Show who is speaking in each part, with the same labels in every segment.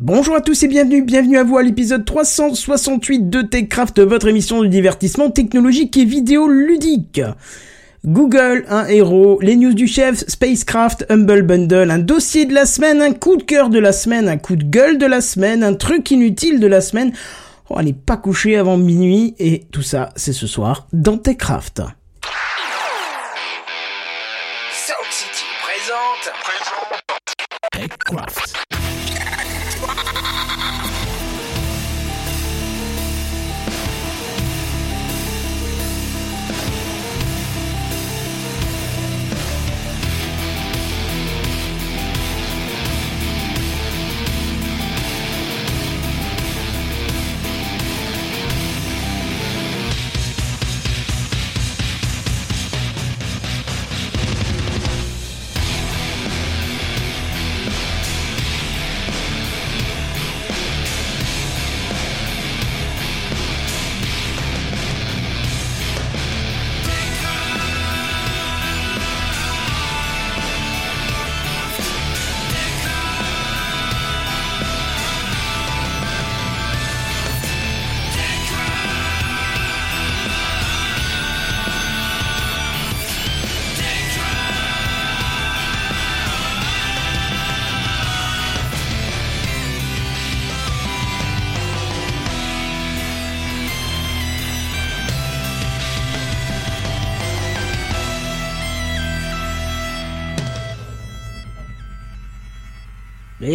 Speaker 1: Bonjour à tous et bienvenue, bienvenue à vous à l'épisode 368 de TechCraft, votre émission de divertissement technologique et vidéo ludique. Google, un héros, les news du chef, Spacecraft, Humble Bundle, un dossier de la semaine, un coup de cœur de la semaine, un coup de gueule de la semaine, un truc inutile de la semaine. Oh, allez pas coucher avant minuit et tout ça, c'est ce soir dans TechCraft.
Speaker 2: Sound City présente.
Speaker 1: TechCraft.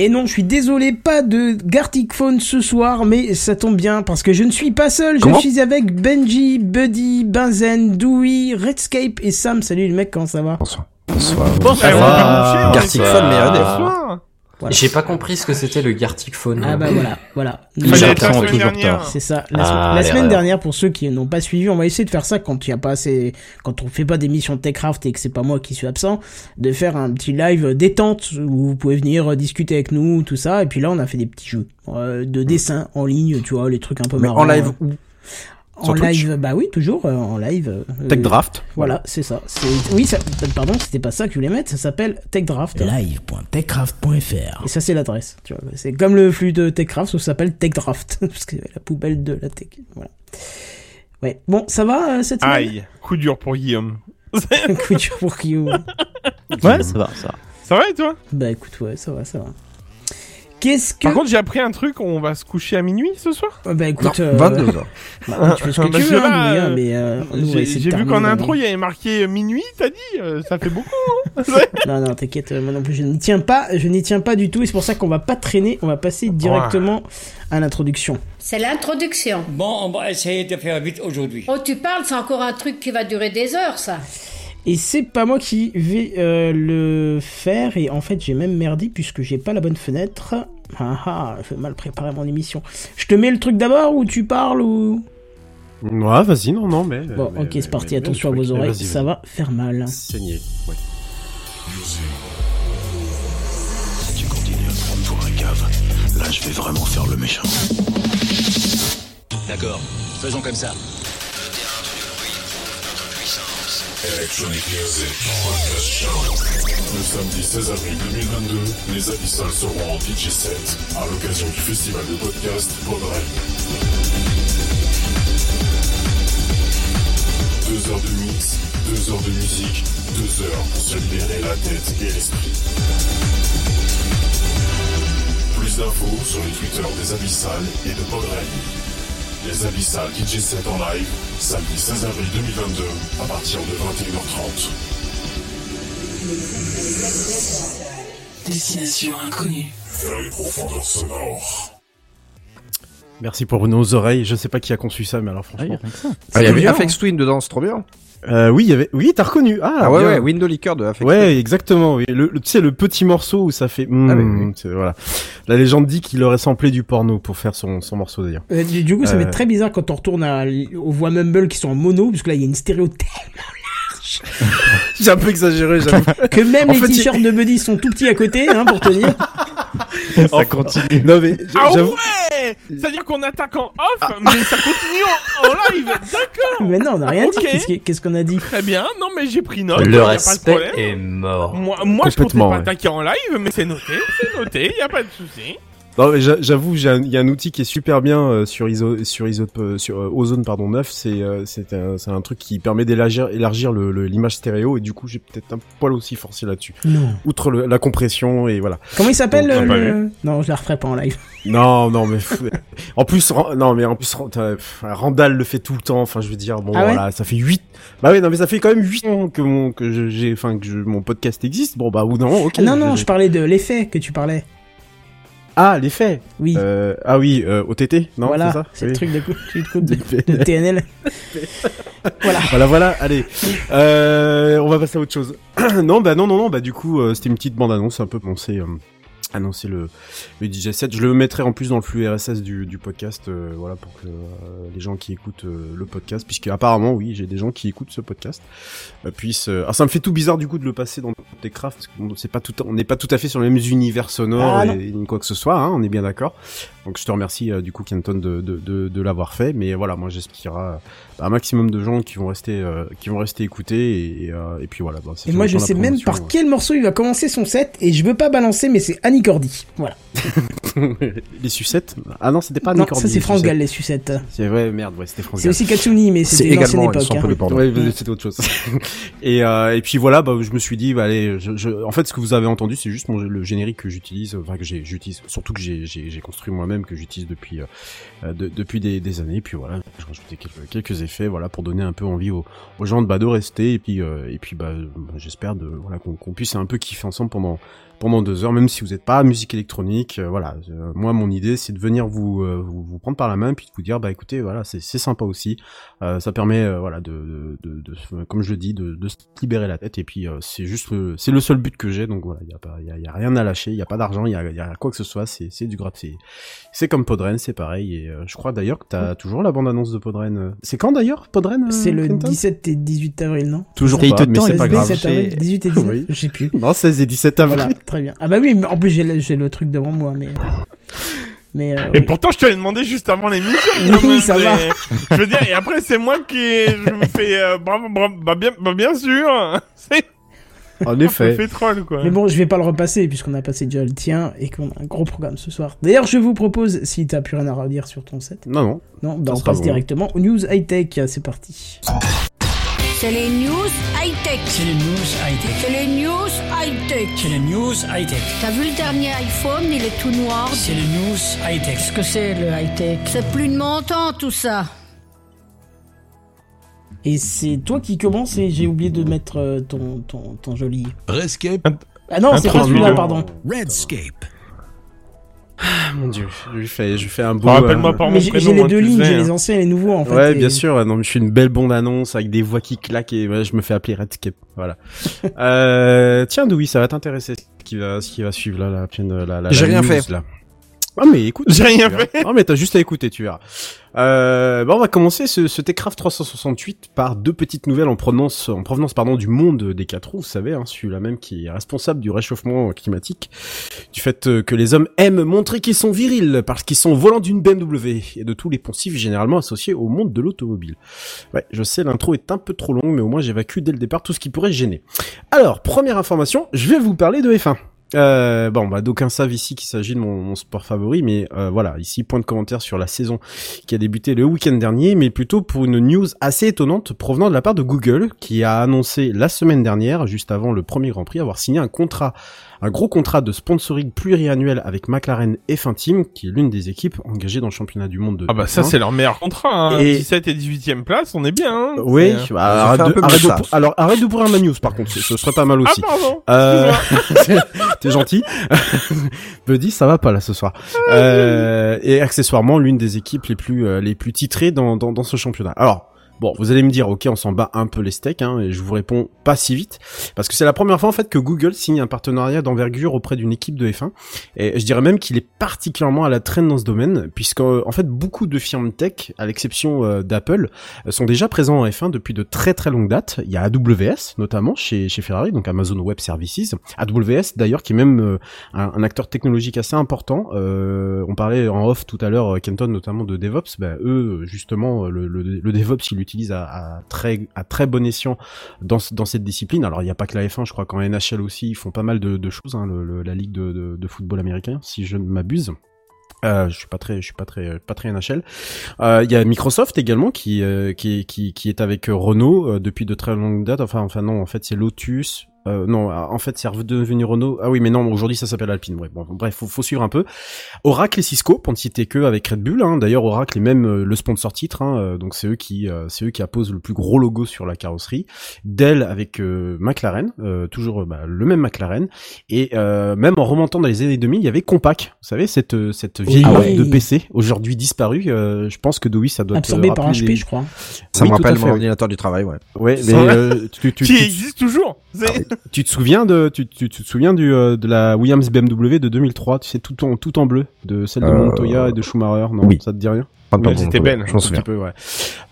Speaker 1: Et non, je suis désolé, pas de Gartic Phone ce soir, mais ça tombe bien parce que je ne suis pas seul.
Speaker 3: Comment
Speaker 1: je suis avec Benji, Buddy, Benzen, Dewey, Redscape et Sam. Salut les mecs, comment ça va?
Speaker 3: Bonsoir. Bonsoir.
Speaker 4: Bonsoir. Gartic
Speaker 3: Bonsoir.
Speaker 4: Phone, meilleur des
Speaker 3: Bonsoir.
Speaker 1: Voilà.
Speaker 4: J'ai pas compris ce que c'était le Gartic Phone.
Speaker 1: Ah bah voilà, voilà.
Speaker 5: Semaine
Speaker 3: toujours tard.
Speaker 1: C'est ça. La,
Speaker 4: Ah,
Speaker 1: la semaine dernière, pour ceux qui n'ont pas suivi, on va essayer de faire ça quand il y a pas assez, quand on fait pas d'émission Techcraft et que c'est pas moi qui suis absent, de faire un petit live détente où vous pouvez venir discuter avec nous, tout ça. Et puis là, on a fait des petits jeux euh, de dessin en ligne, tu vois, les trucs un peu
Speaker 3: Mais
Speaker 1: marrants.
Speaker 3: en live où?
Speaker 1: En
Speaker 3: Twitch
Speaker 1: live, bah oui, toujours euh, en live. euh,
Speaker 3: Tech Draft.
Speaker 1: Voilà, c'est ça. Oui, ça... pardon, c'était pas ça que je voulais mettre. Ça s'appelle TechDraft.
Speaker 6: live.techcraft.fr
Speaker 1: Et ça, c'est l'adresse. Tu vois, c'est comme le flux de TechCraft, ça s'appelle TechDraft, parce que la poubelle de la tech. Voilà. Ouais. Bon, ça va euh, cette semaine?
Speaker 5: Aïe, coup dur pour Guillaume.
Speaker 1: Coup dur pour Guillaume.
Speaker 3: Ouais, ça va, ça va.
Speaker 5: Ça va et toi?
Speaker 1: Bah écoute, ouais, ça va, ça va. Qu'est-ce que
Speaker 5: Par contre, j'ai appris un truc, on va se coucher à minuit ce soir?
Speaker 1: Euh, Bah écoute, euh,
Speaker 3: 22h.
Speaker 1: bah, tu fais ce que
Speaker 5: Bah,
Speaker 1: tu veux, hein, Louis, hein,
Speaker 5: euh,
Speaker 1: mais euh, va
Speaker 5: J'ai vu qu'en intro, il y avait marqué minuit, t'as dit euh, Ça fait beaucoup, hein
Speaker 1: Non, non, t'inquiète, euh, moi non plus, je n'y tiens pas, je n'y tiens pas du tout, et c'est pour ça qu'on va pas traîner, on va passer directement à l'introduction.
Speaker 7: C'est l'introduction.
Speaker 8: Bon, on va essayer de faire vite aujourd'hui.
Speaker 7: Oh, tu parles, c'est encore un truc qui va durer des heures, ça.
Speaker 1: Et c'est pas moi qui vais euh, le faire, et en fait j'ai même merdé puisque j'ai pas la bonne fenêtre. Ah ah, je vais mal préparer mon émission. Je te mets le truc d'abord ou tu parles ou...
Speaker 3: Ouais, vas-y, non, non, mais.
Speaker 1: Bon,
Speaker 3: mais-
Speaker 1: ok, c'est parti,
Speaker 3: mais-
Speaker 1: attention à vos oreilles, ça va faire mal.
Speaker 3: Saigner, ouais.
Speaker 6: Si tu continues à te prendre pour un cave, là je vais vraiment faire le méchant.
Speaker 9: D'accord, faisons comme ça.
Speaker 10: Electronic. Le samedi 16 avril 2022, les Abyssales seront en DJ set à l'occasion du festival de podcast Podren. Deux heures de mix, deux heures de musique, deux heures pour se libérer la tête et l'esprit. Plus d'infos sur les Twitter des Abyssales et de Podren. Les Abyssales DJ set en live, samedi 16 avril 2022, à partir de 21h30.
Speaker 6: Destination inconnue.
Speaker 10: Vers les profondeurs sonores.
Speaker 3: Merci pour nos oreilles. Je sais pas qui a conçu ça, mais alors franchement.
Speaker 4: Ah, il y avait
Speaker 3: bien,
Speaker 4: Afex Twin dedans, c'est trop bien.
Speaker 3: Euh, oui, il y avait. Oui, t'as reconnu. Ah,
Speaker 4: Ah, ouais,
Speaker 3: bien.
Speaker 4: ouais, Window Liquor de Afex
Speaker 3: Ouais, exactement. Oui. Le, le- tu sais, le petit morceau où ça fait. hmm,
Speaker 4: Ah, oui, oui.
Speaker 3: Voilà. La légende dit qu'il aurait samplé du porno pour faire son, son morceau d'ailleurs.
Speaker 1: Euh, du du coup, ça
Speaker 3: Euh.
Speaker 1: va être très bizarre quand on retourne à, aux voix Mumble qui sont en mono, parce que là, il y a une stéréo tellement
Speaker 3: J'ai un peu exagéré, j'avoue.
Speaker 1: que même
Speaker 3: En
Speaker 1: les
Speaker 3: il-
Speaker 1: t-shirts de Buddy sont tout petits à côté, hein, pour te dire.
Speaker 3: ça continue. Non mais
Speaker 5: Ah
Speaker 3: j'avoue.
Speaker 5: ouais C'est-à-dire qu'on attaque en off, mais ça continue en, en live D'accord
Speaker 1: Mais non, on n'a rien dit. Qu'est-ce qu'on a dit
Speaker 5: Très bien, non mais j'ai pris note,
Speaker 4: Le
Speaker 5: pas de
Speaker 4: respect
Speaker 5: problème.
Speaker 4: est mort.
Speaker 5: Moi, moi je comptais pas
Speaker 3: ouais.
Speaker 5: attaquer en live, mais c'est noté, c'est noté, y a pas de souci.
Speaker 3: Non, j'avoue, il y a un outil qui est super bien euh, sur Iso, sur Iso, euh, sur euh, Ozone pardon 9. C'est c'est un, c'est un truc qui permet d'élargir élargir le- le- l'image stéréo et du coup j'ai peut-être un poil aussi forcé là-dessus.
Speaker 1: Non.
Speaker 3: Outre le- la compression et voilà.
Speaker 1: Comment il s'appelle
Speaker 3: Donc,
Speaker 1: euh,
Speaker 3: pas
Speaker 1: le... Non, je la referai pas en live.
Speaker 3: Non, non, mais en plus, non, mais en plus, Randall le fait tout le temps. Enfin, je veux dire, bon,
Speaker 1: Ah ouais
Speaker 3: voilà, ça fait 8 Bah oui, non, mais ça fait quand même 8 ans que mon que j'ai, enfin, que je- mon podcast existe. Bon, bah ou non, ok.
Speaker 1: Ah, non, non,
Speaker 3: je-
Speaker 1: je parlais de l'effet que tu parlais.
Speaker 3: Ah, l'effet.
Speaker 1: Oui.
Speaker 3: Euh, ah oui, euh, OTT, non,
Speaker 1: voilà,
Speaker 3: c'est ça.
Speaker 1: c'est le truc de, coup- du coup de,
Speaker 3: L'effet.
Speaker 1: de TNL. voilà.
Speaker 3: Voilà, voilà, allez. Euh, on va passer à autre chose. non, bah non, non, non, bah du coup, euh, c'était une petite bande-annonce un peu pensée. Euh, annoncer le, le DJ7. Je le mettrai en plus dans le flux RSS du, du podcast, euh, voilà, pour que euh, les gens qui écoutent euh, le podcast, puisque apparemment, oui, j'ai des gens qui écoutent ce podcast, euh, puissent. euh, Alors, ça me fait tout bizarre du coup de le passer dans Techcraft, parce que bon, c'est pas tout, on n'est pas tout à fait sur les mêmes univers sonores
Speaker 1: Ah,
Speaker 3: et, ni quoi que ce soit, hein, on est bien d'accord. Donc, je te remercie euh, du coup, Kenton, de, de, de, de l'avoir fait, mais voilà, moi, j'espère euh, un maximum de gens qui vont rester, euh, qui vont rester écouter et, euh, et puis voilà. bah,
Speaker 1: Et moi, je sais même par quel morceau il va commencer son set, et je veux pas balancer, mais c'est Annie Cordy. Voilà.
Speaker 3: les sucettes Ah non, c'était pas
Speaker 1: non,
Speaker 3: Nick
Speaker 1: ça c'est France
Speaker 3: sucettes.
Speaker 1: Gall, les sucettes.
Speaker 3: C'est vrai, merde, ouais, c'était France
Speaker 1: C'est aussi Katsuni, mais
Speaker 4: C'est
Speaker 1: c'était l'ancienne
Speaker 4: également
Speaker 1: époque. Hein.
Speaker 3: Ouais, c'était autre chose. et, euh, et puis voilà, bah, je me suis dit, bah, allez, je, je- en fait, ce que vous avez entendu, c'est juste mon, le générique que j'utilise, enfin que j'ai, j'utilise, surtout que j'ai construit moi-même, que j'utilise depuis, euh, euh, de- depuis des, années. Puis voilà, je rajoutais quelques, quelques effets, voilà, pour donner un peu envie aux, gens de, bah, de rester. Et puis, euh, et puis, bah, j'espère de, voilà, qu'on, puisse un peu kiffer ensemble pendant, pendant deux heures, même si vous n'êtes pas musique électronique. voilà, moi, mon idée, c'est de venir vous, vous, prendre par la main, puis de vous dire, bah, écoutez, voilà, c'est sympa aussi. Euh, ça permet, euh, voilà, de, de, de, de- comme je le dis, de, de se libérer la tête. Et puis, euh, c'est juste, le- c'est le seul but que j'ai. Donc voilà, il y a pas, y a, y a rien à lâcher, il y a pas d'argent, il y a, y a quoi que ce soit. C'est, c'est du gratuit. C'est comme Podren, c'est pareil. Et euh, je crois d'ailleurs que t'as toujours la bande annonce de Podren. C'est quand d'ailleurs, Podren euh,
Speaker 1: C'est le
Speaker 3: Clinton
Speaker 1: 17 et 18 avril, non?
Speaker 3: Toujours pas, mais
Speaker 4: temps,
Speaker 3: c'est pas grave.
Speaker 1: 17 avril, 18 et 19,
Speaker 3: Oui.
Speaker 1: je sais plus.
Speaker 3: Non, 16 et 17 avril.
Speaker 1: Voilà, très bien. Ah bah oui, mais en plus j'ai le, j'ai le truc devant moi, mais... Mais euh,
Speaker 5: Et
Speaker 1: oui.
Speaker 5: pourtant, je te l'ai demandé juste avant l'émission.
Speaker 1: Oui, ça va.
Speaker 5: Je veux dire, et après, c'est moi qui, je me fais, euh, bravo, bravo, bah bien, bah bien sûr. C'est,
Speaker 3: En
Speaker 5: je me
Speaker 3: effet.
Speaker 5: fais troll, quoi.
Speaker 1: Mais bon, je vais pas le repasser puisqu'on a passé déjà le tien et qu'on a un gros programme ce soir. D'ailleurs, je vous propose, si t'as plus rien à redire sur ton set,
Speaker 3: Non, non.
Speaker 1: non, bah on passe
Speaker 3: bon.
Speaker 1: directement aux news high-tech, c'est parti.
Speaker 7: C'est les news high-tech.
Speaker 8: C'est les news high-tech.
Speaker 7: C'est les news high-tech.
Speaker 8: C'est les news high-tech.
Speaker 7: T'as vu le dernier iPhone, il est tout noir.
Speaker 8: C'est les news high-tech.
Speaker 7: Qu'est-ce que c'est le high-tech? C'est plus de mon temps tout ça.
Speaker 1: Et c'est toi qui commence et j'ai oublié de mettre euh, ton, ton, ton joli...
Speaker 6: Rescape,
Speaker 1: Ah non, c'est pas celui-là, pardon.
Speaker 6: Redscape.
Speaker 3: Ah, mon dieu, je lui fais, je lui fais un beau.
Speaker 5: Bon, rappelle-moi
Speaker 3: euh,
Speaker 5: par mon prénom.
Speaker 1: j'ai les deux lignes, j'ai
Speaker 5: hein.
Speaker 1: les anciens et les nouveaux en fait.
Speaker 3: Ouais,
Speaker 1: et-
Speaker 3: bien sûr. Non, mais je fais une belle bande-annonce avec des voix qui claquent et ouais, je me fais appeler Redscape. Voilà. euh, tiens, Doui, ça va t'intéresser ce qui va, ce qui va suivre là, la la, la, la
Speaker 4: J'ai rien
Speaker 3: news,
Speaker 4: fait.
Speaker 3: Là. Ah mais écoute,
Speaker 5: J'ai rien
Speaker 3: verras. Non mais t'as juste à écouter, tu verras. Euh, bah on va commencer ce, ce Techcraft 368 par deux petites nouvelles en provenance, en provenance pardon du monde des quatre roues, vous savez, hein, celui-là même qui est responsable du réchauffement climatique, du fait euh, que les hommes aiment montrer qu'ils sont virils parce qu'ils sont volants d'une BMW et de tous les poncifs généralement associés au monde de l'automobile. Ouais, je sais, l'intro est un peu trop longue, mais au moins j'évacue dès le départ tout ce qui pourrait gêner. Alors, première information, je vais vous parler de F1. Euh, bon, bah, d'aucuns savent ici qu'il s'agit de mon, sport favori, mais euh, voilà, ici point de commentaire sur la saison qui a débuté le week-end dernier, mais plutôt pour une news assez étonnante provenant de la part de Google, qui a annoncé la semaine dernière, juste avant le premier Grand Prix, avoir signé un contrat, un gros contrat de sponsoring pluriannuel avec McLaren F1 Team, qui est l'une des équipes engagées dans le championnat du monde de
Speaker 5: Ah bah ça
Speaker 3: F1.
Speaker 5: c'est leur meilleur contrat, hein.
Speaker 3: Et-
Speaker 5: 17 et 18ème place, on est bien. Hein.
Speaker 3: Oui, bah, arrête
Speaker 4: un
Speaker 3: de- arrête pour- alors arrête de pourrir ma news par contre, ce serait pas mal
Speaker 5: Ah
Speaker 3: aussi.
Speaker 5: pardon.
Speaker 3: Euh, T'es gentil. Buddy, ça va pas là ce soir. Euh, et accessoirement, l'une des équipes les plus euh, les plus titrées dans, dans dans ce championnat. Alors. Bon, vous allez me dire, ok, on s'en bat un peu les steaks, hein, et je vous réponds pas si vite, parce que c'est la première fois en fait que Google signe un partenariat d'envergure auprès d'une équipe de F1, et je dirais même qu'il est particulièrement à la traîne dans ce domaine, puisque euh, en fait beaucoup de firmes tech, à l'exception euh, d'Apple, euh, sont déjà présents en F1 depuis de très très longues dates. Il y a AWS notamment chez chez Ferrari, donc Amazon Web Services, AWS d'ailleurs qui est même un, acteur technologique assez important. Euh, on parlait en off tout à l'heure, Kenton notamment de DevOps. Bah, eux, justement, le, DevOps, ils l'utilisent à, très à très bon escient dans dans cette discipline. Alors il n'y a pas que la F1, je crois qu'en NHL aussi, ils font pas mal de, choses. Hein, le- la ligue de, de, football américain, si je ne m'abuse. Euh, je suis pas très, je suis pas très, pas très NHL. Euh, Il y a Microsoft également qui, euh, qui, qui, qui est avec Renault depuis de très longues dates. Enfin, enfin non, en fait c'est Lotus. Euh, non, en fait, c'est devenu Renault. Ah oui, mais non, aujourd'hui, ça s'appelle Alpine. Ouais, bon, bref, faut, faut suivre un peu. Oracle et Cisco, pour ne citer que avec Red Bull. Hein. D'ailleurs, Oracle est même euh, le sponsor titre. Hein. euh, donc, c'est eux qui, euh, c'est eux qui apposent le plus gros logo sur la carrosserie. Dell avec euh, McLaren, euh, toujours bah, le même McLaren. Et euh, même en remontant dans les années 2000, il y avait Compaq. Vous savez, cette cette vieille
Speaker 1: Ah
Speaker 3: marque de PC, aujourd'hui disparue. Euh, je pense que Doui, ça doit
Speaker 1: Absorbé par
Speaker 3: rappeler
Speaker 1: HP,
Speaker 3: des-
Speaker 1: je crois.
Speaker 4: Ça
Speaker 3: Oui,
Speaker 4: me rappelle mon ordinateur du travail, ouais.
Speaker 3: Ouais, mais euh, tu, tu,
Speaker 5: Qui
Speaker 3: tu-
Speaker 5: existe toujours.
Speaker 3: Tu te souviens de tu, tu, tu te souviens du euh, de la Williams BMW de 2003 tu sais tout en tout en bleu de celle de
Speaker 4: Euh,
Speaker 3: Montoya et de Schumacher non?
Speaker 4: oui.
Speaker 3: ça te dit rien?
Speaker 5: C'était Ben.
Speaker 4: Je m'en
Speaker 3: Un
Speaker 4: souviens.
Speaker 3: petit peu ouais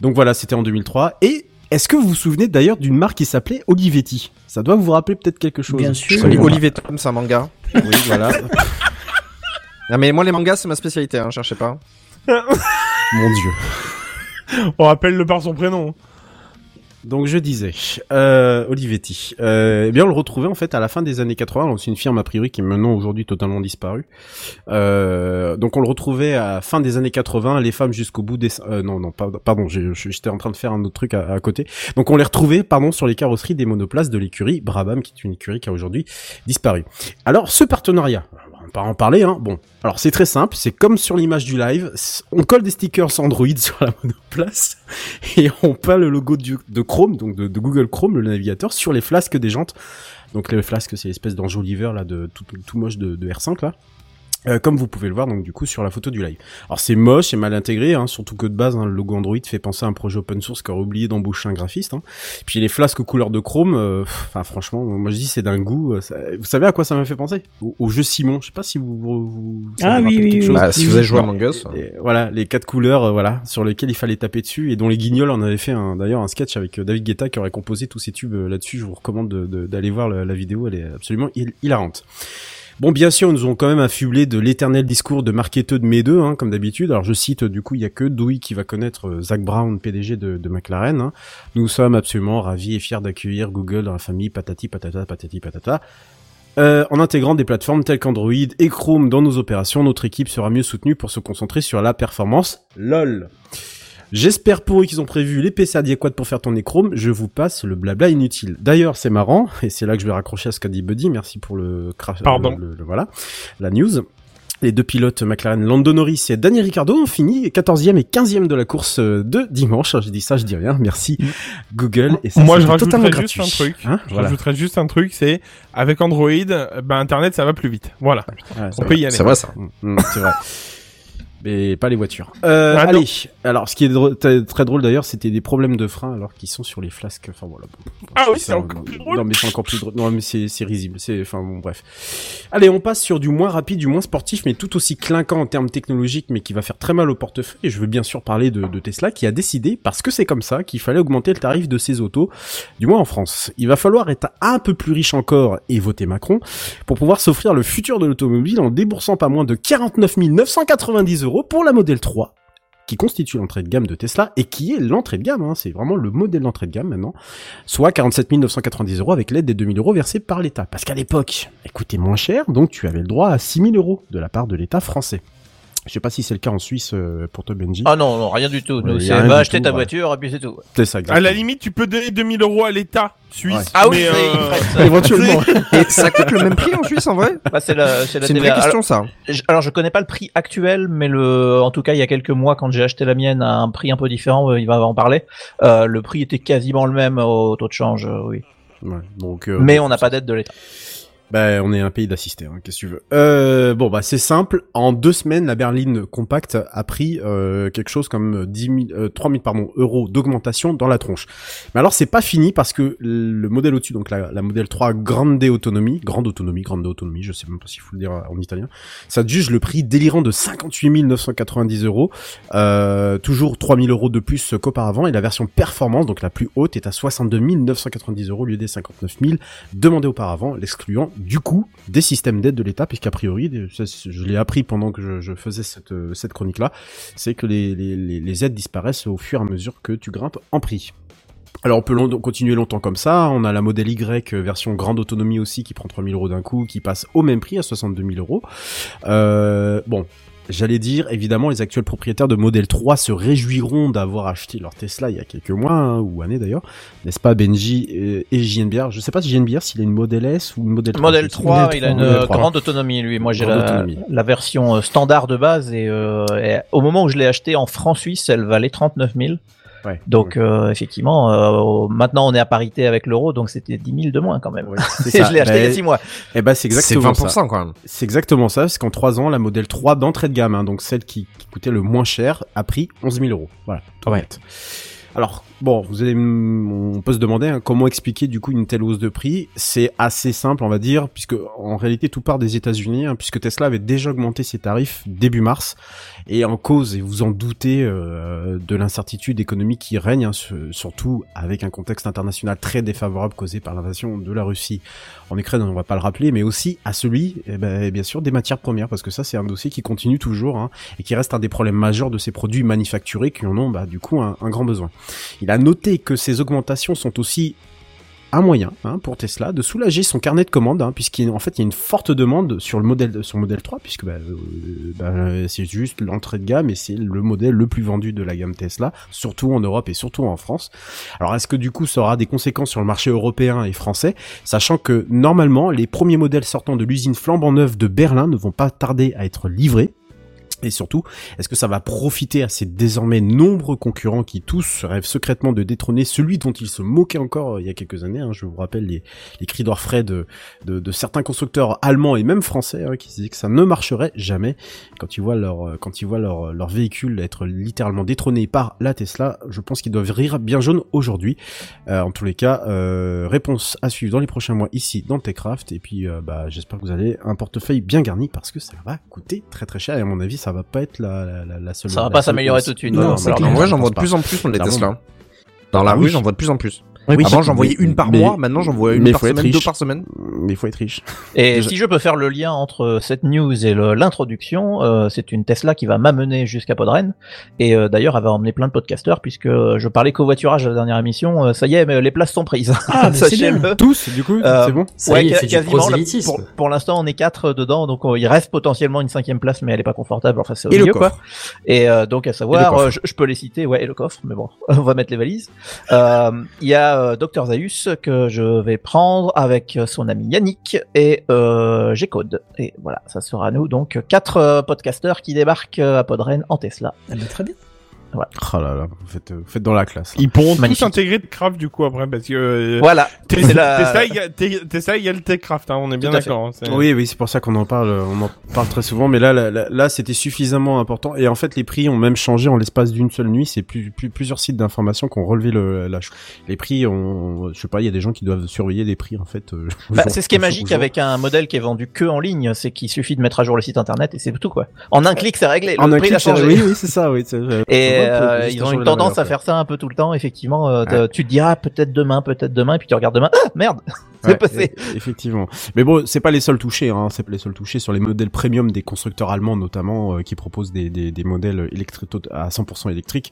Speaker 3: donc voilà c'était en 2003 et est-ce que vous vous souvenez d'ailleurs d'une marque qui s'appelait Olivetti? Ça doit vous rappeler peut-être quelque chose
Speaker 1: Bien sûr.
Speaker 4: Oli- Olivier Tom, c'est un manga. Oui, voilà. non, mais moi, les mangas, c'est ma spécialité, hein, cherchez pas.
Speaker 3: mon dieu
Speaker 5: On rappelle le par son prénom.
Speaker 3: Donc je disais, euh, Olivetti, euh, eh bien on le retrouvait en fait à la fin des années 80. Alors, C'est une firme a priori qui est maintenant aujourd'hui totalement disparue. Euh, donc on le retrouvait à la fin des années 80, les femmes jusqu'au bout des... Non, non, pardon, j'étais en train de faire un autre truc à, à côté. Donc on les retrouvait, pardon, sur les carrosseries des monoplaces de l'écurie Brabham, qui est une écurie qui a aujourd'hui disparu. Alors ce partenariat, pas en parler, hein. Bon, alors c'est très simple, c'est comme sur l'image du live, on colle des stickers Android sur la monoplace et on peint le logo de Chrome, donc de, Google Chrome, le navigateur, sur les flasques des jantes. Donc les flasques, c'est l'espèce d'enjoliveur là, de tout, tout, tout moche de, de R5 là. Euh, comme vous pouvez le voir donc du coup sur la photo du live. Alors c'est moche et mal intégré, hein, surtout que de base hein, le logo Android fait penser à un projet open source qui aurait oublié d'embaucher un graphiste. Hein. Puis les flasques aux couleurs de chrome, euh, enfin franchement, moi je dis c'est d'un goût. euh, ça- vous savez à quoi ça m'a fait penser? Au, au jeu Simon. Je sais pas si vous. vous,
Speaker 1: Ah
Speaker 3: vous
Speaker 1: oui, oui,
Speaker 3: quelque
Speaker 1: oui.
Speaker 3: chose.
Speaker 4: Bah, si vous avez joué à. Among Us.
Speaker 3: Et voilà, les quatre couleurs, euh, voilà, sur lesquelles il fallait taper dessus et dont les Guignols en avaient fait un, d'ailleurs un sketch avec euh, David Guetta qui aurait composé tous ces tubes euh, là-dessus. Je vous recommande de- de- d'aller voir la, la vidéo, elle est absolument hil- hilarante. Bon, bien sûr, nous ont quand même affublé de l'éternel discours de marketeux de mes deux, hein, comme d'habitude. Alors, je cite, du coup, il y a que Dewey qui va connaître euh, Zach Brown, PDG de, de McLaren. hein. Nous sommes absolument ravis et fiers d'accueillir Google dans la famille patati patata patati patata. Euh, en intégrant des plateformes telles qu'Android et Chrome dans nos opérations, notre équipe sera mieux soutenue pour se concentrer sur la performance. LOL. J'espère pour eux qu'ils ont prévu les PC adéquats pour faire tourner Chrome. Je vous passe le blabla inutile. D'ailleurs, c'est marrant, et c'est là que je vais raccrocher à ce qu'a dit Buddy. Merci pour le crash.
Speaker 5: Pardon.
Speaker 3: le- le- voilà, la news. Les deux pilotes McLaren, Lando Norris et Daniel Ricciardo, ont fini 14e et 15e de la course de dimanche. Je dis ça, je dis rien. Merci Google. Et ça,
Speaker 5: Moi, je rajouterais juste
Speaker 3: gratuit.
Speaker 5: un truc.
Speaker 3: Hein
Speaker 5: Je
Speaker 3: voilà.
Speaker 5: rajouterais juste un truc, c'est avec Android, bah, Internet ça va plus vite. Voilà.
Speaker 3: Ouais,
Speaker 5: On peut y aller.
Speaker 4: Ça.
Speaker 3: Mm, mm, c'est vrai. Mais pas les voitures. Euh,
Speaker 5: Ah, non.
Speaker 3: allez. Alors, ce qui est drôle- très, drôle d'ailleurs, c'était des problèmes de frein alors qu'ils sont sur les flasques. Enfin voilà. Bon,
Speaker 5: Ah oui, c'est encore
Speaker 3: euh,
Speaker 5: plus drôle.
Speaker 3: Non mais c'est encore plus drôle. Non mais c'est c'est risible. C'est enfin bon bref. Allez, on passe sur du moins rapide, du moins sportif, mais tout aussi clinquant en termes technologiques, mais qui va faire très mal au portefeuille. Et je veux bien sûr parler de, de Tesla, qui a décidé, parce que c'est comme ça, qu'il fallait augmenter le tarif de ses autos, du moins en France. Il va falloir être un peu plus riche encore et voter Macron pour pouvoir s'offrir le futur de l'automobile en déboursant pas moins de 49 990 euros pour la Model 3 qui constitue l'entrée de gamme de Tesla et qui est l'entrée de gamme, hein, c'est vraiment le modèle d'entrée de gamme maintenant, soit 47 990 euros avec l'aide des 2000 euros versés par l'État. Parce qu'à l'époque, elle coûtait moins cher, donc tu avais le droit à 6000 euros de la part de l'État français. Je sais pas si c'est le cas en Suisse euh, pour toi Benji.
Speaker 9: Ah non, non, rien du tout. Nous,
Speaker 3: Ouais,
Speaker 9: c'est va acheter
Speaker 3: tout,
Speaker 9: ta
Speaker 3: ouais.
Speaker 9: voiture et puis c'est tout.
Speaker 3: C'est ça,
Speaker 5: À la limite, tu peux donner 2000 euros à l'État suisse.
Speaker 3: Ouais.
Speaker 9: Ah oui,
Speaker 5: euh.
Speaker 3: Éventuellement.
Speaker 4: Et ça coûte le même prix en Suisse, en vrai
Speaker 9: Bah, c'est la, c'est la
Speaker 4: C'est une vraie question, ça.
Speaker 9: Alors, je- alors, je connais pas le prix actuel, mais le, en tout cas, il y a quelques mois, quand j'ai acheté la mienne à un prix un peu différent, euh, il va en parler. Euh, le prix était quasiment le même au taux de change, oui.
Speaker 3: Ouais, donc, euh,
Speaker 9: Mais on n'a pas d'aide de l'État.
Speaker 3: Bah, on est un pays d'assistés, hein, qu'est-ce que tu veux. Euh, bon, bah, c'est simple. En deux semaines, la berline compacte a pris euh, quelque chose comme 10 000, euh, 3 000 pardon, euros d'augmentation dans la tronche. Mais alors, c'est pas fini parce que le modèle au-dessus, donc la, la modèle 3 Grande Autonomie, Grande Autonomie, Grande Autonomie, je sais même pas s'il faut le dire en italien, ça juge le prix délirant de 58 990 euros, euh, toujours 3 000 euros de plus qu'auparavant, et la version performance, donc la plus haute, est à 62 990 euros au lieu des 59 000 demandé auparavant, l'excluant du coup des systèmes d'aide de l'État, puisqu'a priori, je l'ai appris pendant que je, faisais cette, euh, cette chronique-là, c'est que les, aides disparaissent au fur et à mesure que tu grimpes en prix. Alors on peut continuer longtemps comme ça, on a la modèle Y euh, version grande autonomie aussi qui prend 3000 euros d'un coup, qui passe au même prix à 62 000 euros. Euh, bon, J'allais dire, évidemment, les actuels propriétaires de Model 3 se réjouiront d'avoir acheté leur Tesla il y a quelques mois, hein, ou années d'ailleurs, n'est-ce pas, Benji et, et JNBR Je sais pas si JNBR, s'il a une Model S ou une Model 3.
Speaker 9: Model
Speaker 3: je sais pas.
Speaker 9: 3,
Speaker 3: Model
Speaker 9: il a une
Speaker 3: Model
Speaker 9: euh,
Speaker 3: 3.
Speaker 9: grande autonomie, lui. Moi, j'ai la, version euh, standard de base et, euh, et au moment où je l'ai acheté en francs suisse, elle valait 39 000.
Speaker 3: Ouais.
Speaker 9: Donc, euh, effectivement, euh, maintenant on est à parité avec l'euro, donc c'était 10 000 de moins quand même.
Speaker 3: Ouais, c'est
Speaker 9: Et
Speaker 3: ça.
Speaker 9: je l'ai acheté il y a
Speaker 3: Ben,
Speaker 9: 6 mois.
Speaker 3: Eh ben, c'est
Speaker 4: C'est
Speaker 3: exactement
Speaker 4: 20%
Speaker 3: ça.
Speaker 4: quand même.
Speaker 3: C'est exactement ça, parce qu'en 3 ans, la Model 3 d'entrée de gamme, hein, donc celle qui, qui coûtait le moins cher, a pris 11 000 euros. Voilà.
Speaker 4: Ouais.
Speaker 3: net. Alors, bon, vous allez, on peut se demander hein, comment expliquer du coup une telle hausse de prix? C'est assez simple, on va dire, puisque en réalité tout part des États-Unis, hein, puisque Tesla avait déjà augmenté ses tarifs début mars, et en cause, et vous en doutez, euh, de l'incertitude économique qui règne, hein, sur- surtout avec un contexte international très défavorable causé par l'invasion de la Russie en Ukraine, on va pas le rappeler, mais aussi à celui, eh ben, bien sûr, des matières premières, parce que ça, c'est un dossier qui continue toujours, et qui reste un des problèmes majeurs de ces produits manufacturés qui en ont, bah, du coup, un grand besoin. Il a noté que ces augmentations sont aussi un moyen hein, pour Tesla de soulager son carnet de commandes, hein, puisqu'en fait il y a une forte demande sur le modèle sur le modèle 3, puisque bah, euh, bah, c'est juste l'entrée de gamme et c'est le modèle le plus vendu de la gamme Tesla, surtout en Europe et surtout en France. Alors est-ce que du coup ça aura des conséquences sur le marché européen et français, sachant que normalement les premiers modèles sortant de l'usine flambant neuve de Berlin ne vont pas tarder à être livrés et surtout, est-ce que ça va profiter à ces désormais nombreux concurrents qui tous rêvent secrètement de détrôner celui dont ils se moquaient encore euh, il y a quelques années hein, Je vous rappelle les, les cris d'orfraie de, de, certains constructeurs allemands et même français hein, qui disaient que ça ne marcherait jamais quand ils voient leur euh, quand ils voient leur, leur véhicule être littéralement détrôné par la Tesla. Je pense qu'ils doivent rire bien jaune aujourd'hui. Euh, en tous les cas, euh, réponse à suivre dans les prochains mois ici dans Techcraft. Et puis, euh, bah, j'espère que vous avez un portefeuille bien garni parce que ça va coûter très très cher. Et à mon avis, ça va pas être la, la, la, la seule.
Speaker 9: Ça va
Speaker 3: la
Speaker 9: pas s'améliorer tout de suite.
Speaker 3: Non,
Speaker 9: Non,
Speaker 3: non,
Speaker 4: moi,
Speaker 3: je
Speaker 4: j'en vois de plus en plus les
Speaker 3: Clairement.
Speaker 4: Tesla. Dans la rue, j'en vois de plus en plus.
Speaker 3: Oui,
Speaker 4: Avant, j'en voyais
Speaker 3: mais-
Speaker 4: une par
Speaker 3: mais-
Speaker 4: mois. Maintenant, j'en vois une par semaine, deux par semaine.
Speaker 3: Mais il faut être riche.
Speaker 9: Et
Speaker 3: Déjà-
Speaker 9: si je peux faire le lien entre cette news et le- l'introduction, euh, c'est une Tesla qui va m'amener jusqu'à Podren. Et euh, d'ailleurs, elle va emmener plein de podcasteurs puisque je parlais covoiturage à la dernière émission. euh, ça y est, mais les places sont prises.
Speaker 1: Ah, c'est bien.
Speaker 3: Tous, du coup,
Speaker 9: Euh,
Speaker 3: c'est bon.
Speaker 11: Ça
Speaker 9: ouais,
Speaker 11: y est,
Speaker 9: quasiment. là, pour pour l'instant, on est quatre dedans, donc il reste potentiellement une cinquième place, mais elle est pas confortable. Enfin, c'est au
Speaker 3: Et le
Speaker 9: quoi.
Speaker 3: coffre.
Speaker 9: Et euh, donc à savoir, je, je peux les citer, ouais, et le coffre, mais bon, on va mettre les valises. Il y a euh, Dr Zaius que je vais prendre avec euh, son ami Yannick et euh, G-Code. Et voilà, ça sera nous donc quatre euh, podcasteurs qui débarquent à Podren en Tesla.
Speaker 1: Ah bah, très bien.
Speaker 3: Oh là là, vous faites, vous faites dans la classe. là.
Speaker 5: Ils pourront
Speaker 9: Magnifique.
Speaker 5: tous intégrer de craft du coup après parce que euh,
Speaker 9: Voilà,
Speaker 5: Tesla,
Speaker 9: c'est la-
Speaker 5: il y a- Te- Tesla, il y a le Techcraft, hein, on est bien d'accord. hein,
Speaker 3: Oui, oui, c'est pour ça qu'on en parle, on en parle très souvent, mais là, là, là, là, c'était suffisamment important. Et en fait, les prix ont même changé en l'espace d'une seule nuit. C'est plus, plus, plusieurs sites d'information qui ont relevé le, la, les prix. ont, je sais pas, il y a des gens qui doivent surveiller les prix en fait. euh,
Speaker 9: Bah, c'est ce qui est magique avec un modèle qui est vendu que en ligne, c'est qu'il suffit de mettre à jour le site internet et c'est tout quoi. En un clic, c'est réglé. Le
Speaker 3: En un
Speaker 9: prix
Speaker 3: clic,
Speaker 9: a
Speaker 3: c'est-
Speaker 9: changé.
Speaker 3: Oui, oui, c'est ça, oui. euh,
Speaker 9: Et
Speaker 3: on
Speaker 9: euh, ils ont une tendance à faire ça un peu tout le temps, effectivement. euh, Tu te diras peut-être demain, peut-être demain, et puis tu regardes demain. Ah merde, c'est
Speaker 3: Ouais,
Speaker 9: passé.
Speaker 3: e- Effectivement. Mais bon, c'est pas les seuls touchés, hein. C'est pas les seuls touchés sur les modèles premium des constructeurs allemands, notamment, euh, qui proposent des, des, des modèles électriques à 100% électriques,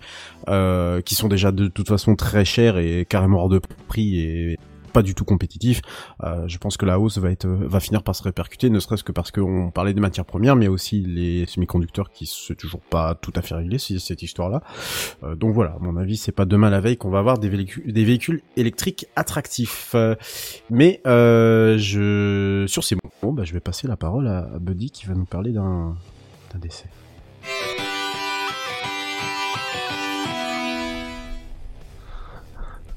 Speaker 3: qui sont déjà de toute façon très chers et carrément hors de prix et pas du tout compétitifs. Euh, je pense que la hausse va être, va finir par se répercuter, ne serait-ce que parce qu'on parlait des matières premières, mais aussi les semi-conducteurs qui c'est toujours pas tout à fait réglé, c'est- cette histoire-là. Euh, donc voilà, à mon avis, c'est pas demain la veille qu'on va avoir des véhicules, électriques attractifs. Euh, mais euh, je, sur ces mots, bah, je vais passer la parole à Buddy qui va nous parler d'un décès.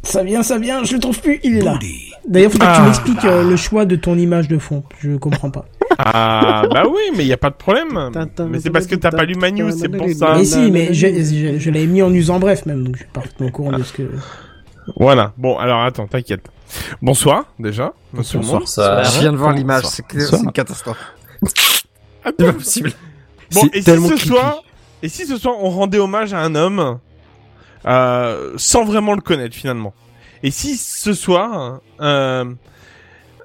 Speaker 1: Ça vient, ça vient, je le trouve plus, il est là. D'ailleurs, faut que tu
Speaker 5: Ah.
Speaker 1: m'expliques euh, le choix de ton image de fond. Je comprends pas.
Speaker 5: Ah bah oui, mais il y a pas de problème. Mais c'est parce que t'as pas lu ma news, c'est pour ça.
Speaker 1: mais si, mais je, je, je l'avais mis en usant bref même, donc je suis parfaitement au courant de ce que.
Speaker 5: Voilà. Bon, alors attends, t'inquiète. Bonsoir déjà. Bonsoir.
Speaker 11: Bonsoir. Ça-
Speaker 4: Je viens de voir l'image, c'est une catastrophe.
Speaker 5: Ah,
Speaker 4: C'est pas possible.
Speaker 5: Bon, et si ce soir, et si ce soir on rendait hommage à un homme? Euh, sans vraiment le connaître finalement. Et si ce soir euh,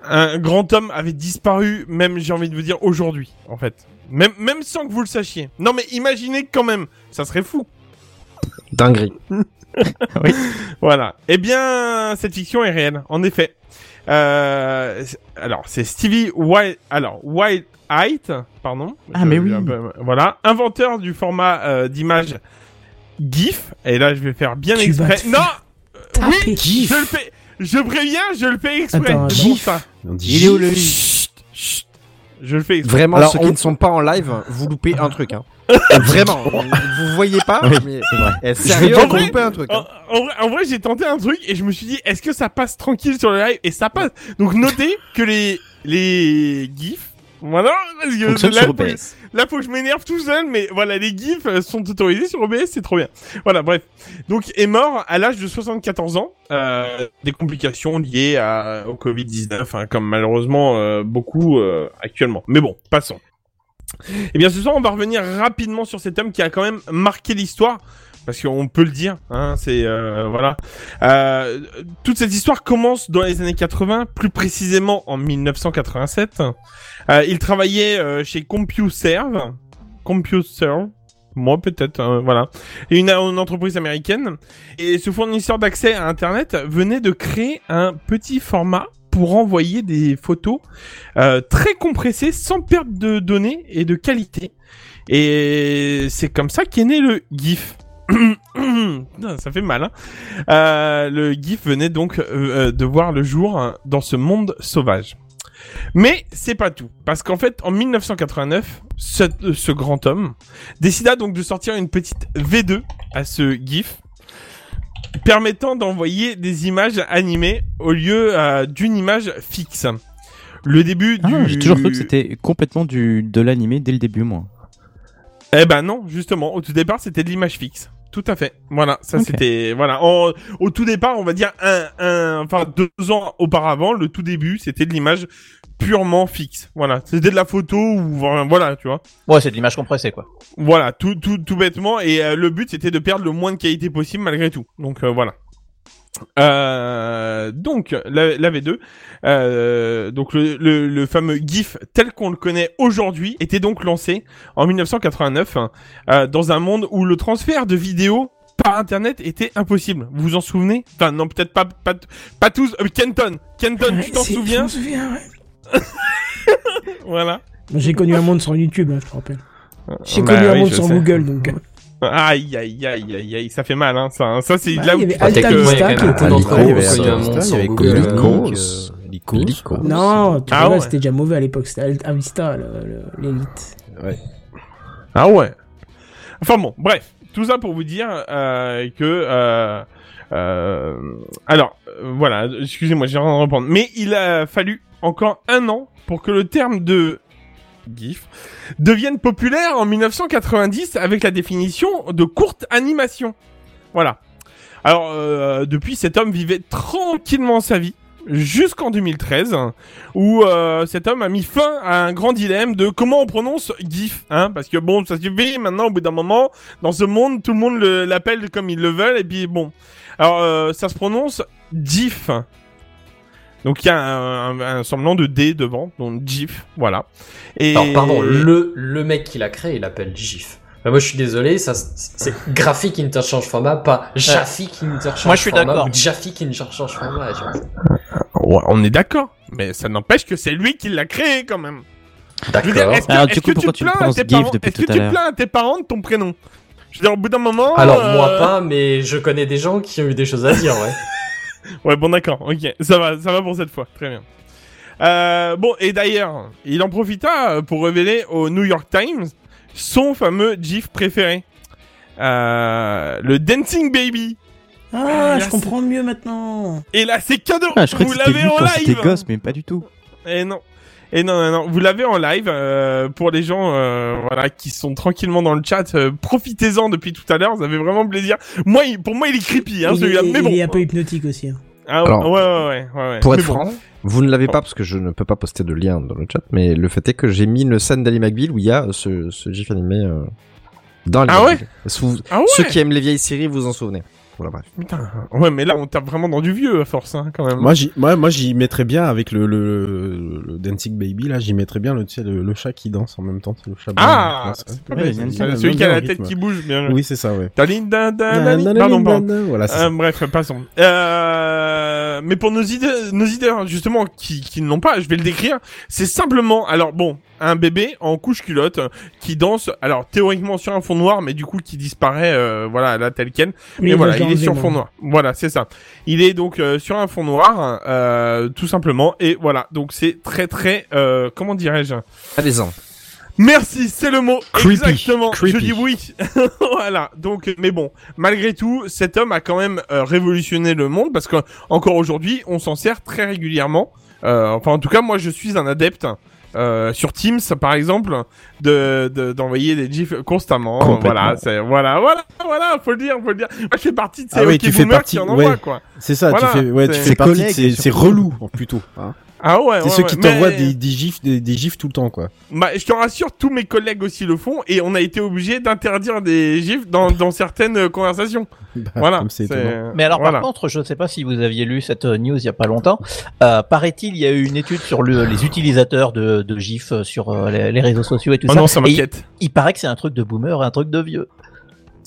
Speaker 5: un grand homme avait disparu, même j'ai envie de vous dire aujourd'hui, en fait, même même sans que vous le sachiez. Non mais imaginez quand même, ça serait fou.
Speaker 4: Dinguerie.
Speaker 5: Voilà. Eh bien, cette fiction est réelle, en effet. Euh, alors, c'est Stevie Wild, alors, Wild Height, pardon.
Speaker 11: Ah, mais oui.
Speaker 5: peu- voilà. Inventeur du format euh, d'image GIF. Et là, je vais faire bien
Speaker 1: Tu
Speaker 5: exprès. Non!
Speaker 1: taper.
Speaker 5: Oui! Je le fais! Je préviens, je le fais exprès.
Speaker 1: Attends.
Speaker 3: On dit
Speaker 11: Il est où le
Speaker 5: Chut, chut. Je le fais exprès.
Speaker 4: Vraiment,
Speaker 3: Alors,
Speaker 4: ceux
Speaker 3: on-
Speaker 4: qui ne sont pas en live, vous loupez un truc. Hein. Vraiment, vous voyez pas,
Speaker 11: Oui,
Speaker 4: mais
Speaker 11: c'est vrai.
Speaker 4: eh, sérieux, vous
Speaker 5: vrai-
Speaker 4: loupez un truc.
Speaker 5: En,
Speaker 4: hein.
Speaker 5: en vrai, en vrai, j'ai tenté un truc et je me suis dit, est-ce que ça passe tranquille sur le live? Et ça passe. Donc notez que les les gifs, voilà, parce que
Speaker 11: Fonctionne
Speaker 5: là,
Speaker 11: sur
Speaker 5: faut-
Speaker 11: OBS.
Speaker 5: Là, faut que je m'énerve tout seul, mais voilà, les gifs euh, sont autorisés sur OBS, c'est trop bien. Voilà, bref. Donc, est mort à l'âge de 74 ans, euh, des complications liées à, au Covid-19, hein, comme malheureusement euh, beaucoup euh, actuellement. Mais bon, passons. Eh bien, ce soir, on va revenir rapidement sur cet homme qui a quand même marqué l'histoire. Parce qu'on peut le dire, hein, c'est euh, voilà. Euh, toute cette histoire commence dans les années 80, plus précisément en 1987. Euh, il travaillait chez CompuServe, CompuServe, moi peut-être, euh, voilà, une, entreprise américaine. Et ce fournisseur d'accès à Internet venait de créer un petit format pour envoyer des photos très compressées, sans perte de données et de qualité. Et c'est comme ça qu'est né le GIF. Ça fait mal. Hein euh, le GIF venait donc euh, euh, de voir le jour hein, dans ce monde sauvage. Mais c'est pas tout, parce qu'en fait, en 1989, ce, ce grand homme décida donc de sortir une petite V2 à ce GIF, permettant d'envoyer des images animées au lieu euh, d'une image fixe. Le début
Speaker 11: Ah,
Speaker 5: du...
Speaker 11: j'ai toujours cru que c'était complètement du de l'animé dès le début, moi.
Speaker 5: Eh ben non, justement, au tout départ, c'était de l'image fixe. Tout à fait. Voilà, ça c'était voilà. En- au tout départ, on va dire un, un, enfin deux ans auparavant, le tout début, c'était de l'image purement fixe. Voilà, c'était de la photo ou voilà, tu vois.
Speaker 9: Ouais, c'est de l'image compressée, quoi.
Speaker 5: Voilà, tout tout tout bêtement. Et euh, le but, c'était de perdre le moins de qualité possible malgré tout. Donc euh, voilà. Euh, donc la, la V2, euh, donc le, le, le fameux GIF tel qu'on le connaît aujourd'hui était donc lancé en 1989 hein, euh, dans un monde où le transfert de vidéos par internet était impossible. Vous vous en souvenez? Enfin non, peut-être pas, pas pas tous. Euh, Kenton, Kenton, tu t'en
Speaker 1: C'est- Je
Speaker 5: souviens?
Speaker 1: m'en souviens, ouais.
Speaker 5: Voilà.
Speaker 1: J'ai connu un monde sans YouTube, hein, je te rappelle. J'ai
Speaker 5: Bah
Speaker 1: connu un
Speaker 5: oui,
Speaker 1: monde sans
Speaker 5: sais.
Speaker 1: Google, donc.
Speaker 5: Aïe aïe aïe aïe aïe, ça fait mal hein. Ça, hein. ça c'est
Speaker 1: Bah,
Speaker 5: là
Speaker 1: il
Speaker 5: où
Speaker 1: y avait
Speaker 5: tu-
Speaker 1: Alta
Speaker 12: Peut-être que,
Speaker 1: Vista
Speaker 12: ouais,
Speaker 1: qui
Speaker 12: quand même,
Speaker 1: était
Speaker 12: un d'entre ouais,
Speaker 1: ça.
Speaker 12: il y
Speaker 3: il y avait Lycos, euh, Lycos.
Speaker 1: Non, tu
Speaker 5: Ah
Speaker 1: vois,
Speaker 5: ouais.
Speaker 1: c'était déjà mauvais à l'époque. C'était Alta Vista, l'élite.
Speaker 5: Ah ouais. Enfin bon, bref, tout ça pour vous dire euh, que euh, euh, alors voilà, excusez-moi, j'ai rien à reprendre, mais il a fallu encore un an pour que le terme de GIF devienne populaire en 1990 avec la définition de courte animation. Voilà. Alors euh, depuis, cet homme vivait tranquillement sa vie jusqu'en 2013 où euh, cet homme a mis fin à un grand dilemme de comment on prononce GIF, hein, parce que bon, ça suffit maintenant au bout d'un moment, dans ce monde, tout le monde le- l'appelle comme ils le veulent, et puis bon. Alors, euh, ça se prononce GIF. Donc il y a un, un- un semblant de D devant, donc GIF, voilà. Et...
Speaker 12: Alors, pardon, le, le mec qui l'a créé, il l'appelle GIF. Bah, moi, je suis désolé, ça, c'est graphique interchange format, pas graphique interchange
Speaker 9: Moi, je suis
Speaker 12: format
Speaker 9: d'accord.
Speaker 12: ou graphique interchange format.
Speaker 5: Ouais, on est d'accord, mais ça n'empêche que c'est lui qui l'a créé quand même.
Speaker 12: D'accord.
Speaker 5: est-ce que,
Speaker 11: Alors,
Speaker 5: est-ce
Speaker 11: du coup,
Speaker 5: que
Speaker 11: pourquoi
Speaker 5: tu
Speaker 11: tu
Speaker 5: plains à tes
Speaker 11: GIF
Speaker 5: parents
Speaker 11: depuis
Speaker 5: Est-ce que tu plains à tes parents de ton prénom? Je veux dire, au bout d'un moment.
Speaker 12: Alors,
Speaker 5: euh,
Speaker 12: moi pas, mais je connais des gens qui ont eu des choses à dire, ouais.
Speaker 5: Ouais, bon, d'accord, ok, ça va, ça va pour cette fois, très bien. Euh, bon, et d'ailleurs, il en profita euh, pour révéler au New York Times son fameux GIF préféré. Euh, le Dancing Baby.
Speaker 1: Ah,
Speaker 5: là,
Speaker 1: je comprends mieux maintenant.
Speaker 5: Et là, c'est cadeau
Speaker 11: Ah, je crois
Speaker 5: Vous
Speaker 11: que c'était
Speaker 5: l'avez en live
Speaker 11: c'était gosse, mais pas du tout.
Speaker 5: Et non. Et non, non, non. Vous l'avez en live euh, pour les gens euh, voilà, qui sont tranquillement dans le chat. euh, Profitez-en depuis tout à l'heure. Vous avez vraiment plaisir. Moi, il- pour moi, il est creepy, hein,
Speaker 1: il,
Speaker 5: celui-là.
Speaker 1: est-
Speaker 5: Mais bon.
Speaker 1: il est un peu hypnotique aussi. hein.
Speaker 5: Ah, ouais,
Speaker 4: Alors,
Speaker 5: ouais, ouais, ouais, ouais, ouais.
Speaker 4: Pour
Speaker 5: Mais
Speaker 4: être
Speaker 5: bon.
Speaker 4: franc, vous ne l'avez pas parce que je ne peux pas poster de lien dans le chat, mais le fait est que j'ai mis une scène d'Ali McBeal où il y a ce, ce gif animé euh, dans Ali
Speaker 5: Ah ouais Ah ouais
Speaker 4: Ceux qui aiment les vieilles séries vous en souvenez. Voilà, bref.
Speaker 5: Putain. Ouais, mais là, on tape vraiment dans du vieux à force, hein, quand même.
Speaker 3: Moi, j'y, moi, moi, j'y mettrais bien avec le, le, le Dancing Baby, là, j'y mettrais bien le, tu sais, le, le chat qui danse en même temps, c'est le chat.
Speaker 5: Ah,
Speaker 3: blanc.
Speaker 5: c'est pas
Speaker 3: Ouais, y a une-
Speaker 5: C'est Celui qui a la
Speaker 3: rythme.
Speaker 5: tête qui bouge, bien joué.
Speaker 3: Oui, c'est ça, ouais.
Speaker 5: Pardon, pardon.
Speaker 3: Voilà, c'est
Speaker 5: Euh, bref, passons. Euh... euh, mais pour nos idées, nos idées justement qui, qui ne l'ont pas, je vais le décrire. C'est simplement, alors bon, un bébé en couche culotte euh, qui danse, alors théoriquement sur un fond noir, mais du coup qui disparaît, euh, voilà, là tel quel. Mais voilà, il est sur fond noir. Voilà, c'est ça. Il est donc euh, sur un fond noir, euh, tout simplement. Et voilà, donc c'est très très, euh, comment dirais-je?
Speaker 4: Allez-y.
Speaker 5: Merci, c'est le mot.
Speaker 3: Creepy.
Speaker 5: Exactement.
Speaker 3: Creepy.
Speaker 5: Je dis oui. voilà. Donc, mais bon, malgré tout, cet homme a quand même euh, révolutionné le monde parce que encore aujourd'hui, on s'en sert très régulièrement. Euh, enfin, en tout cas, moi, je suis un adepte. Euh, sur Teams, par exemple, de de- d'envoyer des gifs constamment. Voilà, c'est voilà, voilà, voilà, faut le dire, faut le dire. Moi, je fais partie de ces
Speaker 3: Ah oui,
Speaker 5: hockey
Speaker 3: tu fais partie-
Speaker 5: qui en
Speaker 3: ouais.
Speaker 5: quoi.
Speaker 3: C'est ça,
Speaker 5: Voilà,
Speaker 3: tu fais, ouais, tu partie de ces, ces relous, hein, plutôt. Hein.
Speaker 5: Ah ouais,
Speaker 3: c'est
Speaker 5: ouais,
Speaker 3: ceux
Speaker 5: ouais,
Speaker 3: qui
Speaker 5: mais-
Speaker 3: t'envoient des, des gifs, des, des gifs tout le temps, quoi.
Speaker 5: Bah, je te rassure, tous mes collègues aussi le font et on a été obligé d'interdire des gifs dans, dans certaines euh, conversations.
Speaker 3: Bah,
Speaker 5: Voilà.
Speaker 3: comme.
Speaker 9: Mais alors
Speaker 5: voilà.
Speaker 9: par contre, je ne sais pas si vous aviez lu cette euh, news il y a pas longtemps. Euh, Paraît-il, il y a eu une étude sur le, les utilisateurs de, de GIF euh, sur euh, les, les réseaux sociaux et tout
Speaker 5: Oh
Speaker 9: ça.
Speaker 5: non, ça
Speaker 9: Et il,
Speaker 5: m'inquiète.
Speaker 9: il paraît que c'est un truc de boomer, et un truc de vieux.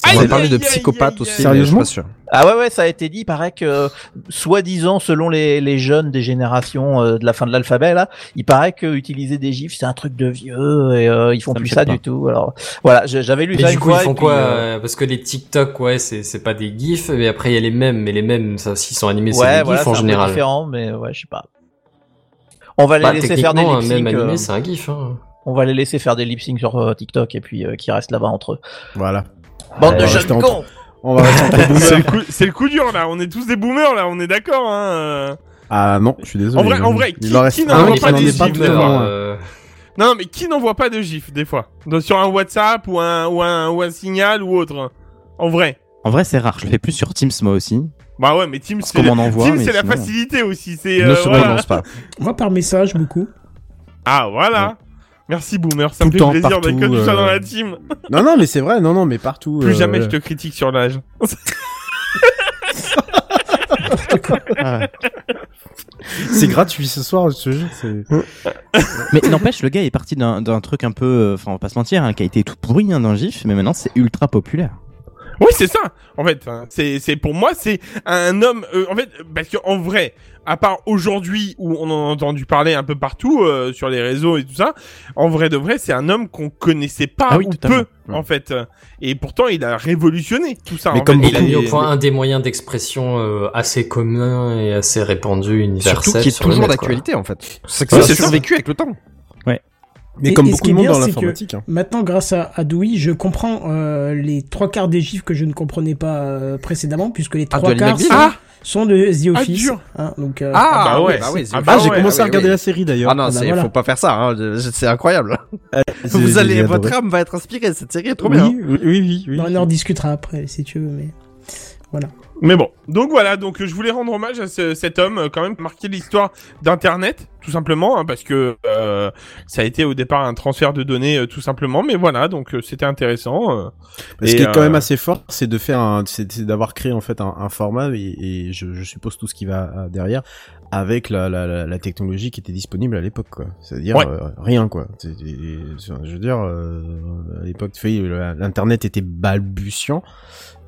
Speaker 4: On va parler de
Speaker 5: aïe,
Speaker 4: aussi.
Speaker 3: Sérieusement
Speaker 4: je suis pas sûr.
Speaker 9: Ah ouais ouais, ça a été dit. Il paraît que soi-disant, selon les, les jeunes des générations euh, de la fin de l'alphabet là, il paraît que utiliser des gifs c'est un truc de vieux et euh, ils font
Speaker 11: Ça
Speaker 9: plus ça
Speaker 11: pas.
Speaker 9: du tout. Alors voilà, j'avais lu
Speaker 12: Mais
Speaker 9: ça
Speaker 12: du
Speaker 9: une
Speaker 12: coup,
Speaker 9: fois.
Speaker 12: ils font
Speaker 9: puis,
Speaker 12: quoi
Speaker 9: euh,
Speaker 12: euh, Parce que les TikTok, ouais, c'est c'est pas des gifs, mais après il y a les mêmes, mais les mêmes, ça, s'ils sont animés, c'est
Speaker 9: Ouais,
Speaker 12: des
Speaker 9: voilà,
Speaker 12: gifs
Speaker 9: c'est
Speaker 12: en
Speaker 9: un peu
Speaker 12: général.
Speaker 9: différent, mais ouais, je sais pas. On va les
Speaker 12: Bah,
Speaker 9: laisser faire des lip
Speaker 12: même
Speaker 9: sync.
Speaker 12: animé,
Speaker 9: euh,
Speaker 12: c'est un gif. Hein.
Speaker 9: on va les laisser faire des lip sync sur TikTok et puis euh, qui restent là-bas entre eux.
Speaker 3: Voilà.
Speaker 9: Bande de jeunes cons.
Speaker 3: On va rester entre
Speaker 5: C'est le, coup, c'est le coup dur là, on est tous des boomers là, on est d'accord. Hein. euh.
Speaker 3: Ah non, je suis désolé.
Speaker 5: En vrai- en vrai,
Speaker 3: il
Speaker 5: qui-
Speaker 3: en reste
Speaker 5: qui
Speaker 3: un,
Speaker 5: n'envoie
Speaker 3: qui
Speaker 5: pas des
Speaker 3: est pas
Speaker 5: gifs, euh,
Speaker 3: loin.
Speaker 12: euh,
Speaker 5: Non, non, mais qui n'envoie pas de gifs des fois Donc, Sur un WhatsApp ou un, ou, un, ou un signal ou autre. En vrai.
Speaker 11: En vrai, c'est rare. Je le fais plus sur Teams moi aussi.
Speaker 5: Bah ouais, mais Teams, c'est
Speaker 11: qu'on
Speaker 5: la,
Speaker 11: envoie,
Speaker 5: Teams,
Speaker 11: mais
Speaker 5: c'est la
Speaker 11: sinon-
Speaker 5: facilité aussi. C'est
Speaker 4: Ne
Speaker 5: euh,
Speaker 4: se
Speaker 5: voilà.
Speaker 4: pas.
Speaker 1: Moi, par message, beaucoup.
Speaker 5: Ah voilà. Merci Boomer, ça
Speaker 3: Tout
Speaker 5: me fait
Speaker 3: temps,
Speaker 5: plaisir
Speaker 3: partout,
Speaker 5: que tu sois dans
Speaker 3: euh,
Speaker 5: la team.
Speaker 3: Non, non, mais c'est vrai, non, non, mais partout.
Speaker 5: Plus
Speaker 3: euh,
Speaker 5: jamais
Speaker 3: ouais.
Speaker 5: je te critique sur l'âge.
Speaker 3: C'est gratuit ce soir, je te jure. c'est-
Speaker 11: Mais n'empêche, le gars est parti d'un d'un truc un peu, euh, enfin, on va pas se mentir, hein, qui a été tout pourri hein, dans le GIF, mais maintenant c'est ultra populaire.
Speaker 5: Oui, c'est ça. En fait, hein, c'est c'est pour moi, c'est un homme. euh, en fait, parce que en vrai, à part aujourd'hui où on en a entendu parler un peu partout euh, sur les réseaux et tout ça, en vrai de vrai, c'est un homme qu'on connaissait pas
Speaker 11: Ah oui,
Speaker 5: ou
Speaker 11: totalement.
Speaker 5: peu en fait. Et pourtant, il a révolutionné tout ça.
Speaker 3: Mais
Speaker 5: en
Speaker 3: comme
Speaker 5: fait.
Speaker 12: Il a mis au point un des moyens d'expression euh, assez commun et assez répandu, universel.
Speaker 4: Surtout qui est
Speaker 12: sur le
Speaker 4: toujours d'actualité en fait. C'est que
Speaker 5: Ouais,
Speaker 4: ça
Speaker 5: c'est
Speaker 4: a
Speaker 5: ça.
Speaker 4: survécu avec le temps.
Speaker 3: Mais
Speaker 1: Et-
Speaker 3: comme
Speaker 1: et
Speaker 3: beaucoup de monde
Speaker 1: bien,
Speaker 3: dans l'informatique. hein.
Speaker 1: Maintenant, grâce à Adoui, je comprends euh, les trois quarts des gifs que je ne comprenais pas euh, précédemment, puisque les
Speaker 4: Ah,
Speaker 1: trois quarts sont,
Speaker 5: Ah,
Speaker 1: sont de The
Speaker 5: Ah,
Speaker 1: Office. hein, donc, euh,
Speaker 5: Ah, bah ouais.
Speaker 4: bah
Speaker 5: Ah,
Speaker 4: c'est-
Speaker 5: bah
Speaker 3: Ah, j'ai
Speaker 5: ouais,
Speaker 3: commencé
Speaker 4: ah
Speaker 3: à regarder la série d'ailleurs.
Speaker 4: Ah non,
Speaker 1: bah
Speaker 4: c'est
Speaker 1: voilà.
Speaker 4: faut pas faire ça. Hein. C'est incroyable. Vous allez, votre âme va être inspirée. Cette série est trop bien.
Speaker 3: Oui, oui, oui, oui, oui.
Speaker 1: bon, on en rediscutera après, si tu veux, mais voilà.
Speaker 5: Mais bon, donc voilà, donc je voulais rendre hommage à ce- cet homme, euh, quand même marqué l'histoire d'Internet, tout simplement, hein, parce que euh, ça a été au départ un transfert de données, euh, tout simplement. Mais voilà, donc euh, c'était intéressant.
Speaker 3: Ce qui est quand même assez fort, c'est de faire un, c'est d'avoir créé en fait un, un format et, et je, je suppose tout ce qui va derrière avec la, la, la, la technologie qui était disponible à l'époque, quoi. C'est-à-dire
Speaker 5: Ouais.
Speaker 3: euh, rien, quoi. C'est- c'est- Je veux dire, euh, à l'époque, l'internet était balbutiant,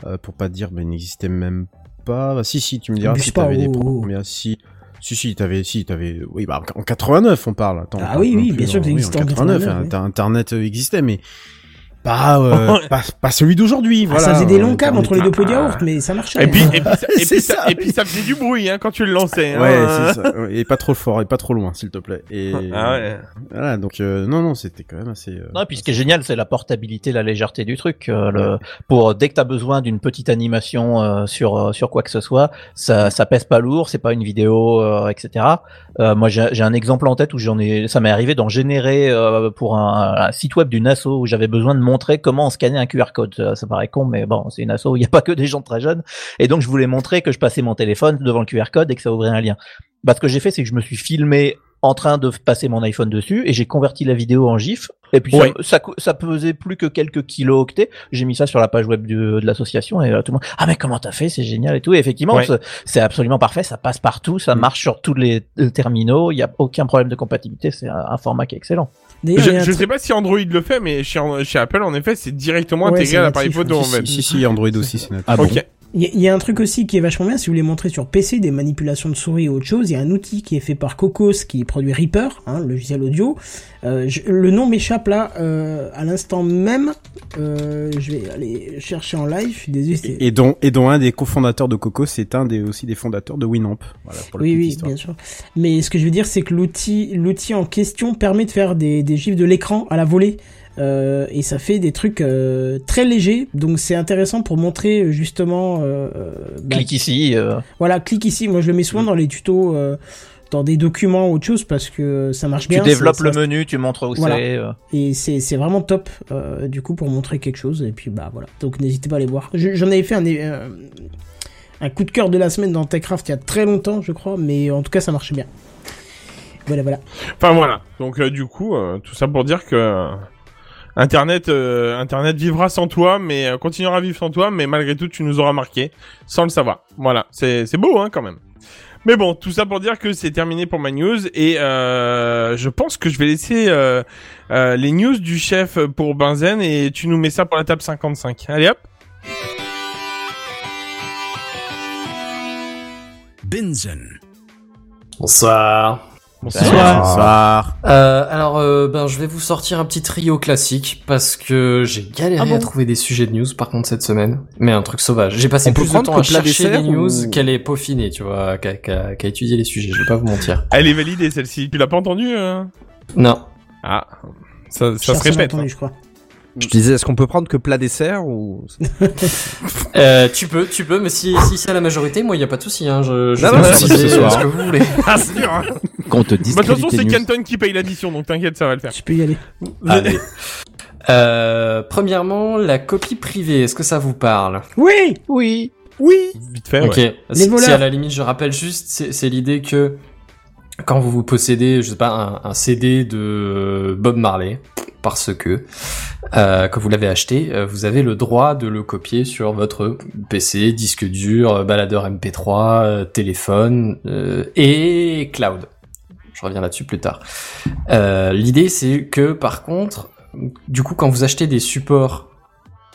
Speaker 3: euh, pour pas dire, ben, il n'existait même pas. Bah, si, si, tu me diras si t'avais des
Speaker 1: oh, oh.
Speaker 3: premières, si. Si, si, t'avais, si, t'avais, oui, bah, en 89, on parle. Attends,
Speaker 1: Ah oui, oui, bien sûr que ça existait en
Speaker 3: 89,
Speaker 1: 89,
Speaker 3: hein, Internet euh, existait, mais pas, euh, pas, pas celui d'aujourd'hui,
Speaker 1: Ah,
Speaker 3: voilà.
Speaker 1: ça faisait des longs
Speaker 3: Euh,
Speaker 1: câbles entre les deux pots de yaourt, mais ça marchait.
Speaker 5: Et puis, et puis, ça, et puis, ça,
Speaker 3: ça,
Speaker 5: et puis ça faisait du bruit hein, quand tu le lançais.
Speaker 3: Ouais,
Speaker 5: hein.
Speaker 3: c'est ça. ouais, Et pas trop fort, et pas trop loin, s'il te plaît. Et
Speaker 5: Ah ouais.
Speaker 3: voilà, donc euh, non, non, c'était quand même assez. euh,
Speaker 9: Non, et puis ce qui est génial, c'est la portabilité, la légèreté du truc. euh, le, pour dès que t'as besoin d'une petite animation euh, sur euh, sur quoi que ce soit, ça ça pèse pas lourd, c'est pas une vidéo, euh, etc. Euh, moi, j'ai j'ai un exemple en tête où j'en ai, ça m'est arrivé d'en générer euh, pour un, un site web d'une asso où j'avais besoin de montrer comment scanner un QR code. Ça, ça paraît con, mais bon, c'est une asso où il n'y a pas que des gens très jeunes. Et donc, je voulais montrer que je passais mon téléphone devant le QR code et que ça ouvrait un lien. Bah, ce que j'ai fait, c'est que je me suis filmé en train de passer mon iPhone dessus et j'ai converti la vidéo en GIF. Et puis ça, ça, pesait plus que quelques kilooctets. J'ai mis ça sur la page web du- de l'association et euh, tout le monde. Ah mais comment t'as fait? C'est génial et tout. Et effectivement, c'est- absolument parfait. Ça passe partout. Ça marche sur tous les euh, terminaux. Il y a aucun problème de compatibilité. C'est un, un format qui est excellent.
Speaker 5: Je, sais pas si Android le fait, mais chez, chez Apple, en effet, c'est directement
Speaker 1: Ouais,
Speaker 5: intégré à l'appareil
Speaker 1: natif,
Speaker 5: photo, en
Speaker 3: si,
Speaker 5: fait.
Speaker 3: si, si, si, Android aussi, c'est natif.
Speaker 11: Ah bon.
Speaker 1: Il y, y a un truc aussi qui est vachement bien, si vous voulez montrer sur PC des manipulations de souris ou autre chose, il y a un outil qui est fait par Cocos qui produit Reaper, hein, le logiciel audio. Euh, je- le nom m'échappe là euh, à l'instant même. Euh, je vais aller chercher en live. Je suis désolé.
Speaker 3: Et dont, et dont un des cofondateurs de Coco, c'est un des, aussi des fondateurs de Winamp. Voilà, pour
Speaker 1: Oui, oui,
Speaker 3: histoire.
Speaker 1: bien sûr. Mais ce que je veux dire, c'est que l'outil, l'outil en question permet de faire des, des gifs de l'écran à la volée. Euh, et ça fait des trucs euh, très légers, donc c'est intéressant pour montrer euh, justement. Euh, bah,
Speaker 9: Clique ici. euh,
Speaker 1: Voilà, clique ici. Moi, je le mets souvent dans les tutos, euh, dans des documents ou autre chose parce que ça marche
Speaker 9: tu
Speaker 1: bien.
Speaker 9: développes
Speaker 1: ça-
Speaker 9: le
Speaker 1: ça-
Speaker 9: menu, tu montres où
Speaker 1: Voilà.
Speaker 9: c'est. euh.
Speaker 1: Et c'est c'est vraiment top, euh, du coup, pour montrer quelque chose. Et puis, bah voilà. Donc, n'hésitez pas à aller voir. Je- J'en avais fait un, euh, un coup de cœur de la semaine dans Techcraft il y a très longtemps, je crois. Mais en tout cas, ça marchait bien. Voilà, voilà.
Speaker 5: Enfin voilà. Donc euh, du coup, euh, tout ça pour dire que euh, Internet, euh, Internet vivra sans toi, mais euh, continuera à vivre sans toi, mais malgré tout, tu nous auras marqué sans le savoir. Voilà, c'est c'est beau, hein, quand même. Mais bon, tout ça pour dire que c'est terminé pour ma news et euh, je pense que je vais laisser euh, euh, les news du chef pour Benzen et tu nous mets ça pour la table 55. Allez hop.
Speaker 2: Benzen.
Speaker 12: Bonsoir.
Speaker 3: Bonsoir.
Speaker 12: Euh, alors, euh, ben, je vais vous sortir un petit trio classique parce que j'ai galéré
Speaker 11: Ah bon
Speaker 12: à trouver des sujets de news par contre cette semaine. Mais un truc sauvage. J'ai passé
Speaker 4: On
Speaker 12: plus de temps à chercher des news
Speaker 4: ou-
Speaker 12: qu'à les peaufiner, tu vois, qu'à étudier les sujets. Je vais pas vous mentir.
Speaker 5: Elle est validée celle-ci. Tu l'as pas entendue euh
Speaker 12: Non.
Speaker 5: Ah, ça, ça se répète.
Speaker 1: entendu,
Speaker 5: hein.
Speaker 1: je crois.
Speaker 4: Je disais, est-ce qu'on peut prendre que plat dessert ou
Speaker 12: Euh, tu peux, tu peux, mais si, si c'est à la majorité, moi, il y a pas de souci. Hein, je, je
Speaker 4: Non,
Speaker 12: sais
Speaker 4: non,
Speaker 12: si
Speaker 4: ce
Speaker 12: c'est
Speaker 11: soir.
Speaker 12: ce que vous voulez.
Speaker 5: Ah, c'est dur. Hein.
Speaker 11: Qu'on te
Speaker 5: Bah, de toute façon, c'est. Kenton qui paye l'addition, donc t'inquiète, ça va le faire.
Speaker 1: Tu peux y aller.
Speaker 12: Allez. Euh, premièrement, la copie privée. Est-ce que ça vous parle?
Speaker 1: Oui
Speaker 9: Oui.
Speaker 1: Oui
Speaker 5: Vite fait,
Speaker 12: Ok.
Speaker 5: ouais.
Speaker 12: Si,
Speaker 1: voleurs.
Speaker 12: si à la limite, je rappelle juste, c'est c'est l'idée que quand vous vous possédez, je sais pas, un, CD de Bob Marley, parce que euh, que vous l'avez acheté, euh, vous avez le droit de le copier sur votre PC, disque dur, euh, baladeur MP3, euh, téléphone euh, et cloud. Je reviens là-dessus plus tard. Euh, l'idée, c'est que par contre, du coup, quand vous achetez des supports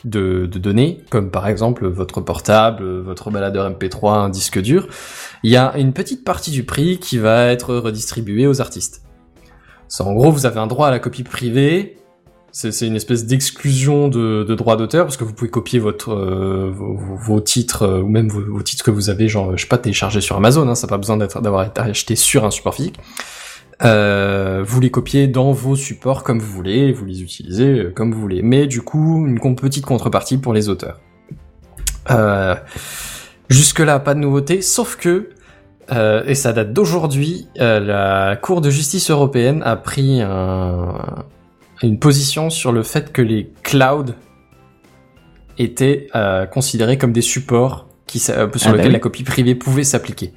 Speaker 12: de, de données, comme par exemple votre portable, votre baladeur MP3, un disque dur, il y a une petite partie du prix qui va être redistribuée aux artistes. Ça, en gros, vous avez un droit à la copie privée. C'est une espèce d'exclusion de, de droit d'auteur parce que vous pouvez copier votre euh, vos, titres euh, ou même vos, titres que vous avez, genre je sais pas téléchargés sur Amazon. Hein, ça n'a pas besoin d'avoir été acheté sur un support physique. Euh, vous les copiez dans vos supports comme vous voulez, vous les utilisez euh, comme vous voulez. Mais du coup, une petite contrepartie pour les auteurs. Euh, Jusque-là, pas de nouveauté, sauf que, euh, et ça date d'aujourd'hui, euh, la Cour de justice européenne a pris un- une position sur le fait que les clouds étaient euh, considérés comme des supports qui, sur
Speaker 11: Ah bah
Speaker 12: lesquels
Speaker 11: oui.
Speaker 12: la copie privée pouvait s'appliquer.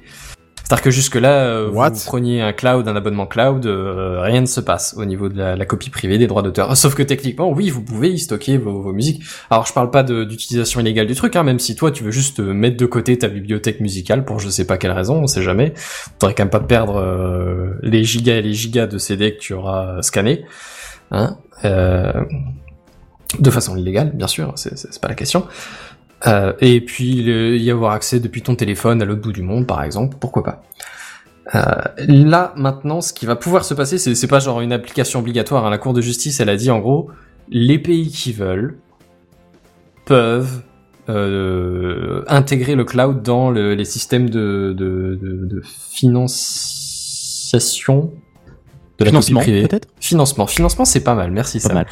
Speaker 12: C'est-à-dire que jusque-là, euh, vous preniez un cloud, un abonnement cloud, euh, rien ne se passe au niveau de la, la copie privée des droits d'auteur. Sauf que techniquement, oui, vous pouvez y stocker vos, vos musiques. Alors, je parle pas d'utilisation illégale du truc, hein, même si toi, tu veux juste euh, mettre de côté ta bibliothèque musicale pour je sais pas quelle raison, on sait jamais. Faudrait quand même pas perdre euh, les gigas et les gigas de CD que tu auras scannés. Hein euh, de façon illégale, bien sûr, c'est pas la question. Euh, et puis le- y avoir accès depuis ton téléphone à l'autre bout du monde, par exemple, pourquoi pas. Euh, là, maintenant, ce qui va pouvoir se passer, c'est pas genre une application obligatoire. hein. La Cour de justice, elle a dit en gros, les pays qui veulent peuvent euh, intégrer le cloud dans le- les systèmes de, de, de, de financiation de la
Speaker 11: Financement, peut-être?
Speaker 12: Financement. Financement, c'est pas mal. Merci,
Speaker 11: Pas mal.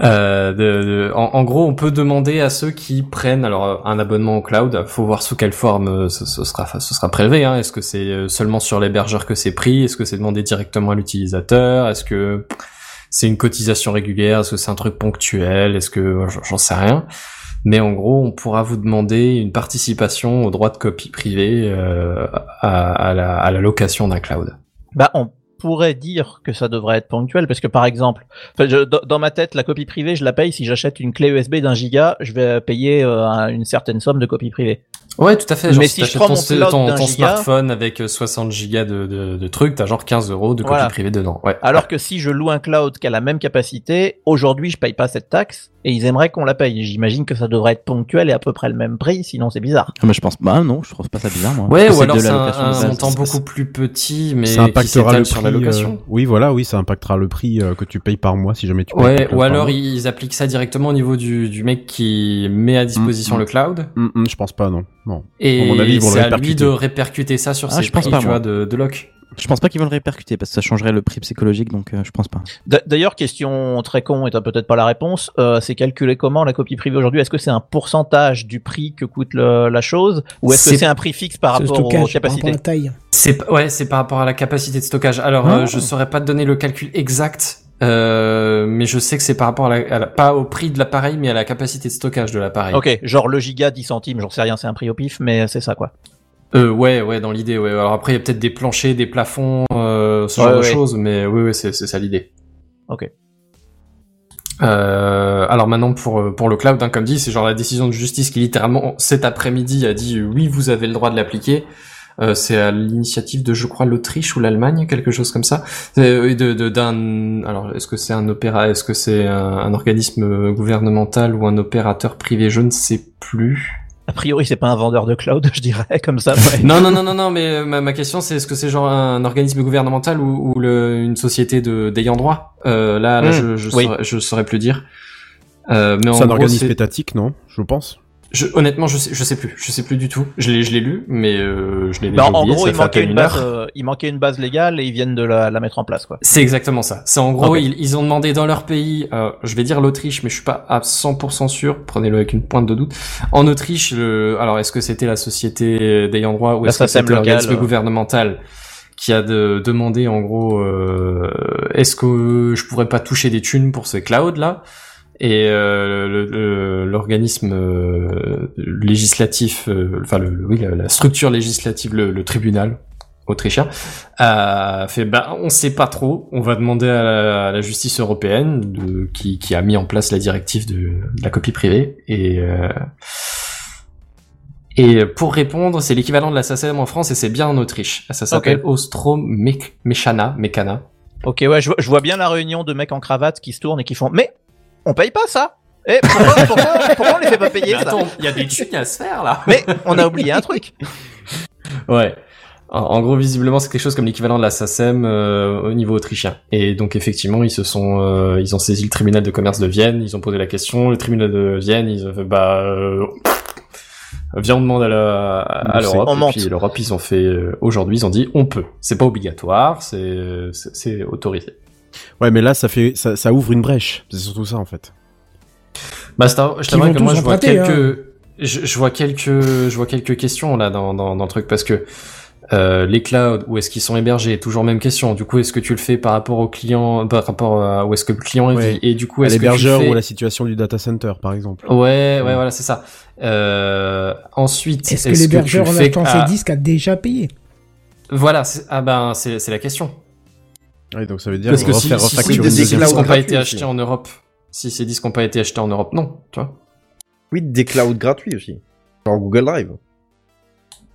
Speaker 12: Euh, de- de- en, en gros, on peut demander à ceux qui prennent alors euh, un abonnement au cloud. Faut voir sous quelle forme euh, ce, ce sera, ce sera prélevé. Hein. Est-ce que c'est euh, seulement sur l'hébergeur que c'est pris? Est-ce que c'est demandé directement à l'utilisateur? Est-ce que c'est une cotisation régulière? Est-ce que c'est un truc ponctuel? Est-ce que j'en- sais rien. Mais en gros, on pourra vous demander une participation au droit de copie privée euh, à, à la, à la location d'un cloud.
Speaker 9: Bah, on pourrait dire que ça devrait être ponctuel parce que par exemple, dans ma tête, la copie privée, je la paye si j'achète une clé USB d'un giga, je vais payer euh, un- une certaine somme de copie privée.
Speaker 12: Ouais, tout à fait. Genre,
Speaker 9: Mais
Speaker 12: si
Speaker 9: si je
Speaker 12: t'achètes
Speaker 9: prends
Speaker 12: ton,
Speaker 9: mon cloud
Speaker 12: ton,
Speaker 9: d'un
Speaker 12: ton
Speaker 9: giga-
Speaker 12: smartphone avec euh, 60 gigas de, de, de trucs, t'as genre 15 euros de copie
Speaker 9: Voilà.
Speaker 12: privée dedans. Ouais.
Speaker 9: Alors que si je loue un cloud qui a la même capacité, aujourd'hui je paye pas cette taxe et ils aimeraient qu'on la paye. J'imagine que ça devrait être ponctuel et à peu près le même prix, sinon c'est bizarre.
Speaker 11: Ah, mais je pense, bah non, je trouve pas ça bizarre, moi.
Speaker 12: Ouais, ou alors
Speaker 11: de
Speaker 12: c'est un, un montant beaucoup plus petit, mais
Speaker 3: ça
Speaker 12: qui
Speaker 3: impactera
Speaker 12: s'étale
Speaker 3: le
Speaker 12: sur
Speaker 3: prix.
Speaker 12: la location.
Speaker 3: euh, Oui, voilà, oui, ça impactera le prix euh, que tu payes par mois si jamais tu payes
Speaker 12: Ouais,
Speaker 3: cloud
Speaker 12: ou alors
Speaker 3: mois.
Speaker 12: ils appliquent ça directement au niveau du, du mec qui met à disposition
Speaker 3: Mm, mm.
Speaker 12: le cloud.
Speaker 3: Hum, hum, je pense pas, non. Non.
Speaker 12: Et c'est à lui de répercuter ça sur
Speaker 11: Ah,
Speaker 12: ses
Speaker 11: je pense
Speaker 12: prix,
Speaker 11: pas,
Speaker 12: tu
Speaker 11: moi.
Speaker 12: vois, de, de loc.
Speaker 11: Je pense pas qu'ils vont le répercuter parce que ça changerait le prix psychologique, donc euh, je pense pas.
Speaker 9: D'ailleurs, question très con et t'as peut-être pas la réponse, euh, c'est calculé comment la copie privée aujourd'hui? Est-ce que c'est un pourcentage du prix que coûte le- la chose? Ou est-ce que
Speaker 12: C'est-
Speaker 9: un prix fixe par rapport aux
Speaker 1: stockage, par rapport
Speaker 9: capacités
Speaker 1: à la taille.
Speaker 12: C'est ouais, c'est par rapport à la capacité de stockage. Alors,
Speaker 1: Ah.
Speaker 12: euh, je saurais pas te donner le calcul exact, euh, mais je sais que c'est par rapport à la, à la- pas au prix de l'appareil, mais à la capacité de stockage de l'appareil.
Speaker 9: Ok, genre le giga 10 centimes, j'en sais rien, c'est un prix au pif, mais c'est ça quoi.
Speaker 12: Euh, ouais, ouais, dans l'idée, ouais. Alors après, il y a peut-être des planchers, des plafonds, euh, ce
Speaker 9: Ouais,
Speaker 12: genre de choses, mais oui, oui, c'est c'est ça l'idée.
Speaker 9: Ok.
Speaker 12: Euh, alors maintenant pour euh, pour le cloud, hein, comme dit, c'est genre la décision de justice qui littéralement cet après-midi a dit euh, oui, vous avez le droit de l'appliquer. Euh, c'est à l'initiative de, je crois, l'Autriche ou l'Allemagne, quelque chose comme ça. C'est, euh, De, de, d'un, alors, est-ce que c'est un opéra, est-ce que c'est un, un organisme gouvernemental ou un opérateur privé Je ne sais plus.
Speaker 9: A priori, c'est pas un vendeur de cloud, je dirais, comme ça. ouais.
Speaker 12: Non, non, non, non, non, mais euh, ma, ma question c'est est-ce que c'est genre un organisme gouvernemental ou, ou le, une société de d'ayant droit? Euh, Là, là,
Speaker 9: Hmm,
Speaker 12: je, je,
Speaker 9: oui.
Speaker 12: saurais, je saurais plus dire. Euh, mais en
Speaker 3: C'est un
Speaker 12: gros,
Speaker 3: organisme étatique, non? Je pense.
Speaker 12: Je, honnêtement, je sais, je sais plus, je sais plus du tout. Je l'ai, je l'ai lu, mais euh, je l'ai
Speaker 9: Bah,
Speaker 12: déjà
Speaker 9: en
Speaker 12: oublié.
Speaker 9: gros,
Speaker 12: ça
Speaker 9: il
Speaker 12: fait
Speaker 9: manquait, une base, euh, il manquait une base légale et ils viennent de la, la mettre en place, quoi.
Speaker 12: C'est exactement ça. C'est en gros, ils, ils ont demandé dans leur pays, euh, je vais dire l'Autriche, mais je suis pas à 100% sûr. Prenez-le avec une pointe de doute. En Autriche, le, alors est-ce que c'était la société d'ayant droit ou est-ce que c'était l'organisme
Speaker 9: euh.
Speaker 12: gouvernemental qui a de, demandé en gros, euh, est-ce que je pourrais pas toucher des thunes pour ces clouds là et euh, l'organisme euh, législatif, euh, enfin le, oui, la, la structure législative, le, le tribunal autrichien, a fait bah on sait pas trop, on va demander à la, à la justice européenne de, qui, qui a mis en place la directive de, de la copie privée et euh, et pour répondre, c'est l'équivalent de la SACEM en France et c'est bien en Autriche. Ça s'appelle Ostrom Mechana, Mechana.
Speaker 9: Ok, ouais, je vois bien la réunion de mecs en cravate qui se tournent et qui font, mais on paye pas ça. Eh, pourquoi, pourquoi, pourquoi on les fait pas payer
Speaker 12: Mais
Speaker 9: ça
Speaker 12: attends, il y a des thunes à se faire là.
Speaker 9: Mais on a oublié un truc.
Speaker 12: Ouais. En, gros, visiblement, c'est quelque chose comme l'équivalent de la SACEM euh, au niveau autrichien. Et donc, effectivement, ils se sont, euh, ils ont saisi le tribunal de commerce de Vienne, ils ont posé la question. Le tribunal de Vienne, ils ont fait, bah, euh, viens, on demande à la- à l'Europe.
Speaker 9: On
Speaker 12: Et puis l'Europe, ils ont fait, euh, aujourd'hui, ils ont dit, on peut. C'est pas obligatoire, c'est, c'est c'est autorisé.
Speaker 3: Ouais, mais là, ça fait, ça, ça ouvre une brèche. C'est surtout ça, en fait.
Speaker 12: Bah, c'est un- je
Speaker 1: vont
Speaker 12: que moi, je vois
Speaker 1: emprunter, hein.
Speaker 12: quelques, je, je vois quelques, je vois quelques questions là dans, dans, dans le truc parce que euh, les clouds, où est-ce qu'ils sont hébergés Toujours même question. Du coup, est-ce que tu le fais par rapport au client, par rapport à où est-ce que le client
Speaker 3: Ouais.
Speaker 12: vit Et du coup, est-ce que tu
Speaker 3: l'hébergeur
Speaker 12: le fais...
Speaker 3: ou à la situation du data center, par exemple.
Speaker 12: Ouais, ouais,
Speaker 3: Ouais.
Speaker 12: voilà, c'est ça. Euh, ensuite,
Speaker 1: Est-ce que l'hébergeur
Speaker 12: tu
Speaker 1: en achetant
Speaker 12: à-
Speaker 1: ses disques a déjà payé
Speaker 12: Voilà, ah ben, c'est c'est la question.
Speaker 3: Ouais, donc ça veut dire
Speaker 12: Parce que si,
Speaker 3: refaire
Speaker 12: si,
Speaker 3: deuxième
Speaker 12: disques n'ont pas été achetés
Speaker 4: aussi.
Speaker 12: en Europe, si ces disques n'ont pas été achetés en Europe, non, tu vois.
Speaker 4: Oui, des clouds gratuits aussi. Genre Google Drive.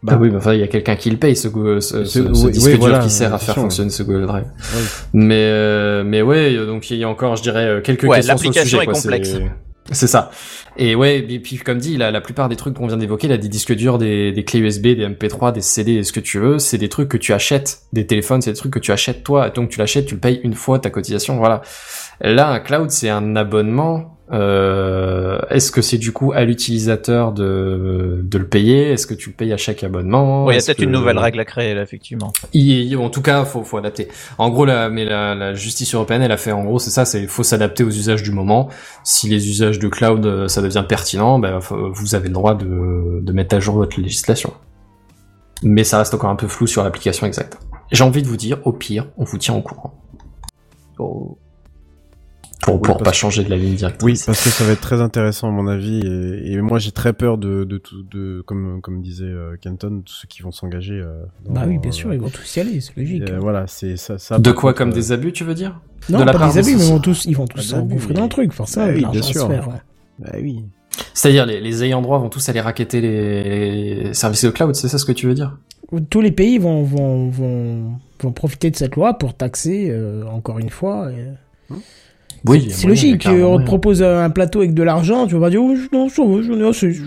Speaker 12: Bah oui, mais enfin, il y a quelqu'un qui le paye, ce, Go- ce, ce,
Speaker 3: C'est-
Speaker 12: ce
Speaker 3: oui,
Speaker 12: disque
Speaker 3: oui,
Speaker 12: dur
Speaker 3: voilà,
Speaker 12: qui sert à faire fonctionner ce Google Drive.
Speaker 3: Ouais.
Speaker 12: Mais, euh, mais ouais, donc il y a encore, je dirais, euh, quelques
Speaker 9: Ouais,
Speaker 12: questions sur le
Speaker 9: l'application
Speaker 12: sujet.
Speaker 9: est
Speaker 12: quoi,
Speaker 9: complexe.
Speaker 12: C'est ça. Et ouais, puis comme dit, la, la plupart des trucs qu'on vient d'évoquer, là, des disques durs, des, des clés USB, des MP3, des CD, ce que tu veux, c'est des trucs que tu achètes. Des téléphones, c'est des trucs que tu achètes toi. Donc tu l'achètes, tu le payes une fois ta cotisation, voilà. Là, un cloud, c'est un abonnement. Euh, Est-ce que c'est du coup à l'utilisateur de, de le payer? Est-ce que tu le payes à chaque abonnement?
Speaker 9: Il y a peut-être
Speaker 12: que-
Speaker 9: une nouvelle règle à créer, là, effectivement.
Speaker 12: il- il- en tout cas, faut, faut adapter. En gros, la, mais la, la justice européenne, elle a fait, en gros, c'est ça, c'est faut s'adapter aux usages du moment. Si les usages de cloud, euh, ça devient pertinent, ben, faut- vous avez le droit de, de mettre à jour votre législation. Mais ça reste encore un peu flou sur l'application exacte. J'ai envie de vous dire, au pire, on vous tient au courant.
Speaker 9: Oh.
Speaker 12: Pour,
Speaker 3: Oui,
Speaker 12: pour pas
Speaker 3: que-
Speaker 12: changer de la ligne directrice.
Speaker 3: Oui, parce que ça va être très intéressant à mon avis. Et, et moi, j'ai très peur de, de tout, de comme comme disait euh, Kenton, tous ceux qui vont s'engager. euh,
Speaker 1: Bah oui, bien
Speaker 3: euh,
Speaker 1: sûr, ils vont tous y aller, c'est logique.
Speaker 3: euh, voilà, c'est ça, ça.
Speaker 12: De quoi,
Speaker 3: contre,
Speaker 12: comme
Speaker 3: euh,
Speaker 12: des abus, tu veux dire?
Speaker 1: Non,
Speaker 12: de la
Speaker 1: pas
Speaker 12: part
Speaker 1: des abus, mais ils vont tous, ils vont tous
Speaker 3: Pas
Speaker 1: s'engouffrer dans le truc, forcément,
Speaker 3: Bah oui, bien sûr.
Speaker 1: faire, ouais.
Speaker 3: Bah oui.
Speaker 12: C'est-à-dire les, les ayants droit vont tous aller raqueter les, les services de cloud, c'est ça ce que tu veux dire?
Speaker 1: Tous les pays vont, vont, vont, vont profiter de cette loi pour taxer, euh, encore une fois. et-
Speaker 12: Oui,
Speaker 1: C'est logique,
Speaker 12: carrément
Speaker 1: on te propose un plateau avec de l'argent, tu vas pas dire, oh, non, ça va, j'en ai assez. je-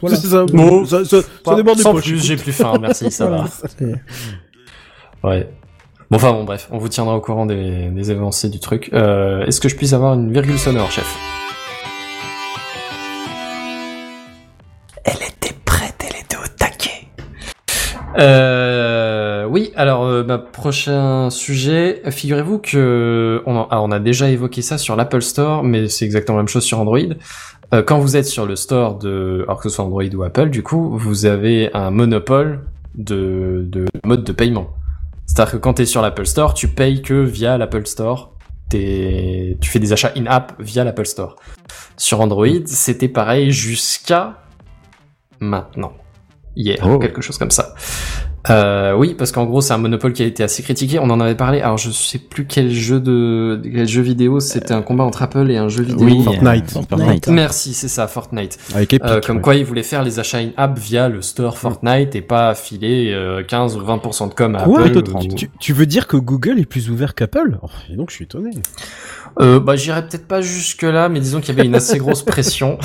Speaker 1: Voilà.
Speaker 3: C'est ça,
Speaker 12: Non,
Speaker 3: ça, ça, ça
Speaker 12: Pas-
Speaker 3: déborde des
Speaker 12: sans
Speaker 3: poches.
Speaker 12: plus, j'ai plus faim, merci, ça
Speaker 1: Voilà.
Speaker 12: va. Ouais. Bon, enfin bon, bref, on vous tiendra au courant des, des avancées du truc. Euh, Est-ce que je puisse avoir une virgule sonore, chef? Elle était prête, elle était au taquet. Euh, oui, alors euh, bah, prochain sujet. Figurez-vous que on, en- alors, on a déjà évoqué ça sur l'Apple Store, mais c'est exactement la même chose sur Android. Euh, quand vous êtes sur le store de, alors que ce soit Android ou Apple, du coup, vous avez un monopole de, de mode de paiement. C'est-à-dire que quand tu es sur l'Apple Store, tu payes que via l'Apple Store. T'es- Tu fais des achats in-app via l'Apple Store. Sur Android, c'était pareil jusqu'à maintenant. Hier,
Speaker 4: Oh.
Speaker 12: quelque chose comme ça. Euh, oui, parce qu'en gros, c'est un monopole qui a été assez critiqué. On en avait parlé. Alors, je sais plus quel jeu de quel jeu vidéo. C'était un combat entre Apple et un jeu vidéo.
Speaker 11: Oui,
Speaker 3: Fortnite.
Speaker 11: euh, Fortnite.
Speaker 12: Merci, c'est ça, Fortnite.
Speaker 3: Avec Epic.
Speaker 12: Euh, comme
Speaker 3: ouais.
Speaker 12: quoi, ils voulaient faire les achats in-app via le store Fortnite et pas filer euh, 15 ou 20% de com à
Speaker 3: Quoi
Speaker 12: Apple.
Speaker 3: tu,
Speaker 12: ou-
Speaker 3: tu- tu veux dire que Google est plus ouvert qu'Apple? Oh, et donc je suis étonné.
Speaker 12: Euh, bah, j'irais peut-être pas jusque là, mais disons qu'il y avait une assez grosse pression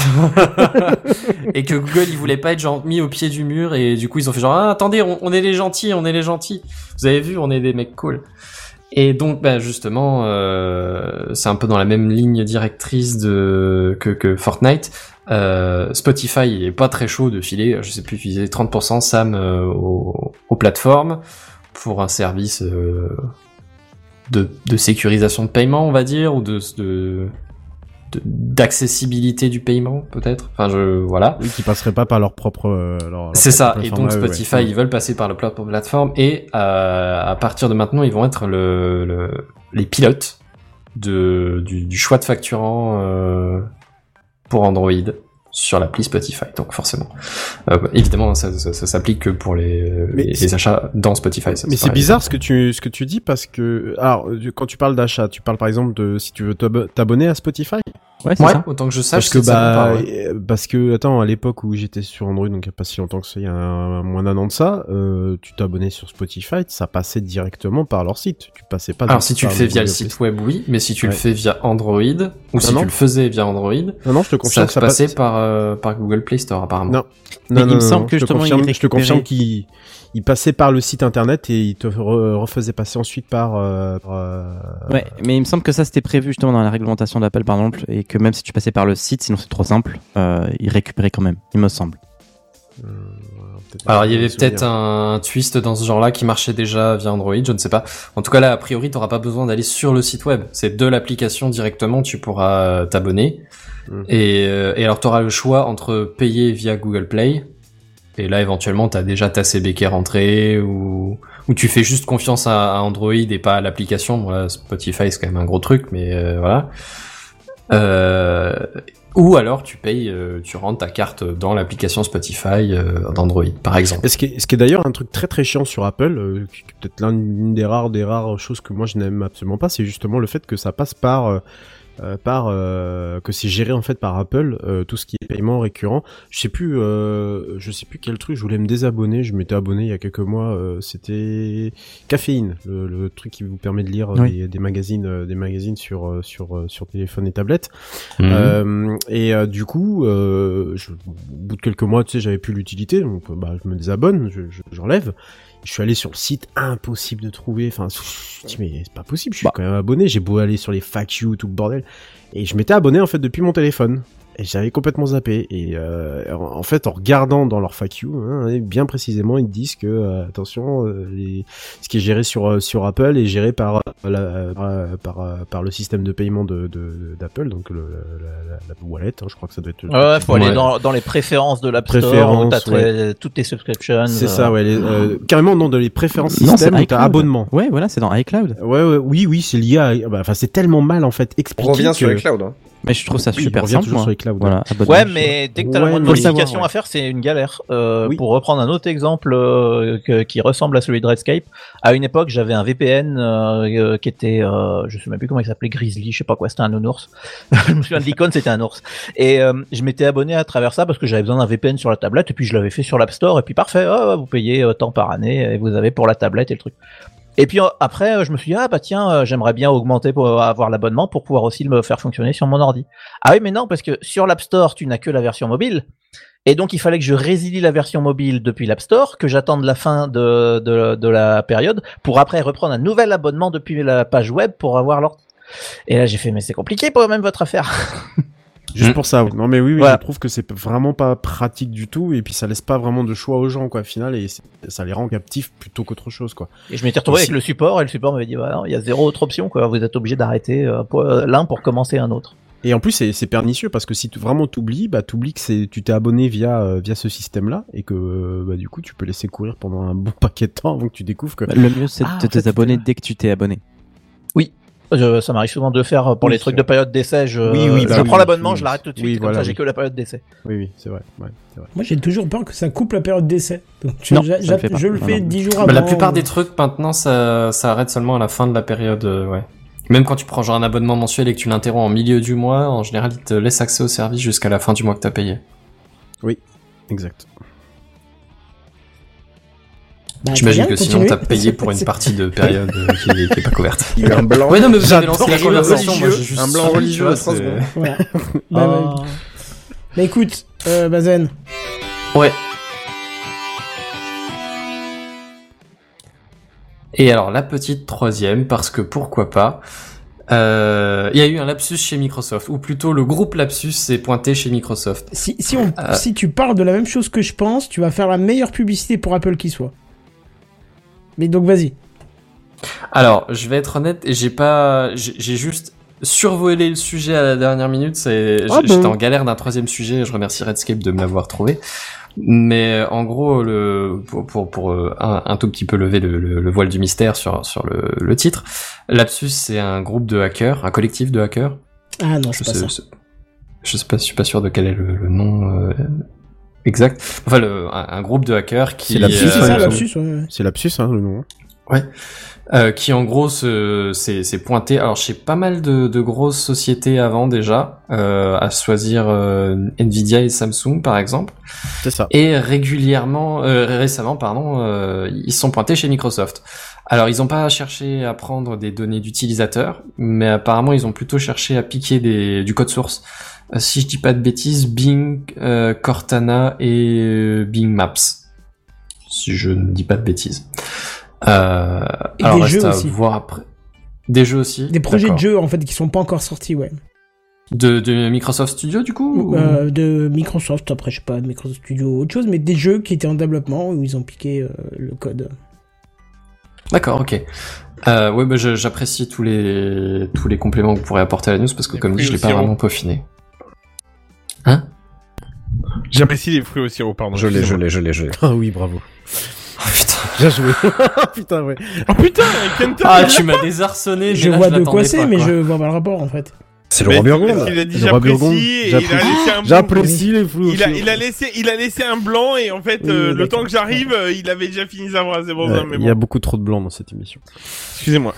Speaker 12: et que Google il voulait pas être genre mis au pied du mur et du coup ils ont fait genre ah, attendez on, on est les gentils, on est les gentils. Vous avez vu, on est des mecs cool. Et donc bah justement euh, c'est un peu dans la même ligne directrice de que, que Fortnite. Euh, Spotify il est pas très chaud de filer, je sais plus, il disait 30% Sam euh, aux, aux plateformes pour un service euh, de, de sécurisation de paiement, on va dire, ou de de- d'accessibilité du paiement, peut-être. Enfin, je voilà.
Speaker 3: Oui, qui passerait pas par leur propre. euh, leur- leur
Speaker 12: C'est ça.
Speaker 3: propre
Speaker 12: Et donc
Speaker 3: ouais.
Speaker 12: Spotify, ils veulent passer par le plat- plateforme et euh, à partir de maintenant, ils vont être le, le- les pilotes de du, du choix de facturant euh, pour Android sur l'appli Spotify. Donc forcément, Euh, évidemment, ça, ça, ça s'applique que pour les, achats dans Spotify. ça,
Speaker 3: Mais c'est bizarre ce que tu ce que tu dis parce que alors quand tu parles d'achat, tu parles par exemple de si tu veux t'ab- t'abonner à Spotify?
Speaker 11: Ouais, c'est
Speaker 12: Ouais,
Speaker 11: ça.
Speaker 12: autant que je sache,
Speaker 3: Parce que bah
Speaker 12: mon part, ouais.
Speaker 3: parce que attends à l'époque où j'étais sur Android donc il y a pas si longtemps que ça il y a un- moins d'un an de ça euh, tu t'abonnais sur Spotify ça passait directement par leur site tu passais pas
Speaker 12: Alors si tu le fais via le site web, oui, mais si tu
Speaker 3: Ouais.
Speaker 12: le fais via Android, ou si
Speaker 3: non.
Speaker 12: tu le faisais via Android,
Speaker 3: Play. non non je te confirme
Speaker 12: ça
Speaker 3: ça
Speaker 12: passait
Speaker 3: passe-
Speaker 12: par, euh, par Google Play Store apparemment.
Speaker 3: Non.
Speaker 11: Mais
Speaker 3: Non,
Speaker 11: il
Speaker 3: non,
Speaker 11: me semble
Speaker 3: non,
Speaker 11: que
Speaker 3: je te
Speaker 11: justement,
Speaker 3: confirme,
Speaker 11: il
Speaker 3: je te confirme
Speaker 11: récupérait-
Speaker 3: qu'il il passait par le site internet et il te re- refaisait passer ensuite par, euh, par, euh,
Speaker 11: Ouais, mais il me semble que ça c'était prévu justement dans la réglementation d'Apple par exemple, et que même si tu passais par le site, sinon c'est trop simple, euh, ils récupéraient quand même, il me semble.
Speaker 3: peut-être
Speaker 12: Alors il y avait peut-être un twist dans ce genre-là qui marchait déjà via Android, je ne sais pas. En tout cas là, a priori, tu n'auras pas besoin d'aller sur le site web. C'est de l'application directement, tu pourras euh, t'abonner.
Speaker 3: Mm.
Speaker 12: Et, euh, et alors tu auras le choix entre payer via Google Play, et là éventuellement tu as déjà ta CB qui est rentrée, ou, ou tu fais juste confiance à, Android et pas à l'application. Spotify c'est quand même un gros truc, mais euh, voilà. Euh, ou alors tu payes, euh, tu rentres ta carte dans l'application Spotify euh, d'Android, par exemple.
Speaker 3: Ce qui est, est d'ailleurs un truc très très chiant sur Apple, euh, qui est peut-être l'une des rares des rares choses que moi je n'aime absolument pas, c'est justement le fait que ça passe par euh, par euh, que c'est géré en fait par Apple euh, tout ce qui est paiement récurrent. Je sais plus euh, je sais plus quel truc, je voulais me désabonner, je m'étais abonné il y a quelques mois, euh, c'était Caféine, le, le truc qui vous permet de lire euh,
Speaker 11: Oui.
Speaker 3: des, des magazines euh, des magazines sur sur sur téléphone et tablette.
Speaker 12: Mhm.
Speaker 3: Euh, et euh, du coup, euh, je, au bout de quelques mois, tu sais, j'avais plus l'utilité, donc bah, je me désabonne, je, je- j'enlève. Je suis allé sur le site, impossible de trouver. Enfin, je me dis, mais c'est pas possible, je suis quand même abonné. J'ai beau aller sur les FAQ, tout le bordel. Et je m'étais abonné en fait depuis mon téléphone. Et j'avais complètement zappé. Et euh, en fait, en regardant dans leur FAQ, hein, bien précisément, ils disent que euh, attention, euh, les, ce qui est géré sur euh, sur Apple est géré par la, par, par le système de paiement de de- d'Apple, donc le, la, la, la wallet. hein, je crois que ça doit être. le-
Speaker 9: Ouais, faut aller
Speaker 12: Ouais.
Speaker 9: dans, dans les préférences de l'App Store, t'as
Speaker 3: ouais.
Speaker 9: très- toutes tes subscriptions.
Speaker 3: C'est
Speaker 9: euh,
Speaker 3: ça, ouais. les- euh, carrément, non, dans les préférences
Speaker 11: Non,
Speaker 3: système, où t'as
Speaker 11: iCloud.
Speaker 3: abonnement.
Speaker 11: Ouais, voilà, c'est dans iCloud.
Speaker 3: Ouais, ouais, oui, oui, c'est lié à. bah, Enfin, c'est tellement mal en fait expliqué.
Speaker 4: On revient sur
Speaker 3: que-
Speaker 4: clouds. Hein.
Speaker 11: Mais je trouve ça
Speaker 3: Oui,
Speaker 11: super simple.
Speaker 3: toujours
Speaker 11: moi.
Speaker 3: sur les clouds.
Speaker 11: Voilà, abonnement.
Speaker 9: Ouais, mais dès que t'as la
Speaker 3: Ouais, le
Speaker 9: modification
Speaker 3: savoir, ouais.
Speaker 9: à faire, c'est une galère. Euh,
Speaker 3: Oui.
Speaker 9: Pour reprendre un autre exemple euh, que- qui ressemble à celui de Redscape, à une époque, j'avais un VPN euh, euh, qui était, euh, je sais même plus comment il s'appelait, Grizzly, je sais pas quoi, c'était un nounours. je me souviens de l'icône, c'était un ours. Et euh, je m'étais abonné à travers ça parce que j'avais besoin d'un VPN sur la tablette, et puis je l'avais fait sur l'App Store, et puis parfait, ah, vous payez euh, tant par année, et vous avez pour la tablette et le truc. Et puis euh, après, euh, je me suis dit, ah bah tiens, euh, j'aimerais bien augmenter pour avoir l'abonnement pour pouvoir aussi me faire fonctionner sur mon ordi. Ah oui, mais non, parce que sur l'App Store, tu n'as que la version mobile. Et donc, il fallait que je résilie la version mobile depuis l'App Store, que j'attende la fin de, de, de la période, pour après reprendre un nouvel abonnement depuis la page web pour avoir l'ordi. Et là, j'ai fait, mais c'est compliqué pour même votre affaire.
Speaker 3: Juste pour ça. oui. Non mais oui, oui
Speaker 9: Voilà.
Speaker 3: je trouve que c'est vraiment pas pratique du tout et puis ça laisse pas vraiment de choix aux gens quoi au final et ça les rend captifs plutôt qu'autre chose quoi.
Speaker 9: Et je m'étais retrouvé
Speaker 3: Aussi-
Speaker 9: avec le support, et le support m'avait dit, bah non, il y a zéro autre option, quoi. Vous êtes obligé d'arrêter euh, euh, l'un pour commencer un autre.
Speaker 3: Et en plus c'est pernicieux parce que si tu vraiment t'oublies, bah t'oublies que c'est tu t'es abonné via euh, via ce système là et que euh, bah du coup tu peux laisser courir pendant un bon paquet de temps avant que tu découvres que
Speaker 11: Bah, Le mieux, c'est
Speaker 3: Ah,
Speaker 11: de te
Speaker 3: fait,
Speaker 11: abonner dès que tu t'es abonné.
Speaker 9: Je- ça m'arrive souvent de faire euh, pour
Speaker 3: Oui,
Speaker 9: les trucs de période d'essai. Je,
Speaker 3: Oui, oui, bah
Speaker 9: je
Speaker 3: oui,
Speaker 9: prends l'abonnement,
Speaker 3: oui,
Speaker 9: je l'arrête tout de suite.
Speaker 3: oui,
Speaker 9: comme
Speaker 3: voilà,
Speaker 9: ça, j'ai
Speaker 3: oui.
Speaker 9: que la période d'essai.
Speaker 3: Oui oui, c'est vrai. Ouais, c'est vrai.
Speaker 1: Moi, j'ai toujours peur que ça coupe la période d'essai. Donc, je,
Speaker 11: Non,
Speaker 1: j'a-
Speaker 11: ça le
Speaker 1: fais
Speaker 11: non.
Speaker 1: 10 jours
Speaker 12: Bah,
Speaker 1: avant.
Speaker 12: la plupart des trucs maintenant ça, ça arrête seulement à la fin de la période, euh, ouais. Même quand tu prends genre un abonnement mensuel et que tu l'interromps en milieu du mois, en général il te laisse accès au service jusqu'à la fin du mois que t'as payé.
Speaker 3: Exact.
Speaker 1: Bah,
Speaker 12: J'imagine que sinon t'as payé pour une partie de période qui, est- qui est pas couverte.
Speaker 3: Il a un blanc.
Speaker 12: Ouais non mais vous avez
Speaker 3: J'adore
Speaker 12: lancé la conversation, moi juste
Speaker 3: Un blanc religieux à secondes.
Speaker 1: Voilà. Bah,
Speaker 9: Ah.
Speaker 1: bah, bah, écoute, euh, Bazen,
Speaker 12: Ouais. Et alors la petite troisième, parce que pourquoi pas, euh, il y a eu un lapsus chez Microsoft, ou plutôt le groupe lapsus s'est pointé chez Microsoft.
Speaker 1: si, si, on,
Speaker 12: Euh.
Speaker 1: si tu parles de la même chose que je pense, tu vas faire la meilleure publicité pour Apple qui soit. Mais donc, vas-y.
Speaker 12: Alors, je vais être honnête, j'ai pas, j'ai juste survolé le sujet à la dernière minute. C'est,
Speaker 1: Ah
Speaker 12: j'étais
Speaker 1: bon
Speaker 12: en galère d'un troisième sujet. Je remercie Redscape de me l'avoir trouvé. Mais en gros, le pour pour, pour, euh, un, un tout petit peu lever le, le, le voile du mystère sur sur le, le titre, Lapsus c'est un groupe de hackers, un collectif de hackers.
Speaker 1: Ah non,
Speaker 12: Je
Speaker 1: c'est pas ça.
Speaker 12: sais, je sais pas, je suis pas sûr de quel est le, le nom euh, exact. Enfin, le, un, un groupe de hackers qui
Speaker 3: C'est Lapsus,
Speaker 1: c'est
Speaker 3: ouais,
Speaker 1: ouais, ouais.
Speaker 3: C'est lapsus hein le nom.
Speaker 12: Euh, qui en gros se- s'est s'est pointé alors chez pas mal de, de grosses sociétés avant déjà euh, à choisir euh, Nvidia et Samsung par exemple
Speaker 3: C'est ça.
Speaker 12: et régulièrement euh, récemment pardon euh, ils se sont pointés chez Microsoft alors ils n'ont pas cherché à prendre des données d'utilisateurs mais apparemment ils ont plutôt cherché à piquer des, du code source Euh, si je dis pas de bêtises Bing euh, Cortana et euh, Bing Maps si je ne dis pas de bêtises euh,
Speaker 1: Et
Speaker 12: alors
Speaker 1: des
Speaker 12: reste
Speaker 1: jeux
Speaker 12: à
Speaker 1: aussi.
Speaker 12: voir après. Des jeux aussi.
Speaker 1: Des projets de jeux, en fait, qui sont pas encore sortis, ouais.
Speaker 12: De, de Microsoft Studio du coup ou-
Speaker 1: Euh, de Microsoft, après, je sais pas, de Microsoft Studio ou autre chose, mais des jeux qui étaient en développement où ils ont piqué euh, le code.
Speaker 12: D'accord, ok. Euh, ouais, bah, j'apprécie tous les tous les compléments que vous pourrez apporter à la news parce que comme dit, je l'ai pas
Speaker 5: sirop.
Speaker 12: vraiment peaufiné. Hein
Speaker 5: J'apprécie les fruits au sirop, pardon.
Speaker 4: Je l'ai, je l'ai, je l'ai, je l'ai.
Speaker 3: Ah oui bravo.
Speaker 12: Oh putain.
Speaker 3: Bien joué. putain ouais.
Speaker 5: Oh putain, Kenton
Speaker 12: Ah, tu m'as désarçonné.
Speaker 1: je
Speaker 12: là,
Speaker 1: vois de quoi c'est, mais je vois pas le rapport, en fait.
Speaker 4: C'est le roi Burgonde.
Speaker 5: Il a dit j'apprécie et il a
Speaker 3: j'apprécie.
Speaker 5: laissé un blanc.
Speaker 3: J'apprécie les fruits.
Speaker 5: Il a, il a laissé, il a laissé un blanc et en fait,
Speaker 1: Oui,
Speaker 5: euh, le temps que j'arrive, euh, il avait déjà fini sa phrase.
Speaker 3: Ouais,
Speaker 5: mais
Speaker 3: Il y a beaucoup trop de blanc dans cette émission.
Speaker 5: Excusez-moi.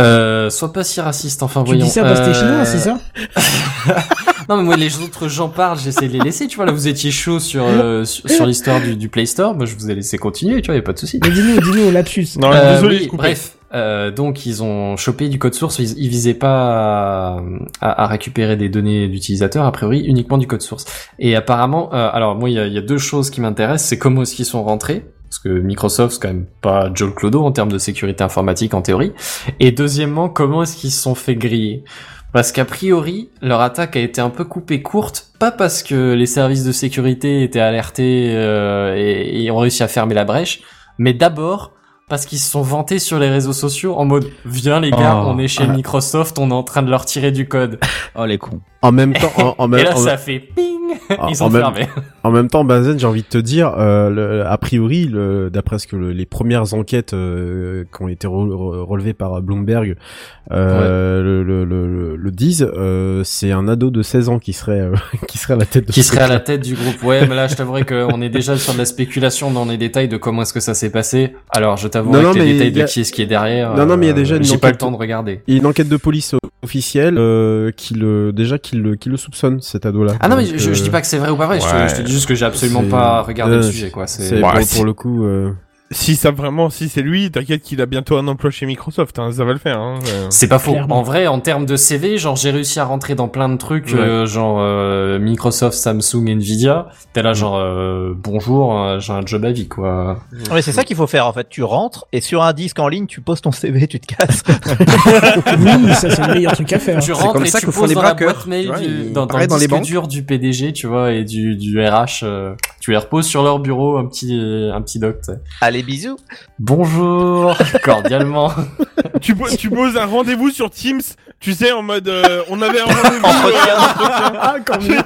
Speaker 12: Euh, sois pas si raciste, enfin
Speaker 1: Tu
Speaker 12: voyons.
Speaker 1: dis ça parce que t'es
Speaker 12: Euh,
Speaker 1: chinois, c'est ça
Speaker 12: Non mais moi les autres gens parlent, j'essaie de les laisser, tu vois là vous étiez chaud sur euh, sur, sur l'histoire du, du Play Store, moi je vous ai laissé continuer, tu vois, y a pas de souci.
Speaker 1: Mais dis-nous, dis-nous, lapsus.
Speaker 5: Non,
Speaker 12: Euh,
Speaker 5: désolé,
Speaker 12: oui, bref, euh, donc ils ont chopé du code source, ils, ils visaient pas à, à- à récupérer des données d'utilisateurs, a priori uniquement du code source. Et apparemment, euh, alors moi il y a, il y a deux choses qui m'intéressent, c'est comment est-ce qu'ils sont rentrés, parce que Microsoft c'est quand même pas Joe Clodo en termes de sécurité informatique en théorie, et deuxièmement comment est-ce qu'ils se sont fait griller? Parce qu'a priori, leur attaque a été un peu coupée courte, pas parce que les services de sécurité étaient alertés euh, et, et ont réussi à fermer la brèche, mais d'abord parce qu'ils se sont vantés sur les réseaux sociaux en mode viens les gars,
Speaker 11: Oh.
Speaker 12: on est chez
Speaker 3: Ah.
Speaker 12: Microsoft, on est en train de leur tirer du code.
Speaker 11: Oh les cons.
Speaker 3: En même temps, en, en
Speaker 12: et
Speaker 3: même
Speaker 12: là
Speaker 3: en-
Speaker 12: ça fait ping.
Speaker 3: Ah,
Speaker 12: Ils
Speaker 3: en même-
Speaker 12: fermé.
Speaker 3: En même temps, Benzen, j'ai envie de te dire, euh, le- a priori, le- d'après ce que le- les premières enquêtes euh, qui ont été re- re- relevées par Bloomberg euh, le, le, le, le disent, euh, c'est un ado de 16 ans qui serait euh, qui serait à la tête de
Speaker 12: Qui
Speaker 3: ce
Speaker 12: serait à la tête du groupe. Ouais, mais là, je t'avouerai qu'on est déjà sur de la spéculation dans les détails de comment est-ce que ça s'est passé. Alors, je t'avoue les détails
Speaker 3: a-
Speaker 12: de qui est-ce qui est derrière.
Speaker 3: Non, non, mais il y a déjà
Speaker 12: euh,
Speaker 3: une
Speaker 12: J'ai pas le
Speaker 3: enquête-
Speaker 12: temps de regarder.
Speaker 3: Il y a une enquête de police officielle euh, qui le déjà qui le qui le soupçonne cet ado-là.
Speaker 12: Ah non, mais je, je
Speaker 3: euh,
Speaker 12: dis pas que c'est vrai ou pas vrai. je te-
Speaker 5: ouais.
Speaker 12: Je, te dis juste que j'ai absolument pas regardé le sujet, quoi.
Speaker 3: C'est pour, pour le coup. euh,
Speaker 5: Si ça vraiment, si c'est lui, t'inquiète qu'il a bientôt un emploi chez Microsoft, hein, ça va le faire. Hein. euh.
Speaker 12: C'est pas faux.
Speaker 1: Clairement.
Speaker 12: En vrai, en termes de CV, genre j'ai réussi à rentrer dans plein de trucs,
Speaker 3: Ouais.
Speaker 12: euh, genre euh, Microsoft, Samsung, Nvidia. T'es là genre euh, bonjour, euh, j'ai un job à vie quoi.
Speaker 9: Mais c'est ça qu'il faut faire en fait. Tu rentres et sur un disque en ligne, tu poses ton CV, tu te casses.
Speaker 1: Oui, ça c'est le meilleur truc à faire.
Speaker 12: Tu rentres
Speaker 4: comme
Speaker 12: et
Speaker 4: ça
Speaker 12: tu poses
Speaker 4: les
Speaker 12: dans la
Speaker 4: braqueurs,
Speaker 12: boîte mail du, dans, dans le
Speaker 4: dans les
Speaker 12: disque dur du PDG, tu vois, et du, du RH. euh, tu les reposes sur leur bureau, un petit un petit doc. tu
Speaker 9: bisous.
Speaker 12: Bonjour, cordialement.
Speaker 5: tu, po- tu poses un rendez-vous sur Teams, tu sais, en mode, euh, on avait un rendez-vous. euh,
Speaker 1: Ah, quand même.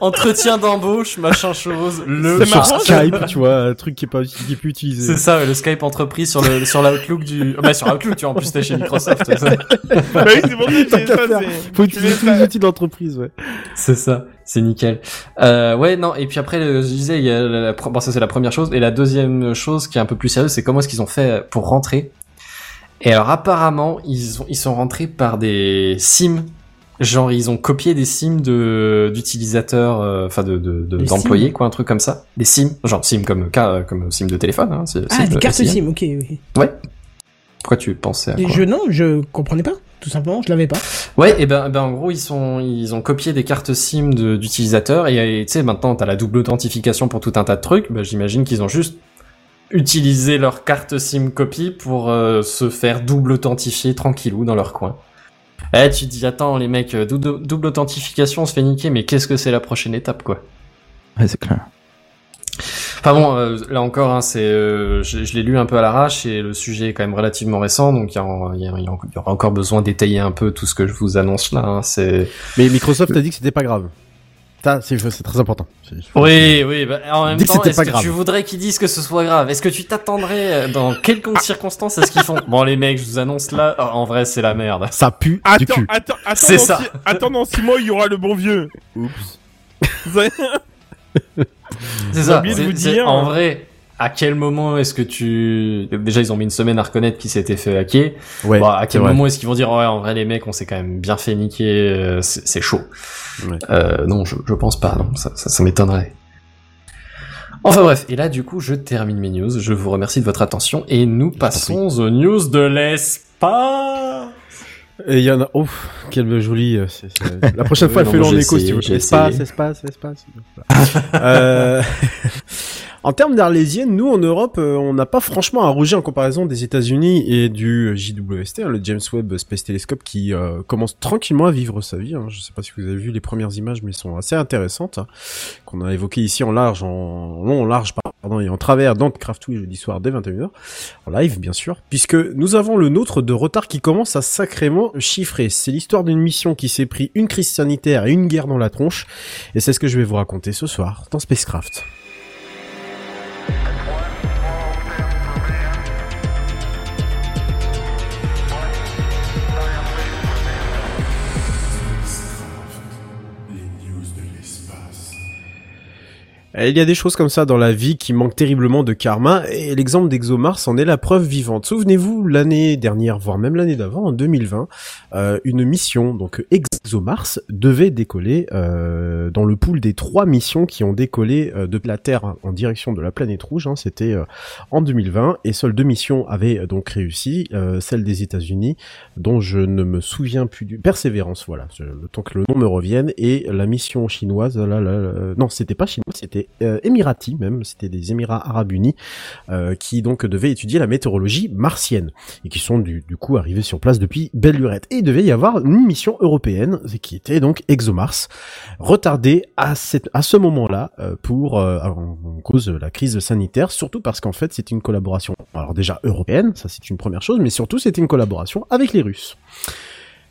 Speaker 12: Entretien d'embauche, machin chose. Le
Speaker 5: C'est
Speaker 3: sur
Speaker 5: marrant,
Speaker 3: Skype, tu vois, un truc qui est pas qui est plus utilisé.
Speaker 12: C'est ça, le Skype entreprise sur le sur l'Outlook du bah sur Outlook, tu vois, en plus t'es chez Microsoft.
Speaker 5: bah oui, c'est pour ça que
Speaker 3: Faut utiliser tous les outils d'entreprise, ouais.
Speaker 12: C'est ça, c'est nickel. Euh, ouais, non, et puis après, je disais, il y a la, la- bon, ça c'est la première chose, et la deuxième chose qui est un peu plus sérieuse, c'est comment est-ce qu'ils ont fait pour rentrer. Et alors apparemment, ils ont ils sont rentrés par des sims. Genre ils ont copié des sims de d'utilisateurs, euh, enfin de de- de-
Speaker 1: Des
Speaker 12: d'employés
Speaker 1: sims
Speaker 12: quoi, un truc comme ça. Des sims, genre sim comme ca- comme sim de téléphone. Hein,
Speaker 1: Ah,
Speaker 12: sim,
Speaker 1: des
Speaker 12: euh,
Speaker 1: cartes
Speaker 12: SIM.
Speaker 1: SIM, ok, oui.
Speaker 12: Ouais. Pourquoi tu pensais à quoi
Speaker 1: je, non, je comprenais pas. Tout simplement, je l'avais pas.
Speaker 12: Ouais, et ben, ben en gros ils sont ils ont copié des cartes SIM d'utilisateurs et tu sais maintenant t'as la double authentification pour tout un tas de trucs. Ben, j'imagine qu'ils ont juste utilisé leur carte SIM copie pour euh, se faire double authentifier tranquillou dans leur coin. Eh, tu te dis attends les mecs euh, double, double authentification on se fait niquer mais qu'est-ce que c'est la prochaine étape quoi?
Speaker 11: Ouais, c'est clair.
Speaker 12: Enfin bon, euh, là encore, hein, c'est, euh, je, je l'ai lu un peu à l'arrache et le sujet est quand même relativement récent, donc il y, y y aura encore besoin d'étayer un peu tout ce que je vous annonce là. hein, c'est
Speaker 3: Mais Microsoft a dit que c'était pas grave. Ça, c'est c'est très important.
Speaker 12: Oui, oui, bah, en même
Speaker 3: Dis que
Speaker 12: temps,
Speaker 3: c'était
Speaker 12: est-ce
Speaker 3: pas
Speaker 12: que
Speaker 3: grave.
Speaker 12: tu voudrais qu'ils disent que ce soit grave? Est-ce que tu t'attendrais euh, dans quelconque circonstance à ce qu'ils font? Bon, les mecs, je vous annonce là, oh, en vrai, c'est la merde.
Speaker 3: Ça pue du
Speaker 5: Attends,
Speaker 3: cul.
Speaker 5: attends, attends,
Speaker 12: C'est ça.
Speaker 5: six- attends, dans six mois, il y aura le bon vieux. Oups.
Speaker 12: C'est ça.
Speaker 5: oublié de
Speaker 12: c'est-
Speaker 5: vous
Speaker 12: c'est-
Speaker 5: dire.
Speaker 12: En vrai, à quel moment est-ce que tu... Déjà, ils ont mis une semaine à reconnaître qu'ils s'étaient fait hacker.
Speaker 3: Ouais.
Speaker 12: Bon, à quel moment est-ce qu'ils vont dire, ouais, en vrai, les mecs, on s'est quand même bien fait niquer, euh, c'est c'est chaud.
Speaker 3: Ouais.
Speaker 12: Euh, non, je, je pense pas, non, ça, ça, ça m'étonnerait. Enfin bref, et là du coup je termine mes news, je vous remercie de votre attention et nous passons aux news de l'espace.
Speaker 3: Et il y en a. Oh, quelle jolie. euh, c'est- c'est- La prochaine fois,
Speaker 12: moi,
Speaker 3: en
Speaker 12: j'ai
Speaker 3: écho si tu veux. Espace, espace, espace. Euh... En termes d'arlésienne, nous en Europe, euh, on n'a pas franchement à rougir en comparaison des États-Unis et du JWST, hein, le James Webb Space Telescope, qui euh, commence tranquillement à vivre sa vie. Hein. Je sais pas si vous avez vu les premières images, mais elles sont assez intéressantes, hein, qu'on a évoquées ici en large, en long, en large, pardon, et en travers dans Craft Week jeudi soir dès 21h, en live bien sûr, puisque nous avons le nôtre de retard qui commence à sacrément chiffrer. C'est l'histoire d'une mission qui s'est pris une crise sanitaire et une guerre dans la tronche, et c'est ce que je vais vous raconter ce soir dans Spacecraft. Il y a des choses comme ça dans la vie qui manquent terriblement de karma, et l'exemple d'ExoMars en est la preuve vivante. Souvenez-vous, l'année dernière, voire même l'année d'avant, en 2020, euh, une mission, donc ExoMars, devait décoller euh, dans le pool des trois missions qui ont décollé euh, de la Terre en direction de la planète rouge. hein. C'était euh, en 2020, et seules deux missions avaient euh, donc réussi, euh, celle des États-Unis, dont je ne me souviens plus du Persévérance, voilà, le temps que le nom me revienne, et la mission chinoise, là, là, là, non, c'était pas chinois, c'était euh, émirati même, c'était des Émirats Arabes Unis, euh, qui donc devaient étudier la météorologie martienne, et qui sont du, coup arrivés sur place depuis belle lurette. Et il devait y avoir une mission européenne, qui était donc ExoMars, retardée à, cette, à ce moment-là, euh, pour, en, cause de la crise sanitaire, surtout parce qu'en fait c'est une collaboration, alors déjà européenne, ça c'est une première chose, mais surtout c'était une collaboration avec les Russes.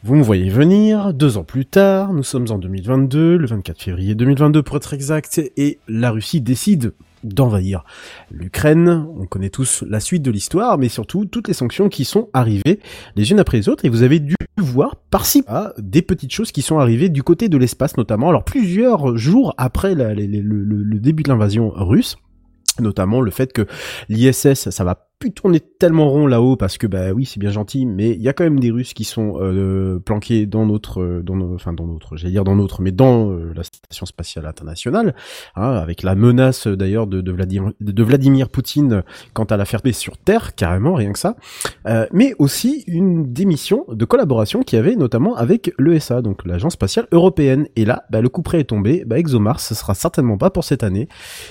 Speaker 3: Vous me voyez venir, deux ans plus tard, nous sommes en 2022, le 24 février 2022 pour être exact, et la Russie décide d'envahir l'Ukraine. On connaît tous la suite de l'histoire, mais surtout toutes les sanctions qui sont arrivées les unes après les autres, et vous avez dû voir par-ci par des petites choses qui sont arrivées du côté de l'espace notamment, alors plusieurs jours après le début de l'invasion russe notamment le fait que l'ISS ça va plus tourner tellement rond là-haut parce que bah oui c'est bien gentil mais il y a quand même des Russes qui sont euh, planqués dans notre euh, dans nos, enfin dans notre j'allais dire dans notre mais dans euh, la station spatiale internationale hein, avec la menace euh, d'ailleurs de, Vladimir Poutine quant à la faire sur Terre carrément rien que ça. Euh, mais aussi une démission de collaboration qu'il y avait notamment avec l'ESA donc l'agence spatiale européenne. Et là bah, le coup près est tombé. Bah, ExoMars ce sera certainement pas pour cette année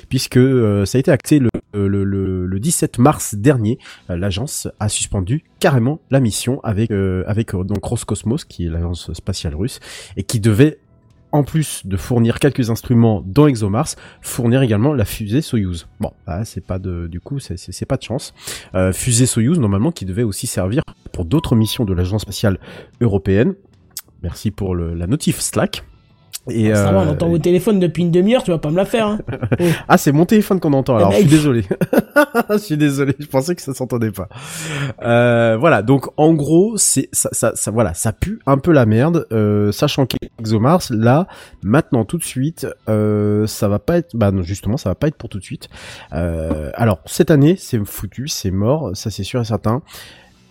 Speaker 3: puisque ça a été acté le, le, le, le 17 mars dernier. Euh, L'agence a suspendu carrément la mission avec euh, avec euh, donc Roscosmos, qui est l'agence spatiale russe, et qui devait en plus de fournir quelques instruments dans ExoMars, fournir également la fusée Soyuz. Bon, ah, c'est pas de, du coup, c'est- pas de chance. Euh, fusée Soyuz, normalement, qui devait aussi servir pour d'autres missions de l'agence spatiale européenne. Merci pour la notif Slack. Et,
Speaker 1: Ça va, on
Speaker 3: euh,
Speaker 1: entend vos téléphones depuis une demi-heure, tu vas pas me la faire. Hein. Oh.
Speaker 3: ah, c'est mon téléphone qu'on entend. Alors,
Speaker 1: Eh
Speaker 3: je suis désolé. je suis désolé. Je pensais que ça s'entendait pas. Euh, voilà. Donc, en gros, c'est ça, ça, ça, voilà, ça pue un peu la merde. Euh, sachant qu'ExoMars, là, maintenant, tout de suite, euh, ça va pas être. Bah non, justement, ça va pas être pour tout de suite. Euh, alors, cette année, c'est foutu, c'est mort. Ça, c'est sûr et certain.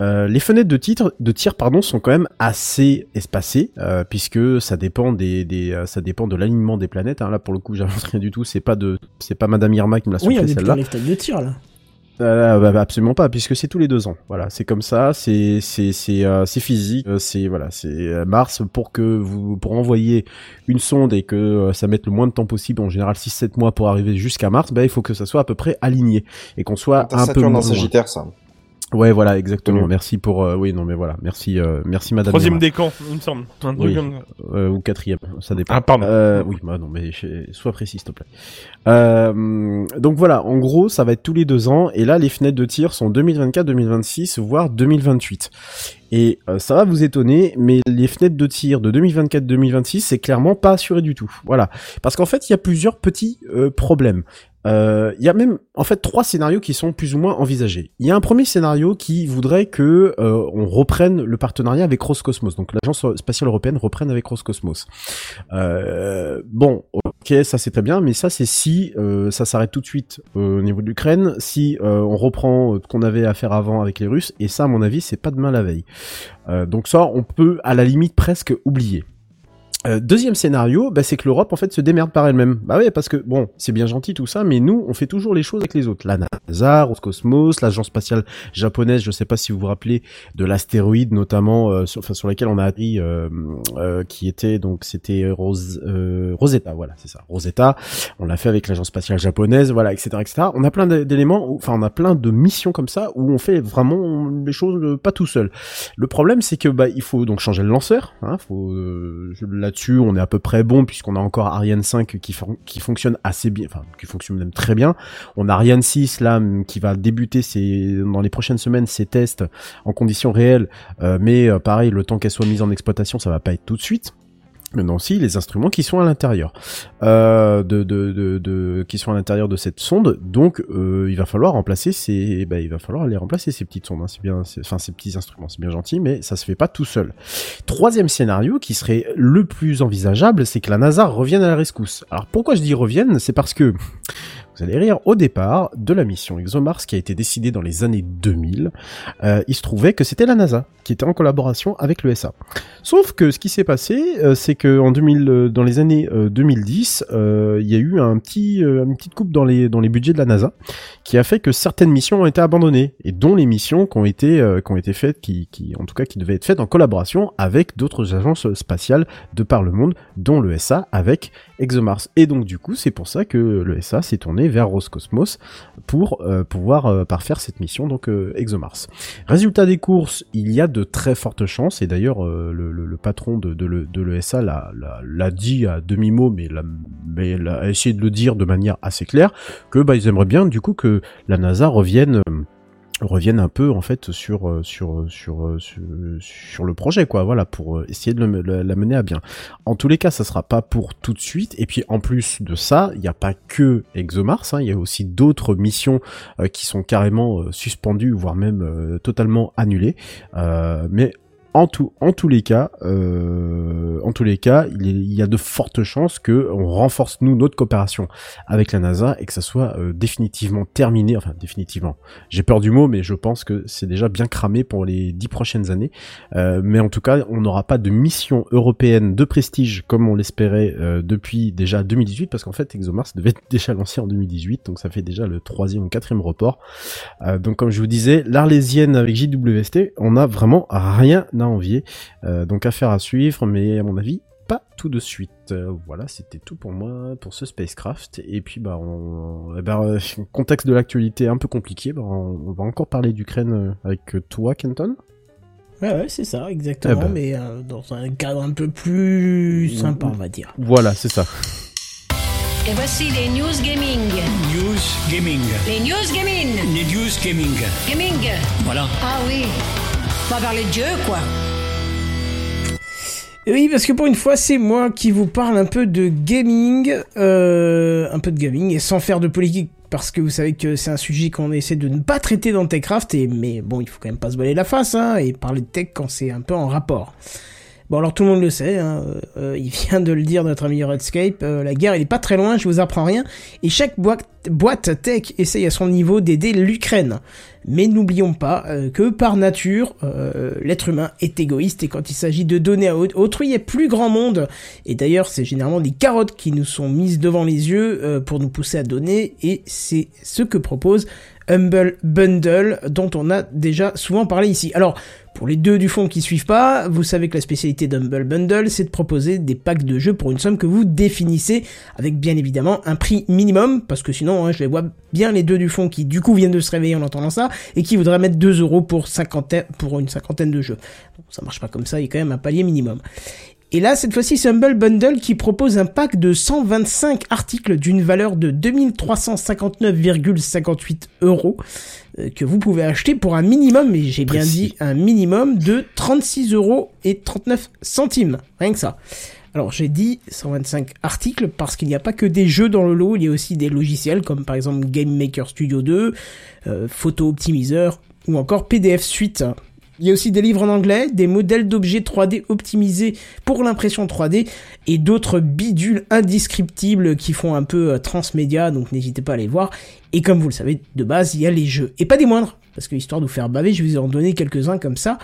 Speaker 3: Euh, les fenêtres de titre, de tir, pardon, sont quand même assez espacées, euh, puisque ça dépend des, des euh, ça dépend de l'alignement des planètes. Hein. Là, pour le coup, j'avance rien du tout. C'est pas de, c'est pas Madame Irma qui me l'a
Speaker 1: Oui, on plus
Speaker 3: celle-là.
Speaker 1: les fenêtres de tir là.
Speaker 3: Euh, bah, bah, absolument pas, puisque c'est tous les deux ans. Voilà, c'est comme ça, c'est c'est c'est euh, c'est physique, euh, c'est voilà, c'est euh, Mars pour que vous pour envoyer une sonde et que euh, ça mette le moins de temps possible, en général 6-7 mois pour arriver jusqu'à Mars, bah il faut que ça soit à peu près aligné et qu'on soit un peu
Speaker 4: Saturne en
Speaker 3: moins-
Speaker 4: Sagittaire, ça.
Speaker 3: Ouais, voilà, exactement.
Speaker 4: Mhm.
Speaker 3: Merci pour. euh, oui, non, mais voilà, merci, euh, merci, Madame.
Speaker 5: Troisième
Speaker 3: Irma.
Speaker 5: décan, il me semble. Un
Speaker 3: Oui. Euh, ou quatrième, ça dépend.
Speaker 5: Ah, pardon.
Speaker 3: Euh, oui, bah non, mais je- sois précis, s'il te plaît. Euh, donc voilà, en gros, ça va être tous les deux ans, et là, les fenêtres de tir sont 2024, 2026, voire 2028. Et euh, ça va vous étonner, mais les fenêtres de tir de 2024-2026, c'est clairement pas assuré du tout. Voilà, parce qu'en fait, il y a plusieurs petits euh, Euh, Il y a même en fait trois scénarios qui sont plus ou moins envisagés. Il y a un premier scénario qui voudrait que euh, on reprenne le partenariat avec Roscosmos, donc l'agence spatiale européenne reprenne avec Roscosmos. Euh, bon, ok, ça c'est très bien, mais ça c'est si euh, ça s'arrête tout de suite euh, au niveau de l'Ukraine, si euh, on reprend euh, ce qu'on avait à faire avant avec les Russes, et ça à mon avis c'est pas demain la veille. Euh, donc ça on peut à la limite presque oublier. Euh, deuxième scénario, bah, c'est que l'Europe en fait se démerde par elle-même. Bah ouais, parce que bon, c'est bien gentil tout ça, mais nous, on fait toujours les choses avec les autres. La NASA, Roscosmos, l'agence spatiale japonaise, je sais pas si vous vous rappelez de l'astéroïde notamment euh, sur, enfin, sur lequel on a appris, euh, euh, qui était donc c'était Rose, euh, Rosetta, voilà, c'est ça, Rosetta. On l'a fait avec l'agence spatiale japonaise, voilà, etc., etc. On a plein d'é- d'éléments, enfin on a plein de missions comme ça où on fait vraiment les choses euh, pas tout seul. Le problème, c'est que bah il faut donc changer le lanceur. Hein, faut je- on est à peu près bon puisqu'on a encore Ariane 5 qui qui fonctionne assez bien, enfin qui fonctionne même très bien. On a Ariane 6 là qui va débuter ses dans les prochaines semaines ses tests en conditions réelles, euh, mais euh, pareil, le temps qu'elle soit mise en exploitation, ça va pas être tout de suite. Maintenant aussi les instruments qui sont à l'intérieur euh, de, de, de, qui sont à l'intérieur de cette sonde. Donc euh, il va falloir remplacer ces, bah, il va falloir les remplacer ces petites sondes. Hein. C'est bien, enfin ces petits instruments, c'est bien gentil, mais ça se fait pas tout seul. Troisième scénario qui serait le plus envisageable, c'est que la NASA revienne à la rescousse. Alors pourquoi je dis revienne, c'est parce que vous allez rire, au départ de la mission ExoMars qui a été décidée dans les années 2000, euh, il se trouvait que c'était la NASA qui était en collaboration avec l'ESA. Sauf que ce qui s'est passé, euh, c'est que en 2000, euh, dans les années euh, 2010, euh, il y a eu un petit, une petite coupe dans les dans les budgets de la NASA, qui a fait que certaines missions ont été abandonnées et dont les missions qui ont été qui ont été faites, qui, en tout cas qui devaient être faites en collaboration avec d'autres agences spatiales de par le monde, dont l'ESA avec ExoMars. Et donc du coup, c'est pour ça que l'ESA s'est tourné vers Roscosmos pour euh, pouvoir euh, parfaire cette mission donc euh, ExoMars. Résultat des courses, il y a de très fortes chances, et d'ailleurs le, patron de, de, le- de l'ESA l'a, dit à demi-mot, mais, mais a essayé de le dire de manière assez claire, que bah, ils aimeraient bien du coup que la NASA revienne... euh, reviennent un peu en fait sur euh, sur sur euh, sur, le projet quoi. Voilà pour euh, essayer de le- le- la mener à bien. En tous les cas ça sera pas pour tout de suite. Et puis en plus de ça il n'y a pas que ExoMars hein, il y a aussi d'autres missions euh, qui sont carrément euh, suspendues voire même euh, totalement annulées. Euh, mais en tout, en tous les cas, euh, en tous les cas, il, y a de fortes chances que on renforce nous notre coopération avec la NASA et que ça soit euh, définitivement terminé. Enfin, définitivement. J'ai peur du mot, mais je pense que c'est déjà bien cramé pour les dix prochaines années. Euh, mais en tout cas, on n'aura pas de mission européenne de prestige comme on l'espérait euh, depuis déjà 2018, parce qu'en fait, ExoMars devait être déjà lancé en 2018, donc ça fait déjà le troisième ou quatrième report. Euh, donc comme je vous disais, l'Arlésienne avec JWST, on a vraiment rien à envier. Euh, donc affaire à suivre, mais à mon avis, pas tout de suite. Euh, voilà, c'était tout pour moi pour ce spacecraft. Et puis bah, on, eh ben, euh, contexte de l'actualité un peu compliqué, bah, on, on va encore parler d'Ukraine euh, avec toi, Kenton.
Speaker 1: Ouais, ouais, c'est ça, exactement,
Speaker 3: Eh ben.
Speaker 1: mais euh, dans un cadre un peu plus sympa, on va dire.
Speaker 3: Voilà, c'est ça.
Speaker 7: Et voici les news gaming.
Speaker 8: News Gaming.
Speaker 7: Les news gaming.
Speaker 8: Les News Gaming.
Speaker 7: Gaming.
Speaker 8: Voilà.
Speaker 7: Ah oui. On va parler de jeu, quoi.
Speaker 1: Oui, parce que pour une fois, c'est moi qui vous parle un peu de gaming, euh, un peu de gaming, et sans faire de politique, parce que vous savez que c'est un sujet qu'on essaie de ne pas traiter dans Techcraft, mais bon, il faut quand même pas se voiler la face, hein, et parler de tech quand c'est un peu en rapport. Bon, alors tout le monde le sait, hein, euh, il vient de le dire, notre ami Redscape, euh, la guerre, elle est pas très loin, je vous apprends rien, et chaque boîte, tech essaye à son niveau d'aider l'Ukraine. Mais n'oublions pas euh, que par nature, euh, l'être humain est égoïste et quand il s'agit de donner à au- autrui, il a plus grand monde. Et d'ailleurs, c'est généralement des carottes qui nous sont mises devant les yeux pour nous pousser à donner et c'est ce que propose Humble Bundle dont on a déjà souvent parlé ici. Alors, pour les deux du fond qui suivent pas, vous savez que la spécialité d'Humble Bundle, c'est de proposer des packs de jeux pour une somme que vous définissez, avec bien évidemment un prix minimum, parce que sinon, hein, je les vois bien les deux du fond qui du coup viennent de se réveiller en entendant ça, et qui voudraient mettre 2 euros pour, une cinquantaine de jeux. Ça marche pas comme ça, il y a quand même un palier minimum. Et là, cette fois-ci, c'est Humble Bundle qui propose un pack de 125 articles d'une valeur de 2359,58 euros euh, que vous pouvez acheter pour un minimum, mais j'ai bien dit un minimum de 36 euros et 39 centimes. Rien que ça. Alors j'ai dit 125 articles parce qu'il n'y a pas que des jeux dans le lot, il y a aussi des logiciels comme par exemple Game Maker Studio 2, euh, Photo Optimiseur ou encore PDF Suite. Il y a aussi des livres en anglais, des modèles d'objets 3D optimisés pour l'impression 3D et d'autres bidules indescriptibles qui font un peu euh, transmédia, donc n'hésitez pas à les voir. Et comme vous le savez, de base, il y a les jeux. Et pas des moindres, parce que histoire de vous faire baver, je vais vous en donner quelques-uns comme ça.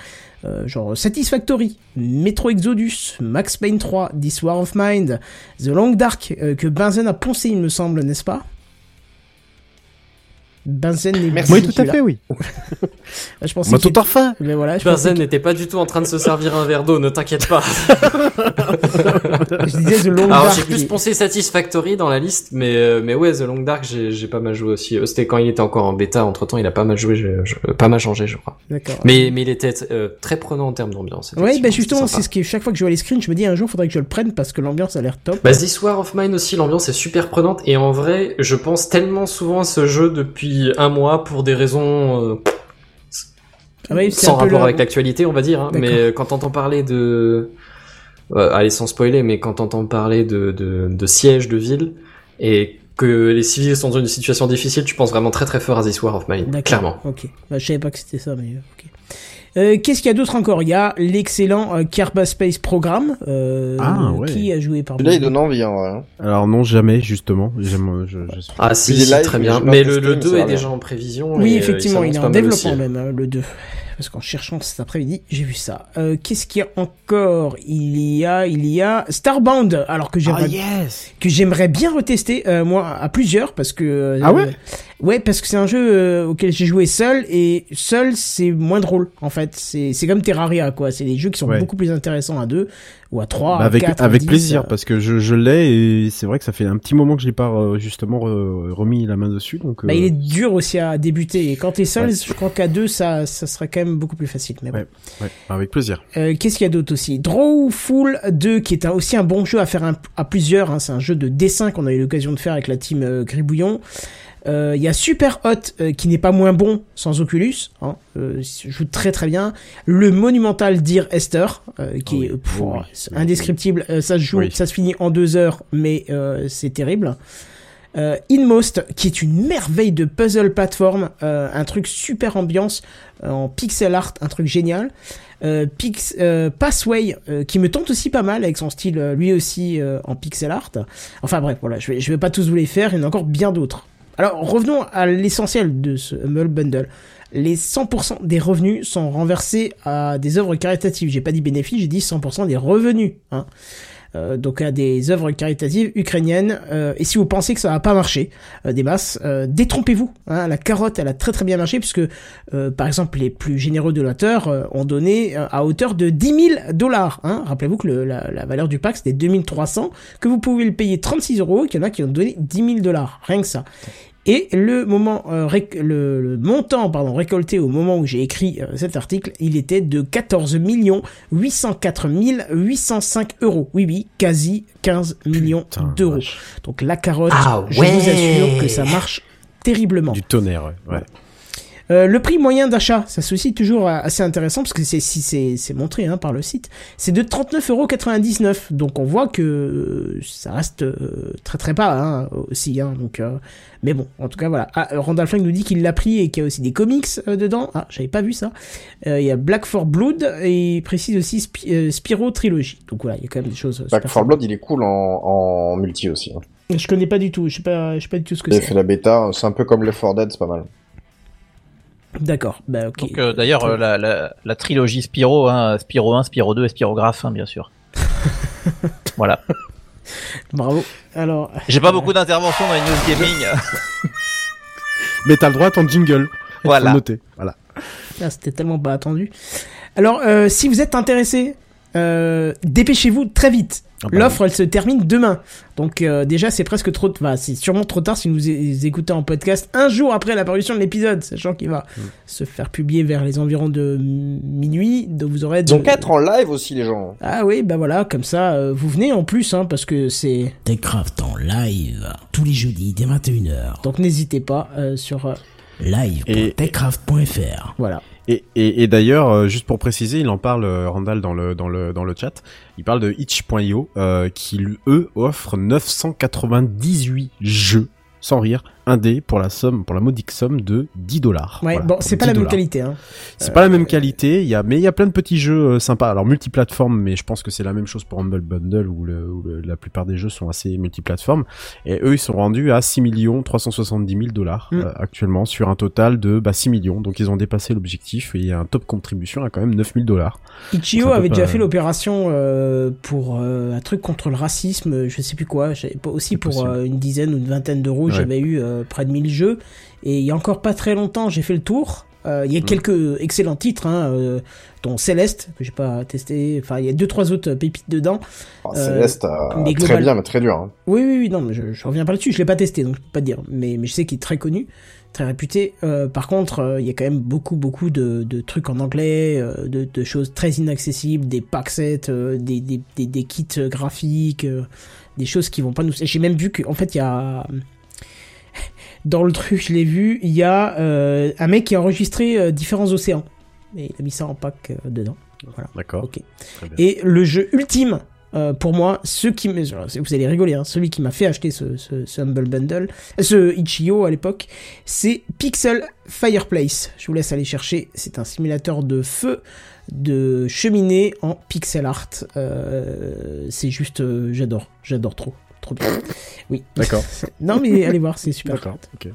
Speaker 1: Euh, genre Satisfactory, Metro Exodus, Max Payne 3, This War of Mind, The Long Dark, euh, que Benzen a poncé, il me semble, n'est-ce pas? Benzen est
Speaker 11: Merci. Oui, tout à fait, oui.
Speaker 1: je pensais
Speaker 11: Bah, tout à fait.
Speaker 1: Mais voilà, je
Speaker 12: Benzen
Speaker 1: pensais
Speaker 12: n'était pas du tout en train de se servir un verre d'eau, ne t'inquiète pas.
Speaker 1: Je disais The Long
Speaker 12: Alors
Speaker 1: Dark,
Speaker 12: j'ai plus pensé Satisfactory dans la liste, mais euh, mais ouais, The Long Dark, j'ai j'ai pas mal joué aussi. Euh, C'était quand il était encore en bêta. Entre temps, il a pas mal joué, je- je- pas mal changé, je crois.
Speaker 1: D'accord.
Speaker 12: Mais mais il était euh, très prenant en termes d'ambiance.
Speaker 1: Ouais, bah justement, c'est ce qui, chaque fois que je vois les screens, je me dis un jour, faudrait que je le prenne parce que l'ambiance a l'air top.
Speaker 12: Bah, This War of Mine aussi, l'ambiance est super prenante et en vrai, je pense tellement souvent à ce jeu depuis un mois pour des raisons euh,
Speaker 1: Ah oui,
Speaker 12: sans rapport
Speaker 1: le-
Speaker 12: avec l'actualité, on va dire. hein. Mais quand t'entends parler de, euh, allez sans spoiler, mais quand t'entends parler de, de, de siège de ville et que les civils sont dans une situation difficile, tu penses vraiment très très fort à This War of Mine, clairement.
Speaker 1: Ok. Bah, je savais pas que c'était ça, mais ok. Euh, Qu'est-ce qu'il y a d'autre encore? Il y a l'excellent euh, Kerbal Space Program, euh,
Speaker 3: Ah, ouais.
Speaker 1: qui a joué par.
Speaker 13: Celui-là, il donne envie, en vrai. hein.
Speaker 3: Alors non, jamais justement. Je, je
Speaker 12: Ah si, très bien. Mais le, le
Speaker 13: mais
Speaker 12: 2
Speaker 13: ça
Speaker 12: est déjà en prévision.
Speaker 1: Oui,
Speaker 12: et, euh,
Speaker 1: effectivement,
Speaker 12: il
Speaker 1: il est en développement
Speaker 12: aussi.
Speaker 1: même, hein, le 2. Parce qu'en cherchant cet après-midi, j'ai vu ça. Euh, Qu'est-ce qu'il y a encore? Il y a, il y a Starbound. Alors que j'aimerais,
Speaker 3: Ah, yes
Speaker 1: que j'aimerais bien retester euh, moi à plusieurs parce que. euh,
Speaker 3: Ah ouais?
Speaker 1: Ouais, parce que c'est un jeu euh, auquel j'ai joué seul et seul c'est moins drôle en fait. C'est c'est comme Terraria quoi. C'est des jeux qui sont
Speaker 3: Ouais.
Speaker 1: beaucoup plus intéressants à deux ou à trois,
Speaker 3: Bah,
Speaker 1: à
Speaker 3: avec
Speaker 1: quatre, à
Speaker 3: avec
Speaker 1: dix,
Speaker 3: plaisir
Speaker 1: euh.
Speaker 3: parce que je, je l'ai et c'est vrai que ça fait un petit moment que je l'ai pas euh, justement re- remis la main dessus donc
Speaker 1: Bah,
Speaker 3: euh,
Speaker 1: il est dur aussi à débuter et quand t'es seul,
Speaker 3: Ouais.
Speaker 1: je crois qu'à deux ça ça serait quand même beaucoup plus facile. Mais bon.
Speaker 3: ouais, ouais, avec plaisir.
Speaker 1: Euh, Qu'est-ce qu'il y a d'autre aussi? Drawful 2, qui est un- aussi un bon jeu à faire un- à plusieurs. hein. C'est un jeu de dessin qu'on a eu l'occasion de faire avec la team Gribouillon. Euh, Il y a Super Hot euh, qui n'est pas moins bon sans Oculus, hein, euh, joue très très bien. Le monumental Dear Esther qui est pff,
Speaker 3: oui,
Speaker 1: c'est
Speaker 3: oui,
Speaker 1: indescriptible, ça se joue, ça se finit en deux heures, mais c'est terrible. Euh, Inmost, qui est une merveille de puzzle platform, euh, un truc super ambiance euh, en pixel art, un truc génial. Pix, Passway, qui me tente aussi pas mal avec son style, lui aussi en pixel art. Enfin bref, voilà, je vais, je vais pas tous vous les faire, il y en a encore bien d'autres. Alors revenons à l'essentiel de ce Humble Bundle. Les 100% des revenus sont renversés à des œuvres caritatives. J'ai pas dit bénéfices, j'ai dit 100% des revenus. Hein. Euh, donc à des œuvres caritatives ukrainiennes. Euh, et si vous pensez que ça va pas marcher, euh, des masses, détrompez-vous. Hein, la carotte, elle a très très bien marché puisque, par exemple, les plus généreux donateurs ont donné à hauteur de 10 000 dollars. Hein. Rappelez-vous que la valeur du pack c'était 2300, que vous pouvez le payer 36 euros, qu'il y en a qui ont donné 10 000 dollars. Rien que ça. Et le moment, euh, réc- le, le montant, pardon, récolté au moment où j'ai écrit euh, cet article, il était de 14 804 805 euros. Oui, oui, quasi 15 millions d'euros. Donc la carotte,
Speaker 3: Ah
Speaker 1: je
Speaker 3: ouais.
Speaker 1: vous assure que ça marche terriblement.
Speaker 3: Du tonnerre, ouais.
Speaker 1: Euh, le prix moyen d'achat, ça c'est aussi toujours assez intéressant parce que c'est si c'est c'est montré hein, par le site, c'est de 39,99€. Donc on voit que euh, ça reste euh, très très bas hein, aussi. Hein, donc, euh, mais bon, en tout cas voilà. Ah, Randall Flynn nous dit qu'il l'a pris et qu'il y a aussi des comics dedans. Ah, j'avais pas vu ça. Il y a Black for Blood et il précise aussi euh, Spyro Trilogy. Donc voilà, il y a quand même des choses. super
Speaker 13: 4 Blood, il est cool en, en multi aussi. hein.
Speaker 1: Je connais pas du tout. Je sais pas, je sais pas du tout ce que c'est.
Speaker 13: fait la bêta, c'est un peu comme Left 4 Dead, c'est pas mal.
Speaker 1: D'accord. Bah.
Speaker 9: Donc euh, d'ailleurs euh, la, la, la trilogie Spyro, hein, Spyro 1, Spyro 2 et Spyrographe, hein, bien sûr. voilà.
Speaker 1: Bravo. Alors.
Speaker 9: J'ai pas beaucoup d'interventions dans les news gaming.
Speaker 3: Mais t'as le droit à ton jingle.
Speaker 9: Voilà.
Speaker 3: Noter. Voilà.
Speaker 1: Ah, c'était tellement pas attendu. Alors, euh, si vous êtes intéressé, euh, dépêchez-vous très vite.
Speaker 3: Ah bah
Speaker 1: L'offre, elle se termine demain. Donc euh, déjà, c'est presque trop... Enfin, c'est sûrement trop tard si vous écoutez en podcast un jour après l'apparition de l'épisode, sachant qu'il va
Speaker 3: Mm.
Speaker 1: se faire publier vers les environs de minuit. Donc vous aurez... De-
Speaker 13: qu'à être en live aussi, les gens.
Speaker 1: Ah oui, bah voilà, comme ça, euh, vous venez en plus, hein, parce que c'est...
Speaker 14: Techcraft en live, tous les jeudis dès 21h.
Speaker 1: Donc n'hésitez pas euh, sur... euh,
Speaker 14: Live.techcraft.fr.
Speaker 1: Voilà.
Speaker 3: Et, et, d'ailleurs, euh, juste pour préciser, il en parle, euh, Randall, dans le, dans le, dans le chat. Il parle de itch.io, euh, qui, eux, offre 998 jeux, sans rire, indé pour la somme, pour la modique somme de 10 dollars.
Speaker 1: Ouais, bon, c'est pas la même qualité, hein.
Speaker 3: C'est pas la même qualité, il y a, mais il y a plein de petits jeux euh, sympas. Alors, multiplateforme, mais je pense que c'est la même chose pour Humble Bundle, où, le, où le- la plupart des jeux sont assez multiplateformes. Et eux, ils sont rendus à 6 370 000 dollars,
Speaker 1: Mm.
Speaker 3: euh, actuellement, sur un total de, bah, 6 millions. Donc, ils ont dépassé l'objectif, et il y a un top contribution à quand même 9 000 dollars.
Speaker 1: Ichio avait déjà fait l'opération euh, pour euh, un truc contre le racisme, euh, je sais plus quoi, aussi pour euh, une dizaine ou une vingtaine d'euros,
Speaker 3: Ouais.
Speaker 1: j'avais eu euh, près de 1000 jeux, et il y a encore pas très longtemps, j'ai fait le tour. Euh, Il y a
Speaker 3: Mm.
Speaker 1: quelques excellents titres, hein, euh, dont Céleste, que j'ai pas testé, enfin il y a deux trois autres pépites dedans.
Speaker 13: Ah, Céleste, très bien, mais très dur. hein.
Speaker 1: oui, oui, oui, non, mais je, je reviens pas là-dessus, je l'ai pas testé, donc je peux pas te dire. Mais, mais je sais qu'il est très connu, très réputé. Par contre, il y a quand même beaucoup, beaucoup de, de trucs en anglais, de, de choses très inaccessibles, des packsets, euh, des, des, des, des kits graphiques, des choses qui vont pas nous... J'ai même vu qu'en fait, il y a... Dans le truc, je l'ai vu, il y a euh, un mec qui a enregistré euh, différents océans. Et il a mis ça en pack euh, dedans. Voilà.
Speaker 3: D'accord.
Speaker 1: Ok. Et le jeu ultime, pour moi, ce qui me, vous allez rigoler, hein, celui qui m'a fait acheter ce, ce, ce Humble Bundle, ce Ichio à l'époque, c'est Pixel Fireplace. Je vous laisse aller chercher. C'est un simulateur de feu, de cheminée en pixel art. C'est juste, j'adore, j'adore trop, trop bien. Oui.
Speaker 3: D'accord.
Speaker 1: non mais allez voir, c'est super.
Speaker 3: D'accord. Ok.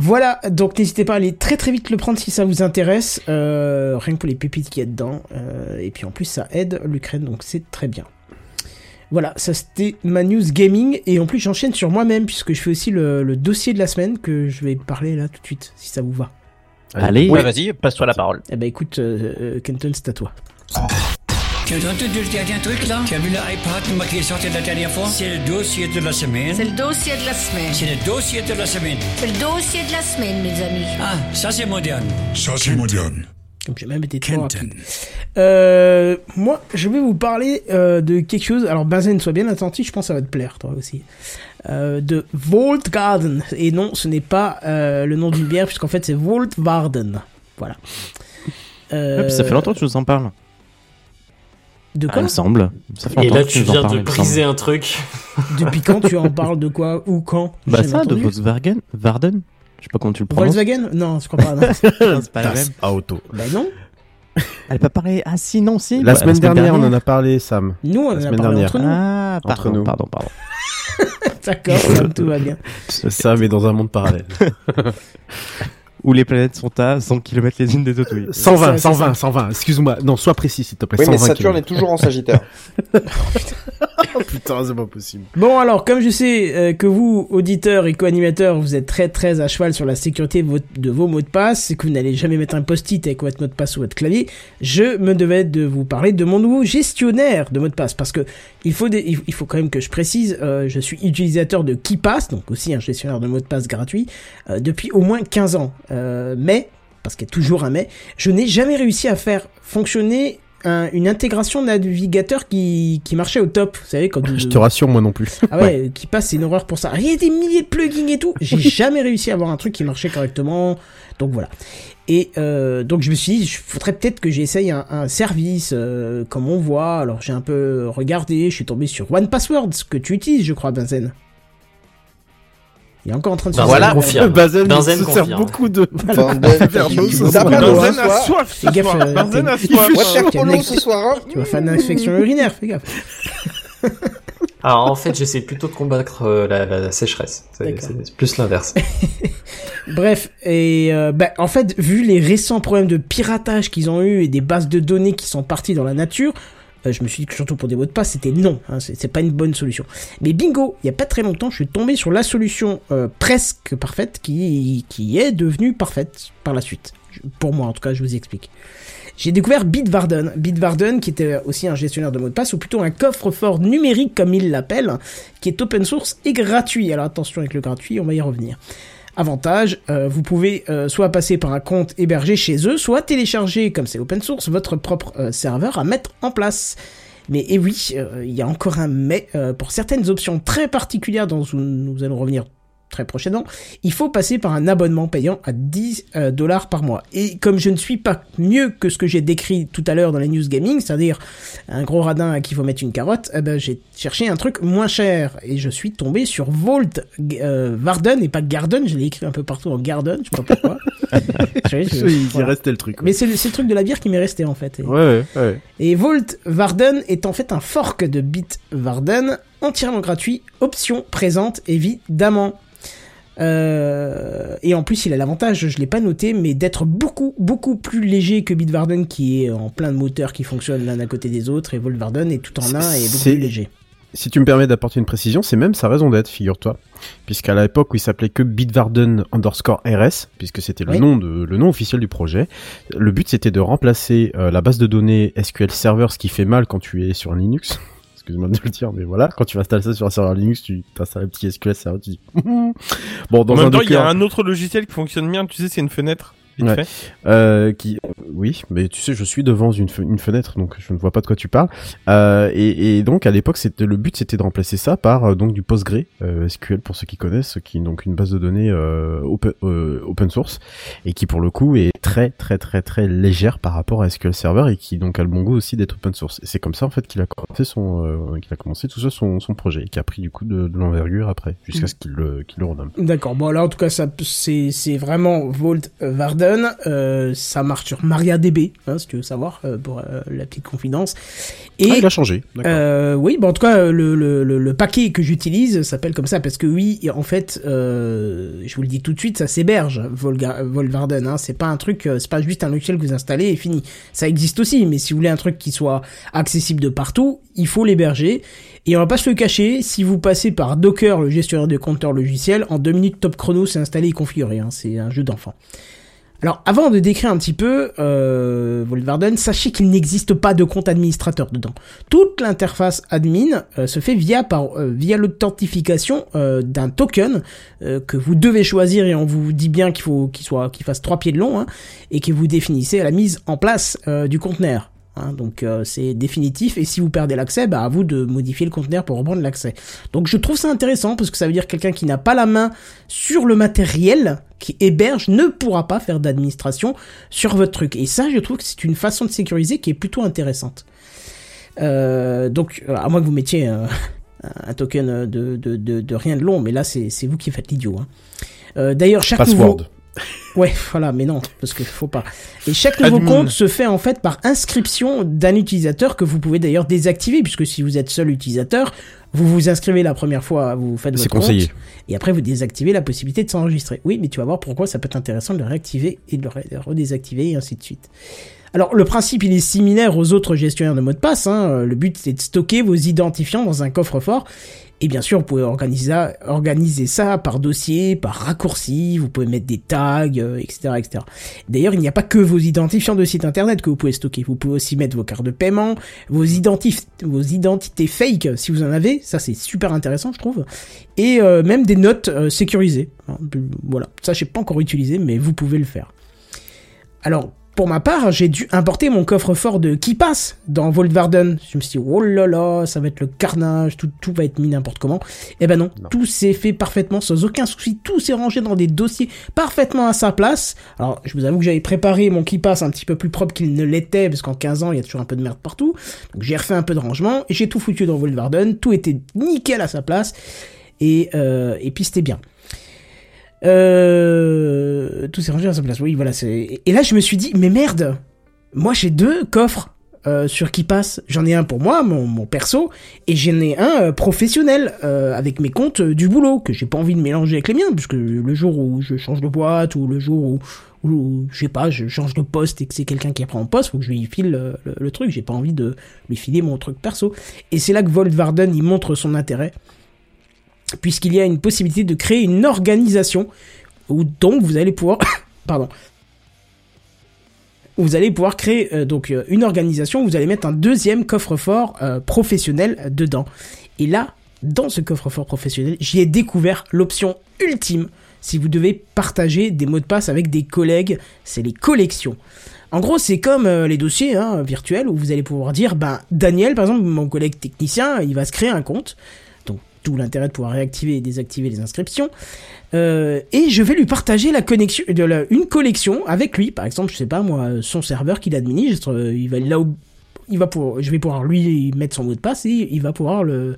Speaker 1: Voilà, donc n'hésitez pas à aller très très vite le prendre si ça vous intéresse, euh, rien que pour les pépites qu'il y a dedans, euh, et puis en plus ça aide l'Ukraine, donc c'est très bien. Voilà, ça c'était ma news gaming, et en plus j'enchaîne sur moi-même, puisque je fais aussi le, le dossier de la semaine, que je vais parler là tout de suite, si ça vous va.
Speaker 9: Allez. Ouais, vas-y, passe-toi la parole.
Speaker 1: Eh ben écoute, euh, euh, Kenton, c'est à toi.
Speaker 8: Tu as entendu le dernier truc là Tu as vu l'iPad qui est sorti la dernière fois C'est le dossier de la semaine.
Speaker 7: C'est le dossier de la semaine.
Speaker 8: C'est le dossier de la semaine.
Speaker 7: C'est le dossier de la semaine, mes amis.
Speaker 8: Ah, ça c'est moderne.
Speaker 10: Ça, c'est moderne.
Speaker 1: Comme j'ai même été trop. Euh, moi, je vais vous parler euh, de quelque chose. Alors, Benzen, sois bien attentif, je pense que ça va te plaire, toi aussi. Euh, de Vault Garden. Et non, ce n'est pas euh, le nom d'une bière, puisqu'en fait, c'est Vault Varden. Voilà. Euh,
Speaker 11: Ouais, puis ça fait longtemps que je vous en parle.
Speaker 1: De
Speaker 11: Ah,
Speaker 1: quoi
Speaker 11: il me semble. Ça fait
Speaker 12: Et là, tu
Speaker 11: en
Speaker 12: viens
Speaker 11: parles,
Speaker 12: de briser un truc.
Speaker 1: Depuis quand tu en parles de quoi Ou quand?
Speaker 11: Bah ça, de. Volkswagen, Varden. Je sais pas comment tu le prononces.
Speaker 1: Volkswagen? Non, je crois pas.
Speaker 11: C'est pas la même.
Speaker 3: Auto.
Speaker 1: bah non.
Speaker 11: Elle peut parler. Ah si, non, si.
Speaker 3: La
Speaker 11: Bah,
Speaker 3: semaine dernière, on en a parlé, Sam.
Speaker 1: Nous, on en
Speaker 3: La
Speaker 1: a
Speaker 3: semaine
Speaker 1: parlé
Speaker 3: dernière.
Speaker 1: entre nous.
Speaker 11: Ah,
Speaker 3: Entre
Speaker 11: pardon,
Speaker 3: nous.
Speaker 11: pardon, pardon.
Speaker 1: D'accord, Sam, tout va bien.
Speaker 3: Sam est dans un monde parallèle.
Speaker 11: Où les planètes sont à 100 km les unes des autres, oui.
Speaker 3: 120,
Speaker 1: c'est ça.
Speaker 3: 120, 120. Excuse-moi. Non, sois précis, s'il te plaît.
Speaker 13: Oui, mais
Speaker 3: 120
Speaker 13: Saturne est toujours en Sagittaire.
Speaker 3: Oh, putain, c'est pas possible.
Speaker 1: Bon alors, comme je sais euh, que vous, auditeurs et co-animateurs, vous êtes très très à cheval sur la sécurité de, votre- de vos mots de passe, et que vous n'allez jamais mettre un post-it avec votre mot de passe ou votre clavier, je me devais de vous parler de mon nouveau gestionnaire de mots de passe, parce que il faut, des- il il faut quand même que je précise, euh, je suis utilisateur de KeePass, donc aussi un gestionnaire de mots de passe gratuit, euh, depuis au moins 15 ans. Euh, mais, parce qu'il y a toujours un mais, je n'ai jamais réussi à faire fonctionner un- une intégration navigateur qui, qui marchait au top. Vous savez, quand
Speaker 3: Je te rassure, moi non plus.
Speaker 1: ah ouais, qui passe, c'est une horreur pour ça. Il y a des milliers de plugins et tout. J'ai jamais réussi à avoir un truc qui marchait correctement. Donc voilà. Et euh, donc je me suis dit, il faudrait peut-être que j'essaye un, un service euh, comme on voit. Alors j'ai un peu regardé, je suis tombé sur One Password, ce que tu utilises, je crois, Benzen. Il est encore en train de se
Speaker 12: voilà, confirme.
Speaker 3: Bazen
Speaker 12: Benzen
Speaker 3: se sert
Speaker 12: confirme.
Speaker 3: beaucoup de...
Speaker 5: Benzen a soif ce
Speaker 1: Fais gaffe,
Speaker 5: soir. Benzen a soif.
Speaker 1: il fait
Speaker 13: ce soir.
Speaker 1: Tu vas faire une infection urinaire, fais gaffe.
Speaker 12: Alors en fait, j'essaie plutôt de combattre euh, la, la sécheresse. C'est plus l'inverse.
Speaker 1: Bref, et euh, bah, en fait, vu les récents problèmes de piratage qu'ils ont eu et des bases de données qui sont parties dans la nature, je me suis dit que surtout pour des mots de passe, c'était non, hein, c'est pas une bonne solution. Mais bingo, il y a pas très longtemps, je suis tombé sur la solution euh, presque parfaite qui, est devenue parfaite par la suite. Pour moi, en tout cas, je vous explique. J'ai découvert Bitwarden. Bitwarden, qui était aussi un gestionnaire de mots de passe, ou plutôt un coffre-fort numérique, comme il l'appelle, qui est open source et gratuit. Alors attention avec le gratuit, on va y revenir. Avantage, euh, vous pouvez euh, soit passer par un compte hébergé chez eux, soit télécharger, comme c'est open source, votre propre euh, serveur à mettre en place. Mais et oui, euh, il y a encore un mais pour certaines options très particulières dont nous allons revenir très prochainement, il faut passer par un abonnement payant à 10 euh, dollars par mois. Et comme je ne suis pas mieux que ce que j'ai décrit tout à l'heure dans les news gaming, c'est-à-dire un gros radin à qui il faut mettre une carotte, eh ben, j'ai cherché un truc moins cher et je suis tombé sur Vault euh, Varden et pas Garden, je l'ai écrit un peu partout en Garden, je sais pas pourquoi. Je sais, je-
Speaker 3: Il
Speaker 1: voilà.
Speaker 3: restait le truc.
Speaker 1: Mais c'est le, truc de la bière qui m'est resté en fait. Et-
Speaker 3: Ouais,
Speaker 1: et Vault Varden est en fait un fork de Bitwarden, entièrement gratuit, option présente évidemment. Euh, et en plus, il a l'avantage, je l'ai pas noté, mais d'être beaucoup, beaucoup plus léger que Bitwarden qui est en plein de moteurs qui fonctionnent l'un à côté des autres, et Volvarden est tout en un et beaucoup
Speaker 3: C'est-
Speaker 1: plus léger.
Speaker 3: Si tu me permets d'apporter une précision, c'est même sa raison d'être, figure-toi. Puisqu'à l'époque où il s'appelait que Bitwarden underscore RS, puisque c'était le
Speaker 1: Oui.
Speaker 3: nom de, le nom officiel du projet, le but c'était de remplacer euh, la base de données SQL Server, ce qui fait mal quand tu es sur Linux. Excuse-moi de le dire, mais voilà, quand tu vas installer ça sur un serveur Linux, tu t'installes un petit SQL Server, tu dis... bon, dans
Speaker 5: En
Speaker 3: un
Speaker 5: même temps, il y a un autre logiciel qui fonctionne bien, tu sais, c'est une fenêtre. Vite
Speaker 3: Ouais.
Speaker 5: fait.
Speaker 3: Euh, qui, oui, mais tu sais, je suis devant une, fe- une fenêtre, donc je ne vois pas de quoi tu parles. Euh, et, et donc à l'époque, c'était le but, c'était de remplacer ça par euh, donc du Postgre euh, SQL pour ceux qui connaissent, qui est donc une base de données euh, open, euh, open source et qui pour le coup est très très très très légère par rapport à SQL Server et qui donc a le bon goût aussi d'être open source. Et c'est comme ça en fait qu'il a commencé son, euh, qu'il a commencé tout ça son, son projet et qui a pris du coup de, de l'envergure après jusqu'à ce qu'il le, qu'il le renomme.
Speaker 1: D'accord, bon là en tout cas ça c'est c'est vraiment Vault euh, Varden, euh, ça marche sur MariaDB, hein, si tu veux savoir, euh, pour euh, la petite confidence. Et
Speaker 3: Ah, il a changé.
Speaker 1: Oui, bah en tout cas, le, le, le, le paquet que j'utilise s'appelle comme ça parce que oui, en fait, je vous le dis tout de suite, ça s'héberge, Volvarden. Hein, c'est pas un truc, c'est pas juste un logiciel que vous installez et fini. Ça existe aussi, mais si vous voulez un truc qui soit accessible de partout, il faut l'héberger. Et on va pas se le cacher, si vous passez par Docker, le gestionnaire de compteurs logiciels, en deux minutes top chrono, c'est installé et configuré. Hein, c'est un jeu d'enfant. Alors, avant de décrire un petit peu euh, sachez qu'il n'existe pas de compte administrateur dedans. Toute l'interface admin euh, se fait via euh, via l'authentification euh, d'un token que vous devez choisir et on vous dit bien qu'il faut qu'il soit qu'il fasse trois pieds de long hein, et que vous définissez la mise en place du conteneur. Hein. donc euh, c'est définitif et si vous perdez l'accès, bah à vous de modifier le conteneur pour reprendre l'accès. Donc je trouve ça intéressant parce que ça veut dire que quelqu'un qui n'a pas la main sur le matériel qui héberge ne pourra pas faire d'administration sur votre truc. Et ça, je trouve que c'est une façon de sécuriser qui est plutôt intéressante. Euh, donc, à moins que vous mettiez euh, un token de, de, de, de rien de long, mais là, c'est c'est vous qui faites l'idiot. Hein. D'ailleurs, chaque
Speaker 3: Password.
Speaker 1: nouveau... Ouais, voilà, mais non, parce que faut pas. Et chaque nouveau
Speaker 5: Admin.
Speaker 1: compte se fait en fait par inscription d'un utilisateur que vous pouvez d'ailleurs désactiver, puisque si vous êtes seul utilisateur, vous vous inscrivez la première fois, vous faites votre compte,
Speaker 3: conseillé.
Speaker 1: et après vous désactivez la possibilité de s'enregistrer. Oui, mais tu vas voir pourquoi ça peut être intéressant de le réactiver et de le redésactiver et ainsi de suite. Alors le principe il est similaire aux autres gestionnaires de mots de passe. Hein. Le but c'est de stocker vos identifiants dans un coffre-fort. Et bien sûr, vous pouvez organiser ça, par dossier, par raccourci, vous pouvez mettre des tags, euh, etc., etc. D'ailleurs, il n'y a pas que vos identifiants de site internet que vous pouvez stocker. Vous pouvez aussi mettre vos cartes de paiement, vos identités fake, si vous en avez. Ça, c'est super intéressant, je trouve. Et euh, même des notes euh, sécurisées. Hein, Voilà. Ça, je n'ai pas encore utilisé, mais vous pouvez le faire. Alors, pour ma part, j'ai dû importer mon coffre-fort de KeePass dans Vault Varden. Je me suis dit, oh là là, ça va être le carnage, tout, tout va être mis n'importe comment. Eh ben non, tout s'est fait parfaitement, sans aucun souci, tout s'est rangé dans des dossiers parfaitement à sa place. Alors, je vous avoue que j'avais préparé mon KeePass un petit peu plus propre qu'il ne l'était, parce qu'en 15 ans, il y a toujours un peu de merde partout. Donc j'ai refait un peu de rangement, et j'ai tout foutu dans Vault Varden, tout était nickel à sa place, et, euh, et puis c'était bien. Euh, tout s'est rangé à sa place. Oui, voilà. Et là, je me suis dit, mais merde, moi j'ai deux coffres euh, sur qui passe. J'en ai un pour moi, mon, perso, et j'en ai un euh, professionnel euh, avec mes comptes du boulot que j'ai pas envie de mélanger avec les miens, puisque le jour où je change de boîte ou le jour où, je sais pas, je change de poste et que c'est quelqu'un qui apprend en poste, faut que je lui file le, le- le truc. J'ai pas envie de lui filer mon truc perso. Et c'est là que Volt Varden il montre son intérêt puisqu'il y a une possibilité de créer une organisation où donc vous allez pouvoir pardon vous allez pouvoir créer euh, donc euh, une organisation où vous allez mettre un deuxième coffre-fort euh, professionnel dedans et là dans ce coffre-fort professionnel j'y ai découvert l'option ultime si vous devez partager des mots de passe avec des collègues c'est les collections en gros, c'est comme les dossiers hein, virtuels où vous allez pouvoir dire, ben Daniel, par exemple, mon collègue technicien, il va se créer un compte. Tout l'intérêt de pouvoir réactiver et désactiver les inscriptions. Euh, et je vais lui partager la connexion, de la- une collection avec lui. Par exemple, je sais pas moi, son serveur qu'il administre, euh, il va là où il va pour, je vais pouvoir lui mettre son mot de passe et il va pouvoir le,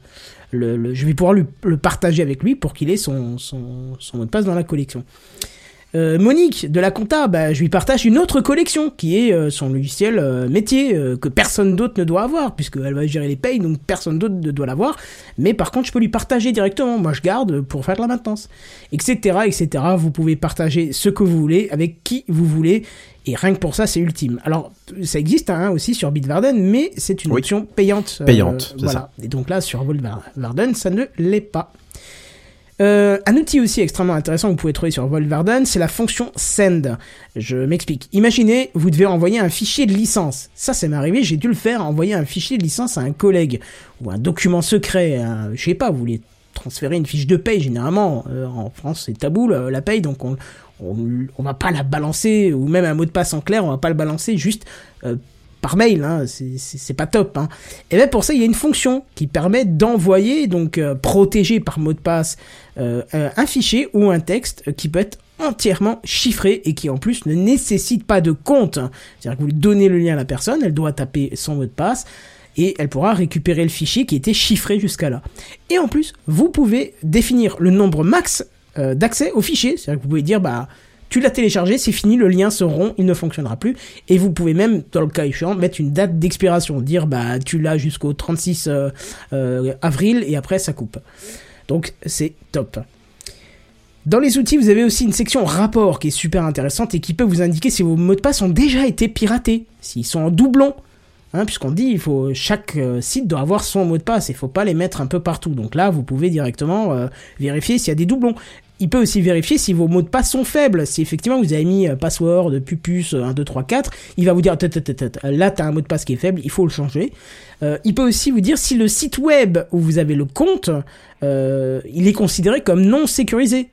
Speaker 1: le- je vais pouvoir lui, le partager avec lui pour qu'il ait son, son, son mot de passe dans la collection. Euh, Monique de la compta, bah, je lui partage une autre collection qui est euh, son logiciel euh, métier que personne d'autre ne doit avoir puisqu'elle va gérer les payes donc personne d'autre ne doit l'avoir. Mais par contre je peux lui partager directement. Moi je garde pour faire de la maintenance, etc., etc. Vous pouvez partager ce que vous voulez avec qui vous voulez et rien que pour ça c'est ultime. Alors ça existe hein, aussi sur Bitvarden mais c'est une
Speaker 3: Oui.
Speaker 1: option payante.
Speaker 3: Payante, c'est
Speaker 1: voilà. Et donc là sur Volvarden ça ne l'est pas. Euh, un outil aussi extrêmement intéressant que vous pouvez trouver sur Volvarden, c'est la fonction send. Je m'explique. Imaginez, vous devez envoyer un fichier de licence. Ça, ça m'est arrivé, j'ai dû le faire, envoyer un fichier de licence à un collègue ou un document secret. un- je sais pas, vous voulez transférer une fiche de paye. Généralement, euh, en France, c'est tabou la, la paye, donc on, on, va pas la balancer ou même un mot de passe en clair, on va pas le balancer juste euh, par mail, hein, c'est- pas top. Hein. Et bien pour ça, il y a une fonction qui permet d'envoyer, donc euh, protégé par mot de passe, euh, un fichier ou un texte euh, qui peut être entièrement chiffré et qui en plus ne nécessite pas de compte. hein. C'est-à-dire que vous donnez le lien à la personne, elle doit taper son mot de passe et elle pourra récupérer le fichier qui était chiffré jusqu'à là. Et en plus, vous pouvez définir le nombre max euh, d'accès au fichier. C'est-à-dire que vous pouvez dire, bah, tu l'as téléchargé, c'est fini, le lien se rompt, il ne fonctionnera plus. Et vous pouvez même, dans le cas échéant, mettre une date d'expiration, dire bah tu l'as jusqu'au 36 euh, euh, avril et après ça coupe. Donc c'est top. Dans les outils, vous avez aussi une section rapport qui est super intéressante et qui peut vous indiquer si vos mots de passe ont déjà été piratés, s'ils sont en doublon. Hein, puisqu'on dit chaque euh, site doit avoir son mot de passe, il faut pas les mettre un peu partout. Donc là, vous pouvez directement vérifier s'il y a des doublons. Il peut aussi vérifier si vos mots de passe sont faibles. Si effectivement vous avez mis euh, password, pupus, 1, 2, 3, 4, il va vous dire, là t'as un mot de passe qui est faible, il faut le changer. Euh, il peut aussi vous dire si le site web où vous avez le compte, euh, il est considéré comme non sécurisé.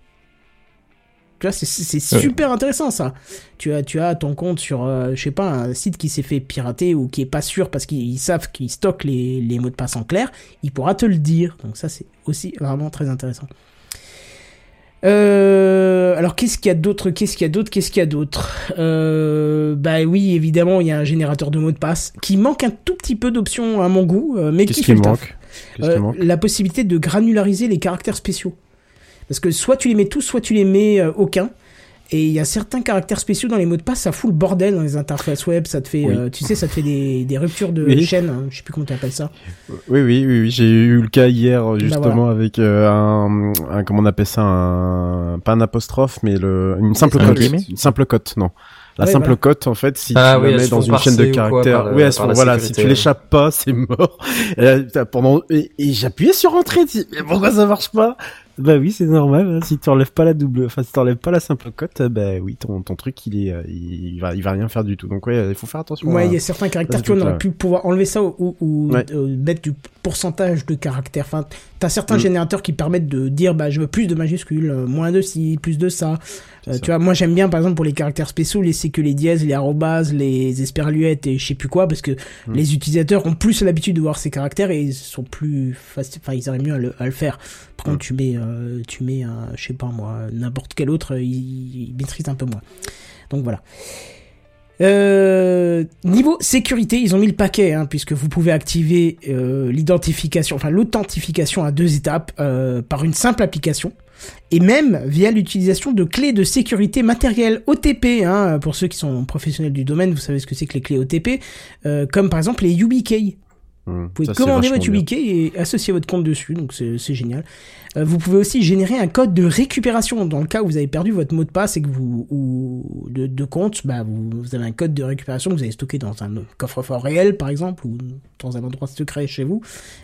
Speaker 1: Tu vois, c'est- super intéressant ça. Tu as, tu as ton compte sur, euh, je sais pas, un site qui s'est fait pirater ou qui est pas sûr parce qu'ils savent qu'ils stockent les, les mots de passe en clair, il pourra te le dire. Donc ça, c'est aussi vraiment très intéressant. Euh, alors qu'est-ce qu'il y a d'autre Qu'est-ce qu'il y a d'autre Qu'est-ce qu'il y a d'autre? Euh, Bah oui, évidemment, il y a un générateur de mots de passe qui manque un tout petit peu d'options à mon goût, euh, mais
Speaker 3: Qu'est-ce
Speaker 1: qui fait le
Speaker 3: manque?
Speaker 1: La possibilité de granulariser les caractères spéciaux. Parce que soit tu les mets tous, soit tu les mets aucun. Et il y a certains caractères spéciaux dans les mots de passe, ça fout le bordel dans les interfaces web, ça te fait,
Speaker 3: Oui.
Speaker 1: euh, tu sais, ça te fait des, des ruptures de
Speaker 3: Oui.
Speaker 1: chaîne, hein, je sais plus comment tu appelles ça.
Speaker 3: Oui, oui, oui, oui. j'ai eu le cas hier justement
Speaker 1: Bah, voilà.
Speaker 3: avec euh, un, un, comment on appelle ça, un, pas un apostrophe, mais le, une simple cote, une simple cote, non. La
Speaker 1: Ouais,
Speaker 3: simple
Speaker 1: voilà.
Speaker 3: cote, en fait, si
Speaker 12: Ah
Speaker 3: tu
Speaker 12: oui,
Speaker 3: la
Speaker 12: elles
Speaker 3: mets dans une chaîne de
Speaker 12: quoi
Speaker 3: caractères,
Speaker 12: le-
Speaker 3: oui, elles
Speaker 12: la
Speaker 3: voilà, si
Speaker 12: sécurité,
Speaker 3: tu
Speaker 12: ouais.
Speaker 3: l'échappes pas, c'est mort. Et là, pendant, et, et j'appuyais sur entrée, tu dis, mais pourquoi ça marche pas? Bah oui, c'est normal, hein, si tu enlèves pas la double, enfin, si tu enlèves pas la simple cote, bah oui, ton, ton truc, il est, euh, il, il va, il va rien faire du tout. Donc ouais, il faut faire attention.
Speaker 1: Ouais, il y a certains caractères,
Speaker 3: à ce
Speaker 1: tu vois, on
Speaker 3: truc-là.
Speaker 1: aurait pu pouvoir enlever ça ou, ou- ou,
Speaker 3: Ouais.
Speaker 1: euh, mettre du pourcentage de caractères. Enfin, t'as certains
Speaker 3: Mm.
Speaker 1: générateurs qui permettent de dire, bah, je veux plus de majuscules, euh, moins de ci, plus de ça. Euh,
Speaker 3: ça.
Speaker 1: tu vois, moi j'aime bien, par exemple, pour les caractères spéciaux, laisser que les dièses, les arrobases, les esperluettes et je sais plus quoi, parce que
Speaker 3: Mm.
Speaker 1: les utilisateurs ont plus l'habitude de voir ces caractères et ils sont plus faciles, enfin, ils arrivent mieux à le, à le faire. Par contre, tu mets, euh, tu mets, un, je sais pas moi, n'importe quel autre, euh, il, il maîtrise un peu moins. Donc voilà. Euh, niveau sécurité, ils ont mis le paquet, hein, puisque vous pouvez activer l'identification, enfin l'authentification à deux étapes par une simple application, et même via l'utilisation de clés de sécurité matérielles OTP. Hein, pour ceux qui sont professionnels du domaine, vous savez ce que c'est que les clés OTP, comme par exemple les YubiKey.
Speaker 3: Hum,
Speaker 1: Vous pouvez
Speaker 3: ça,
Speaker 1: commander votre. YubiKey et associer votre compte dessus, donc c'est génial. Euh, vous pouvez aussi générer un code de récupération dans le cas où vous avez perdu votre mot de passe et que vous ou de, de compte, bah vous, vous avez un code de récupération que vous avez stocké dans un coffre-fort réel par exemple ou dans un endroit secret chez vous.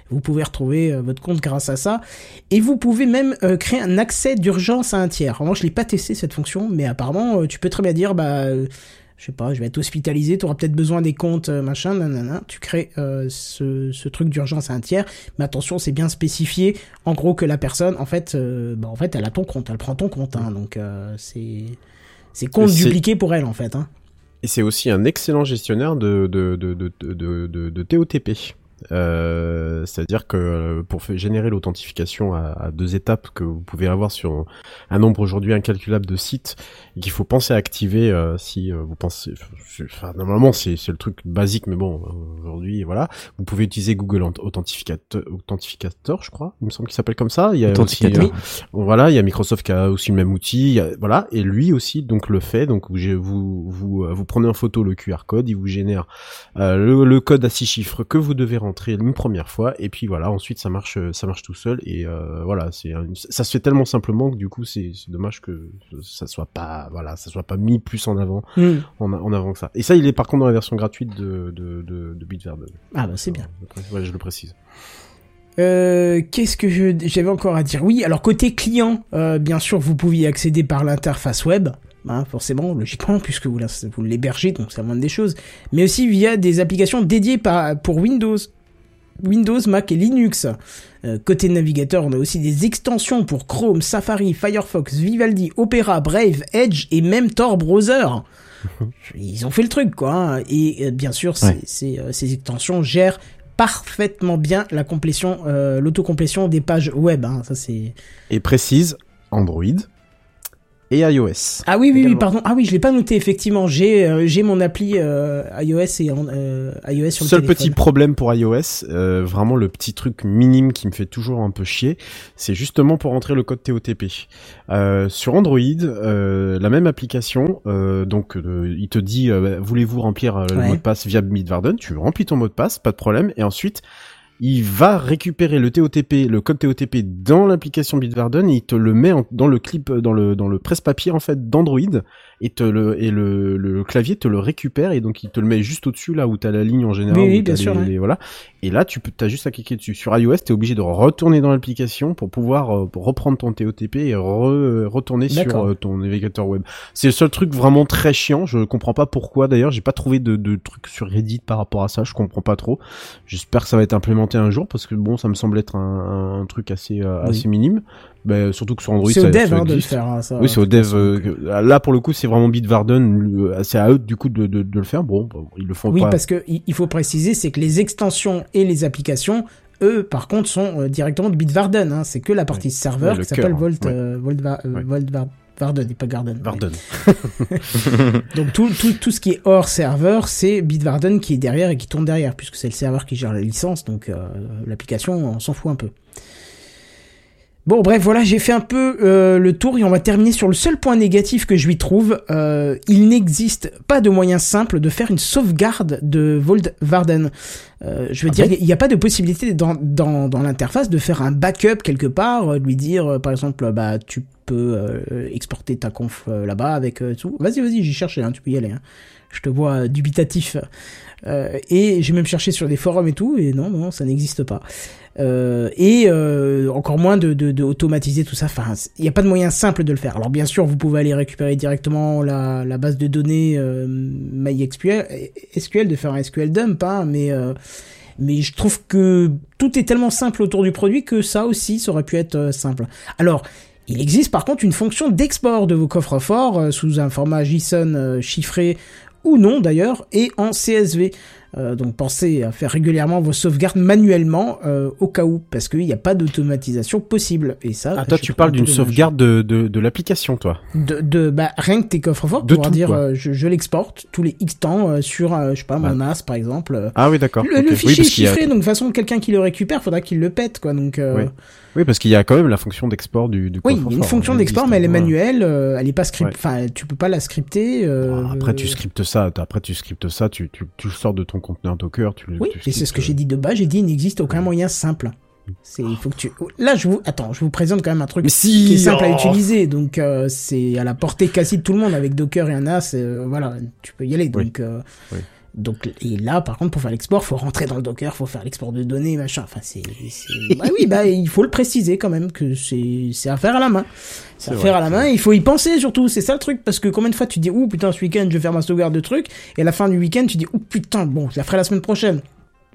Speaker 1: Vous pouvez retrouver euh, votre compte grâce à ça et vous pouvez même euh, créer un accès d'urgence à un tiers. En revanche, je l'ai pas testé cette fonction, mais apparemment tu peux très bien dire bah je sais pas, je vais être hospitalisé, tu auras peut-être besoin des comptes, euh, machin, nanana. Tu crées euh, ce, ce truc d'urgence à un tiers, mais attention, c'est bien spécifié. En gros, que la personne, en fait, euh, bah, en fait, elle a ton compte, elle prend ton compte, hein, donc euh, c'est c'est compte dupliqué pour elle, en fait. Hein.
Speaker 3: Et c'est aussi un excellent gestionnaire de, de, de, de, de, de, de TOTP. Euh, C'est-à-dire que euh, pour générer l'authentification à, à deux étapes que vous pouvez avoir sur un nombre aujourd'hui incalculable de sites et qu'il faut penser à activer euh, si euh, vous pensez... Enfin, normalement, c'est c'est le truc basique, mais bon, aujourd'hui, voilà. Vous pouvez utiliser Google Auth- Authentificator, Authentificator je crois. Il me semble qu'il s'appelle comme ça. Il y a aussi, euh, voilà, il y a Microsoft qui a aussi le même outil, il y a- voilà, et lui aussi donc le fait. Donc vous vous vous, vous prenez en photo le QR code, il vous génère euh, le, le code à six chiffres que vous devez rentrer une première fois, et puis voilà, ensuite ça marche, euh, ça marche tout seul, et euh, voilà, c'est ça se fait tellement simplement que du coup c'est dommage que ça soit pas, voilà, ça soit pas mis plus en avant,
Speaker 1: Mm.
Speaker 3: en, en avant que ça. Et ça, il est par contre dans la version gratuite de de de, de.
Speaker 1: Ah bah c'est bien.
Speaker 3: Ouais, je le précise.
Speaker 1: Euh, Qu'est-ce que j'avais encore à dire? Oui, alors côté client, euh, bien sûr, vous pouviez accéder par l'interface web, hein, forcément, logiquement, puisque vous, l'hébergez, donc c'est la moindre des choses, mais aussi via des applications dédiées par, pour Windows. Windows, Mac et Linux. Euh, côté navigateur, on a aussi des extensions pour Chrome, Safari, Firefox, Vivaldi, Opera, Brave, Edge et même Tor Browser. Ils ont fait le truc, quoi. hein. Et euh, bien sûr, ces-
Speaker 11: Ouais.
Speaker 1: ces, euh, ces extensions gèrent parfaitement bien la complétion, l'autocomplétion des pages web. Hein. Ça c'est.
Speaker 3: Et précise Android et iOS.
Speaker 1: Ah oui, oui, oui, pardon. Ah oui, je l'ai pas noté effectivement. J'ai, euh, j'ai mon appli euh, iOS et euh, iOS sur le
Speaker 3: Seul
Speaker 1: téléphone.
Speaker 3: petit problème pour iOS, vraiment le petit truc minime qui me fait toujours un peu chier, c'est justement pour entrer le code TOTP. Sur Android, la même application, donc il te dit voulez-vous remplir le
Speaker 1: Ouais.
Speaker 3: mot de passe via Bitwarden, tu remplis ton mot de passe, pas de problème, et ensuite il va récupérer le TOTP, le code TOTP dans l'application Bitwarden, et il te le met dans le clip, dans le dans le presse-papier en fait d'Android, et te le et le, le clavier te le récupère et donc il te le met juste au-dessus là où t'as la ligne en général.
Speaker 1: Oui, oui,
Speaker 3: où
Speaker 1: bien
Speaker 3: t'as
Speaker 1: sûr,
Speaker 3: les-
Speaker 1: ouais.
Speaker 3: les- voilà. Et là, tu peux, t'as juste à cliquer dessus. Sur iOS, t'es obligé de retourner dans l'application pour pouvoir euh, pour reprendre ton TOTP et re- retourner sur euh, ton navigateur web. C'est le seul truc vraiment très chiant. Je comprends pas pourquoi. D'ailleurs, j'ai pas trouvé de, de trucs sur Reddit par rapport à ça. Je comprends pas trop. J'espère que ça va être implémenté un jour parce que bon, ça me semble être un, un truc assez euh,
Speaker 1: Oui.
Speaker 3: assez minime. Ben, surtout que sur Android,
Speaker 1: C'est
Speaker 3: ça,
Speaker 1: au dev,
Speaker 3: ça
Speaker 1: hein, de le faire, hein, ça,
Speaker 3: oui, c'est au dev. euh, que- là, pour le coup, c'est vraiment Bitwarden. le- C'est à eux du coup de, de, de le faire. Bon, ils le font
Speaker 1: Oui,
Speaker 3: pas.
Speaker 1: parce que il faut préciser, c'est que les extensions et les applications, eux, par contre, sont euh, directement de Bitwarden. Hein. C'est que la partie serveur
Speaker 3: Ouais, le
Speaker 1: qui s'appelle Volt,
Speaker 3: ouais.
Speaker 1: euh, Volt, Va- euh, Volt Va- Varden et pas Garden.
Speaker 3: Varden.
Speaker 1: Donc tout, tout, tout ce qui est hors serveur, c'est Bitwarden qui est derrière et qui tourne derrière, puisque c'est le serveur qui gère la licence, donc euh, l'application, on s'en fout un peu. Bon, bref, voilà, j'ai fait un peu euh, le tour et on va terminer sur le seul point négatif que je lui trouve. Euh, il n'existe pas de moyen simple de faire une sauvegarde de Vault Varden. Euh, je veux
Speaker 3: Ah
Speaker 1: dire, il n'y a pas de possibilité dans, dans, dans l'interface de faire un backup quelque part, euh, de lui dire, euh, par exemple, bah tu peux euh, exporter ta conf là-bas avec euh, tout. Vas-y, vas-y, j'ai cherché, hein, tu peux y aller. Hein. Je te vois dubitatif. Euh, et j'ai même cherché sur des forums et tout, et non, non, ça n'existe pas. Euh, et euh, encore moins de, automatiser tout ça. Enfin, il n'y a pas de moyen simple de le faire. Alors bien sûr, vous pouvez aller récupérer directement la, base de données MySQL, SQL, de faire un SQL dump, hein, mais je trouve que tout est tellement simple autour du produit que ça aussi, ça aurait pu être simple. Alors, il existe par contre une fonction d'export de vos coffres forts sous un format JSON chiffré ou non d'ailleurs, et en CSV. Euh, donc pensez à faire régulièrement vos sauvegardes manuellement euh, au cas où, parce qu'il n'y a pas d'automatisation possible. Et ça,
Speaker 3: Ah, toi, tu parles d'une sauvegarde de, de, de l'application, toi.
Speaker 1: de, de bah, rien que tes coffres forts,
Speaker 3: De
Speaker 1: pour
Speaker 3: tout,
Speaker 1: dire euh, je, je l'exporte tous les X temps sur, je sais pas, mon NAS par exemple.
Speaker 3: Ah oui, d'accord.
Speaker 1: Le,
Speaker 3: ok.
Speaker 1: le
Speaker 3: Oui,
Speaker 1: fichier est
Speaker 3: a-
Speaker 1: chiffré, donc de toute façon, quelqu'un qui le récupère, faudra qu'il le pète, quoi. Donc,
Speaker 3: Oui. Oui, parce qu'il y a quand même la fonction d'export du, du
Speaker 1: Oui, il y a
Speaker 3: coffre-fort,
Speaker 1: une
Speaker 3: hein,
Speaker 1: fonction d'export, mais elle est
Speaker 3: voilà.
Speaker 1: manuelle, elle est pas script,
Speaker 3: Ouais.
Speaker 1: enfin, tu peux pas la scripter. euh,
Speaker 3: Après, tu scriptes ça. Après, tu scriptes ça. Tu, tu, tu le sors de ton conteneur Docker. Tu, le-
Speaker 1: Oui,
Speaker 3: tu
Speaker 1: et c'est ce que j'ai dit de bas. J'ai dit, il n'existe aucun moyen simple. C'est, il faut que tu. Là, je vous attends, je vous présente quand même un truc
Speaker 3: si,
Speaker 1: qui est simple à
Speaker 3: oh.
Speaker 1: utiliser. Donc, euh, c'est à la portée quasi de tout le monde avec Docker et un NAS. euh, voilà, tu peux y aller. Euh,
Speaker 3: Oui.
Speaker 1: Donc, et là, par contre, pour faire l'export, faut rentrer dans le Docker, faut faire l'export de données, machin. Enfin, c'est, bah oui, bah il faut le préciser quand même que c'est, c'est à faire à la main. C'est à faire à la main. Il faut y penser surtout. C'est ça le truc parce que combien de fois tu dis, ouh putain, ce week-end, je vais faire ma sauvegarde de trucs, et à la fin du week-end, tu dis, ouh putain, bon, je la ferai la semaine prochaine.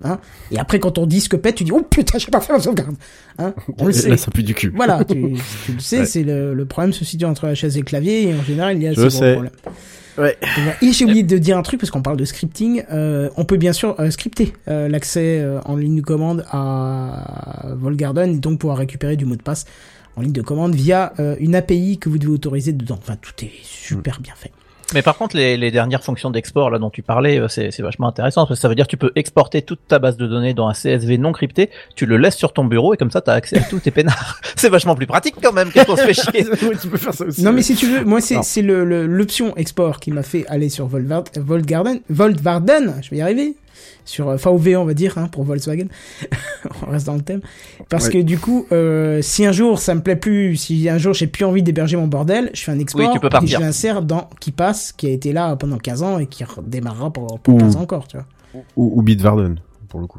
Speaker 1: Hein? Et après, quand ton disque pète, tu dis, oh putain, j'ai pas fait ma sauvegarde. Hein? On le
Speaker 3: Là,
Speaker 1: sait.
Speaker 3: ça pue du cul.
Speaker 1: Voilà, tu, tu le sais,
Speaker 3: Ouais.
Speaker 1: c'est le, le problème se situe entre la chaise et le clavier, et en général, il y a ce gros problème.
Speaker 3: Ouais.
Speaker 1: Et. Et j'ai oublié de dire un truc parce qu'on parle de scripting. Euh, on peut bien sûr euh, scripter euh, l'accès euh, en ligne de commande à Volgarden et donc pouvoir récupérer du mot de passe en ligne de commande via une API que vous devez autoriser dedans. Enfin, tout est super bien fait.
Speaker 9: Mais par contre, les, les dernières fonctions d'export là dont tu parlais, euh, c'est c'est vachement intéressant parce que ça veut dire que tu peux exporter toute ta base de données dans un CSV non crypté, tu le laisses sur ton bureau et comme ça, tu as accès à tous tes peinards. c'est vachement plus pratique quand même qu'est-ce qu'on se fait chier.
Speaker 3: tu peux faire ça aussi.
Speaker 1: Non, mais si tu veux, moi, c'est le- le- l'option export qui m'a fait aller sur Volgarden, Voltvarden, je vais y arriver, sur euh, VOV, on va dire, hein, pour Volkswagen. on reste dans le thème. Parce
Speaker 9: Ouais.
Speaker 1: que du coup, euh, si un jour ça me plaît plus, si un jour j'ai plus envie d'héberger mon bordel, je fais un export
Speaker 9: Oui, tu peux
Speaker 1: et je l'insère dans qui passe, qui a été là pendant 15 ans et qui redémarrera pour, pour
Speaker 3: Ouh.
Speaker 1: 15 ans encore, tu vois.
Speaker 3: Ou, ou Bitwarden, pour le coup.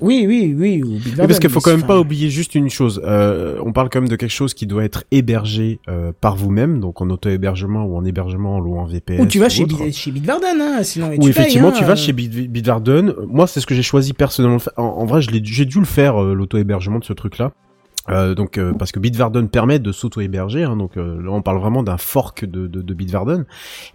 Speaker 1: Oui, oui, oui. ou
Speaker 3: Oui,
Speaker 1: Bitwarden,
Speaker 3: parce qu'il faut quand même pas oublier juste une chose. Euh, on parle quand même de quelque chose qui doit être hébergé euh, par vous-même, donc en auto-hébergement ou en hébergement en VPS.
Speaker 1: Ou tu vas chez, chez Bitwarden, hein, sinon.
Speaker 3: Ou effectivement,
Speaker 1: payes,
Speaker 3: tu
Speaker 1: hein,
Speaker 3: vas chez Bit- Bitwarden. Moi, c'est ce que j'ai choisi personnellement. En, en vrai, j'ai dû le faire euh, l'auto-hébergement de ce truc-là. Euh, donc euh, parce que Bitwarden permet de s'auto-héberger, hein, donc euh, là on parle vraiment d'un fork de, de, de Bitwarden,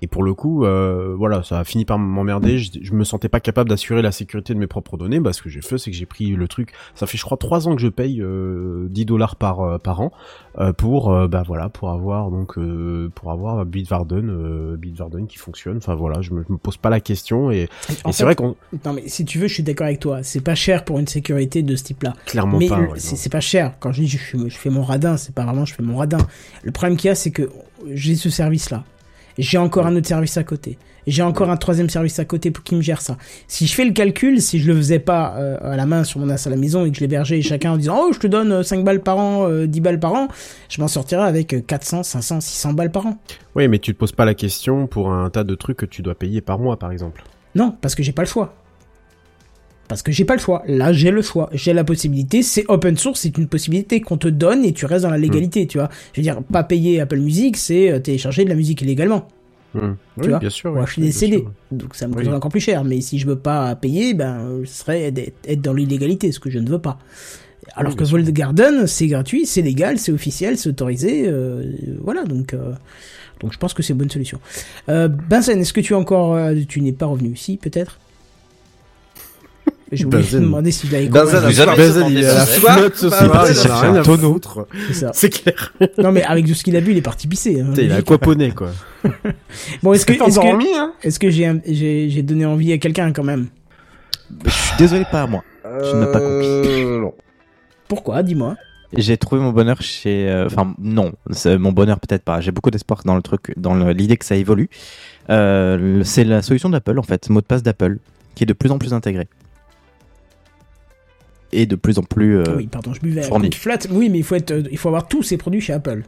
Speaker 3: et pour le coup, euh, voilà, ça a fini par m'emmerder. Je, je me sentais pas capable d'assurer la sécurité de mes propres données. Bah, ce que j'ai fait, c'est que j'ai pris le truc. Ça fait, je crois, trois ans que je paye euh, 10 dollars par euh, par an euh, pour, euh, bah voilà, pour avoir donc euh, pour avoir Bitwarden, euh, Bitwarden qui fonctionne. Enfin voilà, je me, je me pose pas la question et, et c'est vrai qu'on
Speaker 1: Non, mais si tu veux, je suis d'accord avec toi. C'est pas cher pour une sécurité de ce type-là.
Speaker 3: Clairement
Speaker 1: mais
Speaker 3: pas, ouais,
Speaker 1: c'est pas cher. Quand je dis je, fais- je fais mon radin, c'est pas vraiment je fais mon radin. Le problème qu'il y a, c'est que j'ai ce service-là. J'ai encore un autre service à côté. J'ai encore un troisième service à côté pour qui me gère ça. Si je fais le calcul, si je le faisais pas euh, à la main sur mon NAS à la maison et que je l'hébergeais chacun en disant oh je te donne euh, 5 balles par an, euh, 10 balles par an, je m'en sortirais avec euh, 400, 500, 600 balles par an.
Speaker 3: Oui, mais tu te poses pas la question pour un tas de trucs que tu dois payer par mois, par exemple.
Speaker 1: Non, parce que j'ai pas le choix. Parce que j'ai pas le choix. Là, j'ai le choix. J'ai la possibilité. C'est open source, c'est une possibilité qu'on te donne et tu restes dans la légalité, tu vois. Je veux dire, pas payer Apple Music, c'est euh, télécharger de la musique illégalement.
Speaker 3: Hmm.
Speaker 1: Tu
Speaker 3: Oui,
Speaker 1: vois
Speaker 3: bien sûr.
Speaker 1: Ou acheter des CD.
Speaker 3: sûr.
Speaker 1: Donc ça me
Speaker 3: Oui.
Speaker 1: coûterait encore plus cher. Mais si je veux pas payer, ben, ce serait d'être- être dans l'illégalité, ce que je ne veux pas. Alors
Speaker 3: Oui,
Speaker 1: que. Vault Garden, c'est gratuit, c'est légal, c'est officiel, c'est autorisé. euh, voilà, donc, euh, donc je pense que c'est une bonne solution. Euh, Benzen, est-ce que tu es encore. tu n'es pas revenu ici, peut-être? J'ai oublié de
Speaker 3: Benzen.
Speaker 1: demander s'il avait
Speaker 3: Benzen. Benzen, Benzen, il la flotte ce soir, il a rien à foutre.
Speaker 1: C'est ça.
Speaker 3: C'est clair.
Speaker 1: Non, mais avec tout ce qu'il a bu, il est parti pisser. hein,
Speaker 3: il a aquaponé, quoi.
Speaker 1: Bon, est-ce que, est-ce que,
Speaker 5: hein
Speaker 1: est-ce que j'ai, un- j'ai, j'ai donné envie à quelqu'un quand même?
Speaker 11: Je suis désolé, pas à moi. Je n'ai pas compris.
Speaker 13: Euh, non.
Speaker 1: Pourquoi? Dis-moi.
Speaker 11: J'ai trouvé mon bonheur chez. euh, Enfin, non, mon bonheur peut-être pas. J'ai beaucoup d'espoir dans le truc, dans l'idée que ça évolue. Euh, c'est la solution d'Apple en fait, mot de passe d'Apple, qui est de plus en plus intégré. Et de plus en plus. euh,
Speaker 1: oui, pardon, je buvais
Speaker 11: fourni.
Speaker 1: flat. Oui, mais il faut être, euh, il faut avoir tous ces produits chez Apple.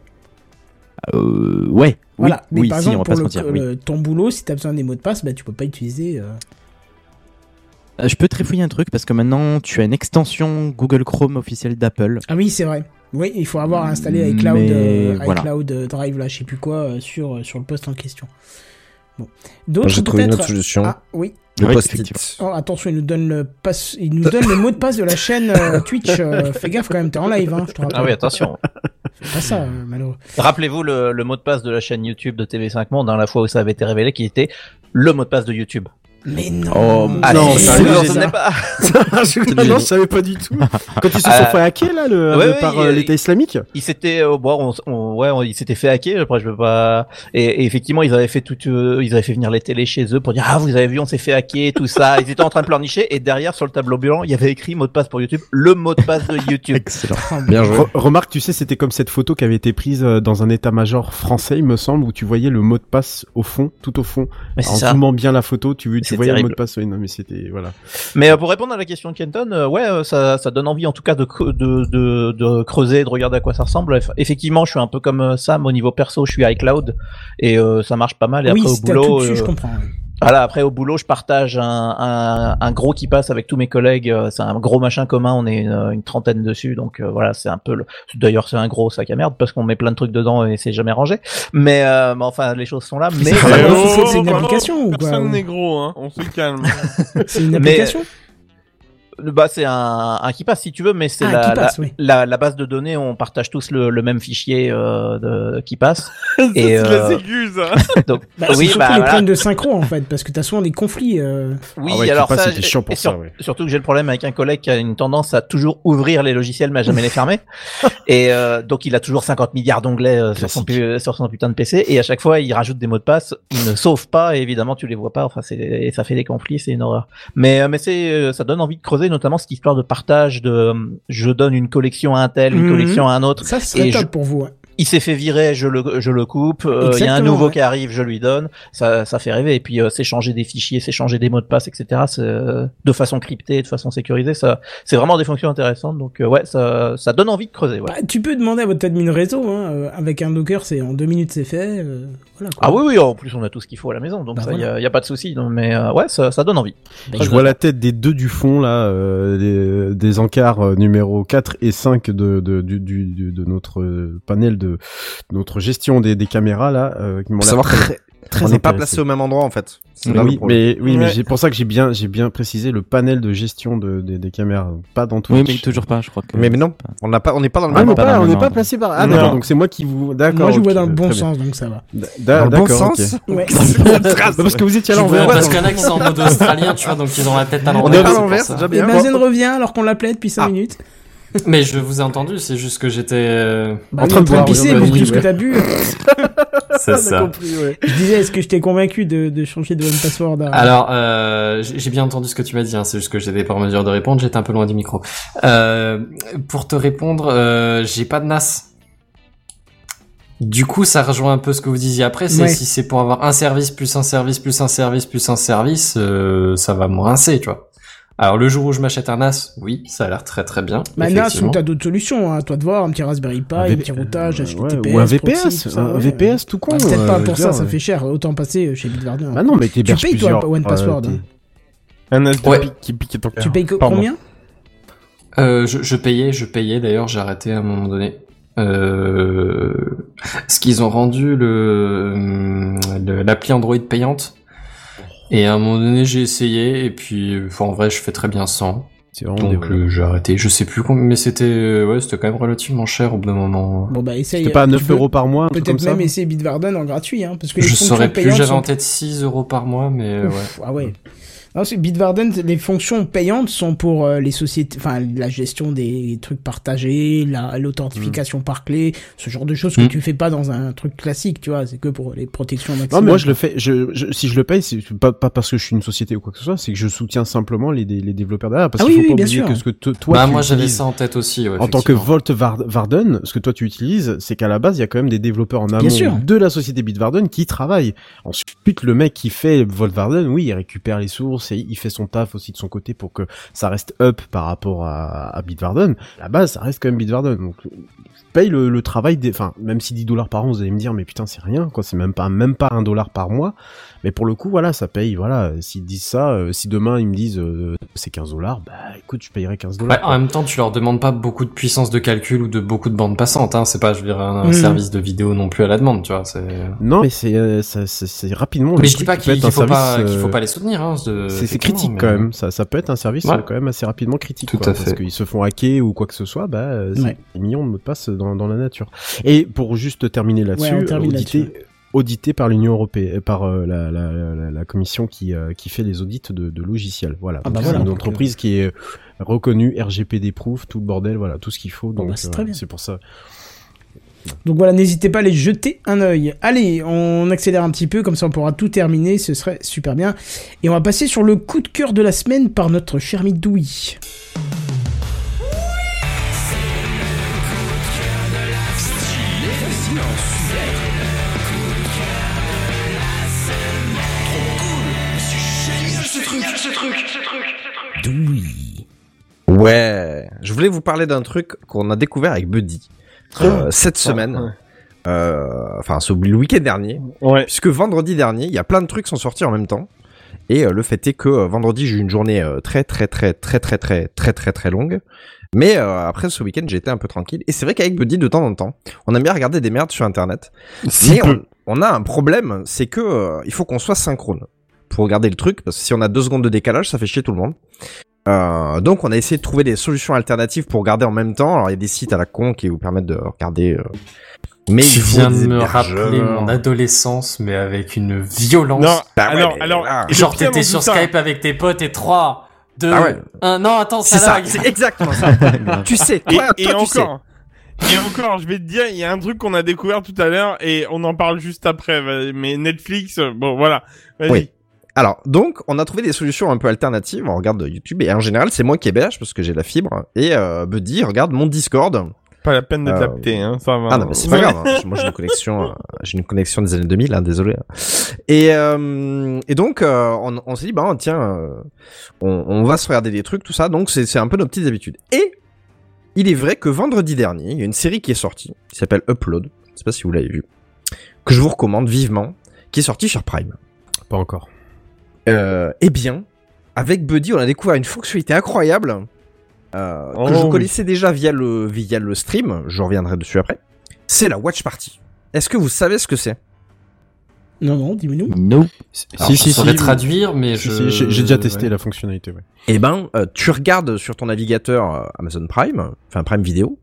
Speaker 11: euh, ouais,
Speaker 1: Voilà.
Speaker 11: oui,
Speaker 1: mais par
Speaker 11: oui, si, on
Speaker 1: exemple,
Speaker 11: va
Speaker 1: pour
Speaker 11: pas
Speaker 1: le,
Speaker 11: se mentir. oui.
Speaker 1: le- ton boulot, si t'as besoin des mots de passe, bah, tu peux pas utiliser. euh,
Speaker 11: Je peux te réfouiller un truc parce que maintenant tu as une extension Google Chrome officielle d'Apple.
Speaker 1: Ah oui, c'est vrai. Oui, il faut avoir installé
Speaker 11: Mais
Speaker 1: iCloud, euh,
Speaker 11: voilà.
Speaker 1: iCloud Drive, là, je sais plus quoi, euh, sur, euh, sur le poste en question. Bon. D'autres
Speaker 13: J'ai trouvé une autre solution.
Speaker 1: Ah, oui.
Speaker 13: Le
Speaker 11: Oui,
Speaker 13: post-it.
Speaker 1: Oh, attention, il nous donne le passe, il nous donne le mot de passe de la chaîne euh, Twitch. euh, fais gaffe quand même, t'es en live, hein, je te rappelle.
Speaker 9: Ah oui, attention.
Speaker 1: Fais pas ça, euh, malheureux.
Speaker 9: Rappelez-vous le, le mot de passe de la chaîne YouTube de TV5 Monde, hein, la fois où ça avait été révélé, qui était le mot de passe de YouTube.
Speaker 1: Mais non.
Speaker 11: Oh,
Speaker 3: non, j'ai
Speaker 9: souvenez
Speaker 1: ça.
Speaker 9: pas
Speaker 3: Ah non, je savais pas du tout. Quand ils se sont
Speaker 9: Euh,
Speaker 3: fait hacker, là, le,
Speaker 9: ouais,
Speaker 3: le-
Speaker 9: ouais,
Speaker 3: par euh, l'État islamique
Speaker 9: Il s'était, euh, bon, on, on- ouais, on- il s'était fait hacker. Après, je veux pas. Et, et effectivement, ils avaient fait tout, euh, ils avaient fait venir les télés chez eux pour dire ah vous avez vu, on s'est fait hacker, tout ça. Ils étaient en train de pleurnicher et derrière sur le tableau blanc, il y avait écrit mot de passe pour YouTube, le mot de passe de YouTube.
Speaker 11: Excellent.
Speaker 13: Bien joué.
Speaker 3: Re- remarque, tu sais, c'était comme cette photo qui avait été prise dans un état-major français, il me semble, où tu voyais le mot de passe au fond, tout au fond.
Speaker 9: Mais c'est
Speaker 3: En
Speaker 9: ça.
Speaker 3: zoomant bien la photo, tu, tu voyais le mot
Speaker 9: terrible.
Speaker 3: de passe. Oui, non, mais c'était, voilà.
Speaker 9: Mais euh, pour répondre à la question de Kenton, euh, ouais, euh, ça, ça donne envie en tout cas de, de, de, de creuser, de regarder à quoi ça ressemble. Eff- Effectivement, je suis un peu comme euh, Sam au niveau perso, je suis iCloud et euh, ça marche pas mal. Et
Speaker 1: oui,
Speaker 9: après au boulot,
Speaker 1: dessus, je comprends.
Speaker 9: Voilà, après au boulot, je partage un, un, un gros qui passe avec tous mes collègues. euh, C'est un gros machin commun, on est une, une trentaine dessus, donc euh, voilà, c'est un peu. Le... D'ailleurs, c'est un gros sac à merde parce qu'on met plein de trucs dedans et c'est jamais rangé. Mais, euh, mais enfin, les choses sont là. Mais
Speaker 1: C'est
Speaker 9: euh,
Speaker 1: c'est- une
Speaker 5: pardon,
Speaker 1: application
Speaker 5: Personne n'est gros, hein. On se calme.
Speaker 1: C'est une
Speaker 9: Mais-
Speaker 1: application?
Speaker 9: Bah c'est un, un qui passe si tu veux, mais c'est
Speaker 1: Ah,
Speaker 9: la, la,
Speaker 1: oui.
Speaker 9: la, la base de données. On partage tous le, le même fichier euh, de, qui passe.
Speaker 5: c'est
Speaker 9: Et,
Speaker 5: la
Speaker 9: euh,
Speaker 5: sécu, ça.
Speaker 9: Donc
Speaker 1: Bah, c'est
Speaker 9: oui,
Speaker 1: surtout
Speaker 9: bah
Speaker 1: les
Speaker 9: voilà.
Speaker 1: problèmes de synchro en fait, parce que t'as souvent des conflits. euh,
Speaker 9: Oui,
Speaker 3: Ah ouais,
Speaker 9: alors
Speaker 3: Keepa,
Speaker 9: ça,
Speaker 3: chiant pour ça,
Speaker 9: sur-
Speaker 3: ouais.
Speaker 9: surtout que j'ai le problème avec un collègue qui a une tendance à toujours ouvrir les logiciels mais à jamais les fermer. Et euh, donc il a toujours 50 milliards d'onglets euh, sur son, pu- sur son putain de PC et à chaque fois il rajoute des mots de passe, il ne sauve pas et évidemment tu les vois pas. Enfin c'est et ça fait des conflits, c'est une horreur. Mais euh, mais c'est euh, ça donne envie de creuser notamment cette histoire de partage de euh, je donne une collection à un tel, une
Speaker 1: Mhm.
Speaker 9: collection à un autre.
Speaker 1: Ça, ce serait
Speaker 9: Et
Speaker 1: top
Speaker 9: je-
Speaker 1: pour vous. hein.
Speaker 9: Il s'est fait virer, je le, je le coupe. euh, Il y a un nouveau
Speaker 1: ouais.
Speaker 9: qui arrive, je lui donne. Ça, ça fait rêver. Et puis, euh, c'est changer des fichiers, c'est changer des mots de passe, etc. c'est, euh, de façon cryptée, de façon sécurisée. Ça, c'est vraiment des fonctions intéressantes. Donc, euh, ouais, ça, ça donne envie de creuser. Ouais.
Speaker 1: Bah, tu peux demander à votre admin réseau, hein, euh, avec un Docker, c'est en deux minutes c'est fait. euh, voilà, quoi.
Speaker 9: Ah oui, oui. En plus, on a tout ce qu'il faut à la maison. Donc,
Speaker 1: Bah,
Speaker 9: ça, il
Speaker 1: voilà.
Speaker 9: y, a, y a pas de souci. Mais euh, ouais, ça, ça donne envie.
Speaker 3: Je vois la tête des deux du fond, là, euh, des, des encarts euh, numéro 4 et 5 de, de, du, du- de notre panel de notre gestion des, des caméras, là, euh, qui m'ont
Speaker 13: savoir
Speaker 3: très, très
Speaker 13: n'est pas placé au même endroit en fait.
Speaker 3: Oui, mais oui, mais c'est pour ça que j'ai bien, j'ai bien précisé le panel de gestion de, des- des caméras, pas dans tout.
Speaker 11: Oui, mais toujours pas, je crois que.
Speaker 13: Mais, mais non, on n'a pas, on n'est pas dans le
Speaker 3: Ah,
Speaker 13: même
Speaker 3: on n'est
Speaker 11: pas
Speaker 3: on placé par. Ah
Speaker 5: Non.
Speaker 3: d'accord, donc c'est moi qui vous. D'accord.
Speaker 1: Moi, je
Speaker 3: ok,
Speaker 1: vois dans le bon
Speaker 3: bien.
Speaker 1: sens, donc ça va.
Speaker 13: Dans le bon sens.
Speaker 1: Ouais.
Speaker 3: Parce que vous étiez à l'envers.
Speaker 12: parce qu'il y en a qui sont en mode australien, tu vois, donc ils ont la tête à
Speaker 13: On
Speaker 12: l'envers.
Speaker 13: est pas à l'envers, déjà
Speaker 1: Et
Speaker 13: bien.
Speaker 1: Benzen revient alors qu'on l'appelait depuis 5
Speaker 13: Ah.
Speaker 1: minutes.
Speaker 12: Mais je vous ai entendu, c'est juste que j'étais. euh,
Speaker 1: Bah,
Speaker 3: En train de boire,
Speaker 1: pisser, beaucoup
Speaker 3: dit,
Speaker 1: plus que t'as bu.
Speaker 12: C'est ça.
Speaker 1: Je disais, est-ce que je t'ai convaincu de, de changer de one password à...
Speaker 12: Alors, euh, j'ai j'ai bien entendu ce que tu m'as dit, hein, c'est juste que j'étais pas en mesure de répondre, j'étais un peu loin du micro. Euh, pour te répondre, euh, j'ai pas de NAS. Du coup, ça rejoint un peu ce que vous disiez après. C'est
Speaker 1: Ouais.
Speaker 12: si c'est pour avoir un service plus un service plus un service plus un service, euh, ça va me rincer, tu vois. Alors le jour où je m'achète un NAS, oui, ça a l'air très très bien.
Speaker 1: Bah, NAS, ou t'as d'autres solutions, hein. à toi de voir, un petit Raspberry Pi,
Speaker 3: Un
Speaker 1: petit routage, HTTPS,
Speaker 3: ou un
Speaker 1: proxy,
Speaker 3: VPS,
Speaker 1: tout ça,
Speaker 3: un
Speaker 1: ouais.
Speaker 3: VPS tout con,
Speaker 1: Bah, Peut-être pas
Speaker 3: euh,
Speaker 1: pour ça, ça fait cher. Autant passer euh, chez Bitwarden.
Speaker 3: Bah non, mais
Speaker 1: Tu payes, toi, One
Speaker 3: euh,
Speaker 1: Password. hein.
Speaker 5: Un as de
Speaker 12: Ouais.
Speaker 5: pique qui pique ton cœur.
Speaker 1: Tu payes combien
Speaker 12: Euh, je, je payais, je payais. D'ailleurs, j'ai arrêté à un moment donné. Euh, ce qu'ils ont rendu le le- l'appli Android payante. Et à un moment donné, j'ai essayé et puis, enfin, en vrai, je fais très bien sans.
Speaker 3: C'est vraiment des
Speaker 12: Donc euh, j'ai arrêté. Je sais plus combien, mais c'était euh, ouais, c'était quand même relativement cher au bout d'un moment.
Speaker 1: Bon, bah, essaye.
Speaker 3: C'était pas à
Speaker 1: tu
Speaker 3: 9
Speaker 1: peux
Speaker 3: euros par mois,
Speaker 1: Peut-être même essayer Bitwarden en gratuit, hein, parce que les
Speaker 12: Je saurais plus. J'avais
Speaker 1: sont
Speaker 12: en tête 6 euros par mois, mais euh, ouais.
Speaker 1: Ah ouais. Non, c'est Bitwarden, les fonctions payantes sont pour euh, les sociétés, enfin la gestion des trucs partagés, la l'authentification par clé, ce genre de choses que
Speaker 3: Mm.
Speaker 1: tu fais pas dans un truc classique, tu vois, c'est que pour les protections
Speaker 3: Non, mais moi je le fais. Je, je- si je le paye, c'est pas, pas parce que je suis une société ou quoi que ce soit, c'est que je soutiens simplement les, les développeurs derrière. Parce
Speaker 1: Ah
Speaker 3: qu'il
Speaker 1: oui,
Speaker 3: faut
Speaker 1: oui,
Speaker 3: pas
Speaker 1: bien
Speaker 3: oublier
Speaker 1: sûr.
Speaker 3: que ce que to- toi
Speaker 12: bah
Speaker 3: tu
Speaker 12: moi j'avais
Speaker 3: utilises
Speaker 12: ça en tête aussi. Ouais,
Speaker 3: en tant que. Volt Var- Varden, ce que toi tu utilises, c'est qu'à la base il y a quand même des développeurs en amont de la société Bitwarden qui travaillent. Ensuite, le mec qui fait Volt Varden, oui, il récupère les sources il fait son taf aussi de son côté pour que ça reste up par rapport à, à Bitwarden. La base, ça reste quand même Bitwarden. Je paye le, le travail des, enfin, même si 10 dollars par an, vous allez me dire, mais putain, c'est rien, quoi, c'est même pas, même pas un dollar par mois. Mais pour le coup, voilà, ça paye, voilà, s'ils disent ça, euh, si demain ils me disent, euh, c'est 15 dollars, bah, écoute, je payerai 15 dollars.
Speaker 12: Ouais, en même temps, tu leur demandes pas beaucoup de puissance de calcul ou de beaucoup de bandes passantes. Hein. C'est pas, je veux dire, un,
Speaker 3: Mhm.
Speaker 12: service de vidéo non plus à la demande, tu vois. C'est.
Speaker 3: Non, mais c'est euh, ça- c'est c'est rapidement.
Speaker 12: Mais je dis pas qu'il faut pas, qu'il faut pas les soutenir. Hein,
Speaker 3: C'est critique
Speaker 12: mais-
Speaker 3: quand même. Ça, ça peut être un service
Speaker 12: Ouais.
Speaker 3: euh, quand même assez rapidement critique.
Speaker 12: Tout
Speaker 3: quoi,
Speaker 12: à
Speaker 3: Parce
Speaker 12: fait.
Speaker 3: qu'ils se font hacker ou quoi que ce soit, bah, euh, c'est
Speaker 1: Ouais.
Speaker 3: des millions de mots de passe dans, dans la nature. Et pour juste terminer là-dessus,
Speaker 1: Ouais, on termine
Speaker 3: audité, par l'Union européenne, par euh, la, la, la, la commission qui, euh, qui fait les audits de, de logiciels. Voilà.
Speaker 1: Ah bah
Speaker 3: Donc,
Speaker 1: voilà,
Speaker 3: c'est une
Speaker 1: donc,
Speaker 3: entreprise qui est reconnue, RGPD proof, tout le bordel, voilà, tout ce qu'il faut. Donc
Speaker 1: bah, c'est
Speaker 3: euh,
Speaker 1: très bien.
Speaker 3: c'est pour ça.
Speaker 1: Donc voilà, n'hésitez pas à les jeter un œil. Allez, on accélère un petit peu, comme ça on pourra tout terminer, ce serait super bien. Et on va passer sur le coup de cœur de la semaine par notre cher Midoui.
Speaker 14: Oui.
Speaker 4: Ouais, je voulais vous parler d'un truc qu'on a découvert avec Buddy euh, cette semaine. Euh, enfin, ce le week-end dernier.
Speaker 5: Ouais.
Speaker 4: Puisque vendredi dernier, il y a plein de trucs qui sont sortis en même temps. Et euh, le fait est que euh, vendredi, j'ai eu une journée euh, très très très très très très très très très longue. Mais euh, après ce week-end, j'ai été un peu tranquille. Et c'est vrai qu'avec Buddy, de temps en temps, on aime bien regarder des merdes sur Internet.
Speaker 5: Si
Speaker 4: mais on, a un problème, c'est que euh, il faut qu'on soit synchrone pour regarder le truc, parce que si on a deux secondes de décalage, ça fait chier tout le monde. Euh, donc on a essayé de trouver des solutions alternatives pour regarder en même temps. Alors il y a des sites à la con qui vous permettent de regarder. euh, mais
Speaker 12: tu viens de
Speaker 4: des
Speaker 12: me rappeler mon adolescence, mais avec une violence.
Speaker 5: Non,
Speaker 4: Bah ouais,
Speaker 5: alors,
Speaker 4: mais
Speaker 5: alors,
Speaker 12: Genre t'étais sur Skype avec tes potes et 3, 2,
Speaker 4: Ah ouais.
Speaker 12: 1. Non, attends,
Speaker 4: C'est
Speaker 12: ça
Speaker 4: c'est exactement ça. tu sais,
Speaker 5: Et,
Speaker 4: toi,
Speaker 5: et
Speaker 4: toi, tu sais.
Speaker 5: encore, et encore, je vais te dire, il y a un truc qu'on a découvert tout à l'heure et on en parle juste après. Mais Netflix, euh, bon, voilà. Vas-y.
Speaker 4: Oui. Alors, donc, on a trouvé des solutions un peu alternatives. On regarde YouTube et en général, c'est moi qui héberge parce que j'ai la fibre. Et euh, Buddy regarde mon Discord.
Speaker 5: Pas la peine de
Speaker 4: Euh,
Speaker 5: t'apter, hein, ça va.
Speaker 4: Ah non, mais c'est pas grave. hein. Moi, j'ai une connexion, euh, j'ai une connexion des années 2000, hein, désolé. Et, euh, et donc, euh, on, on s'est dit, bah, tiens, euh, on, on va se regarder des trucs, tout ça. Donc, c'est c'est un peu nos petites habitudes. Et il est vrai que vendredi dernier, il y a une série qui est sortie, qui s'appelle Upload. Je sais pas si vous l'avez vu. Que je vous recommande vivement, qui est sortie sur Prime.
Speaker 3: Pas encore.
Speaker 4: Euh, eh bien, avec Buddy, on a découvert une fonctionnalité incroyable euh,
Speaker 5: Oh
Speaker 4: que je
Speaker 5: oui.
Speaker 4: connaissais déjà via le, via le stream. Je reviendrai dessus après. C'est la Watch Party. Est-ce que vous savez ce que c'est?
Speaker 1: Non, non, dis-nous.
Speaker 11: No.
Speaker 12: Alors, je saurais traduire, mais
Speaker 3: Si,
Speaker 12: je-
Speaker 3: si, J'ai déjà testé
Speaker 12: ouais.
Speaker 3: la fonctionnalité, ouais.
Speaker 4: Eh ben, euh, tu regardes sur ton navigateur euh, Amazon Prime, enfin Prime Vidéo,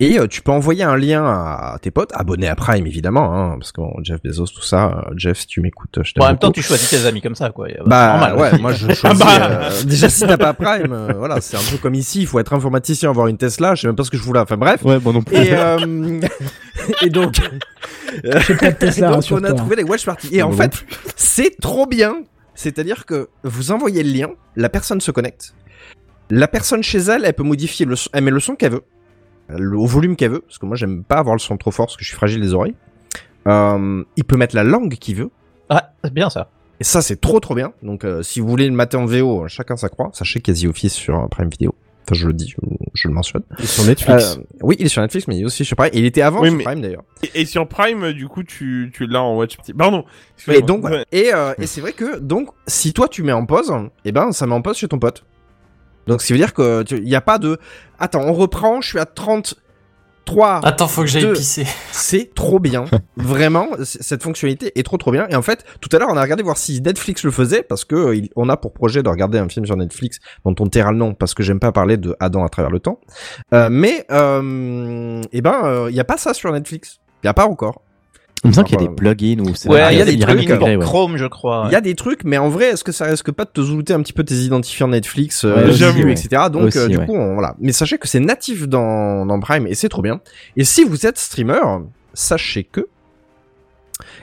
Speaker 4: et euh, tu peux envoyer un lien à tes potes, abonnés à Prime évidemment, hein, parce que bon, Jeff Bezos, tout ça. euh, Jeff, si tu m'écoutes, je t'aime
Speaker 9: Bon, en même temps, tu choisis tes amis comme ça, quoi.
Speaker 4: Bah
Speaker 9: normal.
Speaker 4: ouais, moi je choisis.
Speaker 9: Ah bah.
Speaker 4: euh, déjà si t'as pas Prime, euh, voilà, c'est un peu comme ici, il faut être informaticien, avoir une Tesla, je sais même pas ce que je voulais. Enfin bref.
Speaker 3: Ouais, bon non plus.
Speaker 4: Et euh, et donc,
Speaker 1: J'ai pas de Tesla,
Speaker 4: donc on a
Speaker 1: rassure-toi.
Speaker 4: trouvé les watch parties. Et en fait, c'est trop bien. C'est-à-dire que vous envoyez le lien, la personne se connecte. La personne chez elle, elle peut modifier le son, elle met le son qu'elle veut. Le, au volume qu'elle veut, parce que moi j'aime pas avoir le son trop fort parce que je suis fragile des oreilles. Euh, il peut mettre la langue qu'il veut.
Speaker 9: Ah, c'est bien ça.
Speaker 4: Et ça, c'est trop trop bien. Donc, euh, si vous voulez le mater en VO, chacun sa croix. Sachez qu'il y a The Office sur euh, Prime Video. Enfin, je le dis, je, je le mentionne.
Speaker 3: Et sur Netflix.
Speaker 4: Euh, oui, il est sur Netflix, mais il est aussi sur Prime. Et il était avant
Speaker 5: Oui,
Speaker 4: sur
Speaker 5: mais-
Speaker 4: Prime d'ailleurs.
Speaker 5: Et, et sur Prime, du coup, tu, tu l'as en watch party. Pardon.
Speaker 4: Et donc, voilà. et, euh, et c'est vrai que donc, si toi tu mets en pause, eh ben, ça met en pause chez ton pote. Donc, ce qui veut dire que il y a pas de, attends, on reprend, je suis à 33.
Speaker 12: Attends, faut que j'aille pisser.
Speaker 4: C'est trop bien. Vraiment, cette fonctionnalité est trop trop bien. Et en fait, tout à l'heure, on a regardé voir si Netflix le faisait parce que euh, on a pour projet de regarder un film sur Netflix dont on taira le nom parce que j'aime pas parler de Adam à travers le temps. Euh, mais, euh, eh ben, il y a pas ça sur Netflix. Il y a pas encore.
Speaker 11: Il me semble qu'il y a des plugins ou c'est
Speaker 9: Ouais,
Speaker 4: il y a des
Speaker 11: intégré, ouais.
Speaker 9: Chrome, je crois.
Speaker 4: Il y a des trucs, mais en vrai, est-ce que ça risque pas de te zoulouter un petit peu tes identifiants Netflix, euh,
Speaker 11: Ouais,
Speaker 4: au
Speaker 5: j'avoue,
Speaker 4: début,
Speaker 11: ouais.
Speaker 4: etc. Donc,
Speaker 11: Aussi,
Speaker 4: euh, du
Speaker 11: ouais.
Speaker 4: coup, on- voilà. Mais sachez que c'est natif dans, dans Prime et c'est trop bien. Et si vous êtes streamer, sachez que,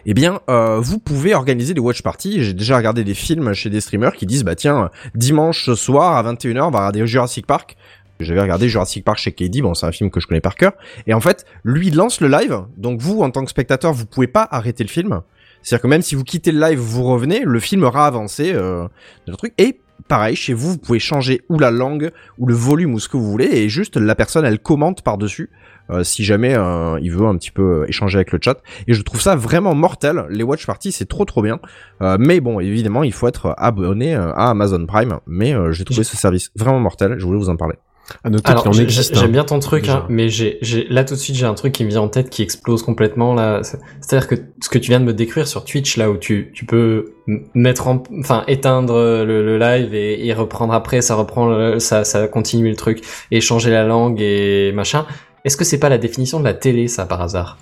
Speaker 4: eh bien, euh, vous pouvez organiser des watch parties. J'ai déjà regardé des films chez des streamers qui disent, bah tiens, dimanche soir à 21h, on va regarder Jurassic Park. J'avais regardé Jurassic Park chez KD, bon c'est un film que je connais par cœur. Et en fait, lui lance le live, donc vous en tant que spectateur, vous pouvez pas arrêter le film. C'est-à-dire que même si vous quittez le live, vous revenez, le film aura avancé euh, de truc. Et pareil, chez vous, vous pouvez changer ou la langue, ou le volume, ou ce que vous voulez, et juste la personne, elle commente par-dessus, euh, si jamais euh, il veut un petit peu euh, échanger avec le chat. Et je trouve ça vraiment mortel. Les watch parties, c'est trop trop bien. Euh, mais bon, évidemment, il faut être abonné euh, à Amazon Prime. Mais euh, j'ai trouvé ce service vraiment mortel. Je voulais vous en parler.
Speaker 3: À noter
Speaker 12: Alors,
Speaker 3: qu'il en
Speaker 12: j'ai-
Speaker 3: existe.
Speaker 12: j'aime
Speaker 3: hein.
Speaker 12: bien ton truc, hein, mais j'ai, j'ai, là tout de suite, j'ai un truc qui me vient en tête qui explose complètement là. C'est- C'est-à-dire que ce que tu viens de me décrire sur Twitch, là où tu, tu peux mettre en, enfin, éteindre le, le live et, et reprendre après, ça reprend, le- ça, ça continue le truc, et changer la langue et machin. Est-ce que c'est pas la définition de la télé, ça, par hasard?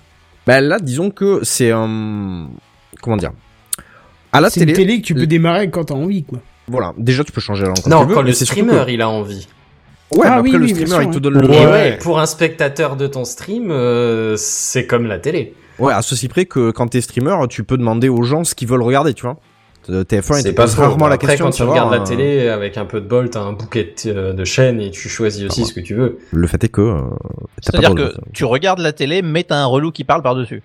Speaker 4: Bah là, disons que c'est un... Comment dire? À la
Speaker 1: C'est
Speaker 4: télé...
Speaker 1: une télé que tu peux démarrer quand t'as envie, quoi.
Speaker 4: Voilà, déjà tu peux changer la langue quand
Speaker 12: Non,
Speaker 4: tu veux,
Speaker 12: quand le streamer,
Speaker 4: que-
Speaker 12: il a envie.
Speaker 4: Ouais,
Speaker 1: Ah
Speaker 4: mais après
Speaker 1: oui,
Speaker 4: le streamer
Speaker 1: sûr,
Speaker 4: il te
Speaker 1: ouais.
Speaker 4: donne le...
Speaker 12: Et ouais, pour un spectateur de ton stream, euh, c'est comme la télé.
Speaker 4: Ouais, à ceci près que quand t'es streamer, tu peux demander aux gens ce qu'ils veulent regarder, tu vois. Euh, TF1
Speaker 12: C'est pas
Speaker 4: rarement la
Speaker 12: Après,
Speaker 4: question
Speaker 12: quand tu regardes la
Speaker 4: euh,
Speaker 12: télé, avec un peu de bol, t'as un bouquet de, de chaînes et tu choisis aussi ce que tu veux.
Speaker 4: Le fait est que... euh, t'as pas
Speaker 9: C'est-à-dire que tu regardes la télé, mais t'as un relou qui parle par-dessus.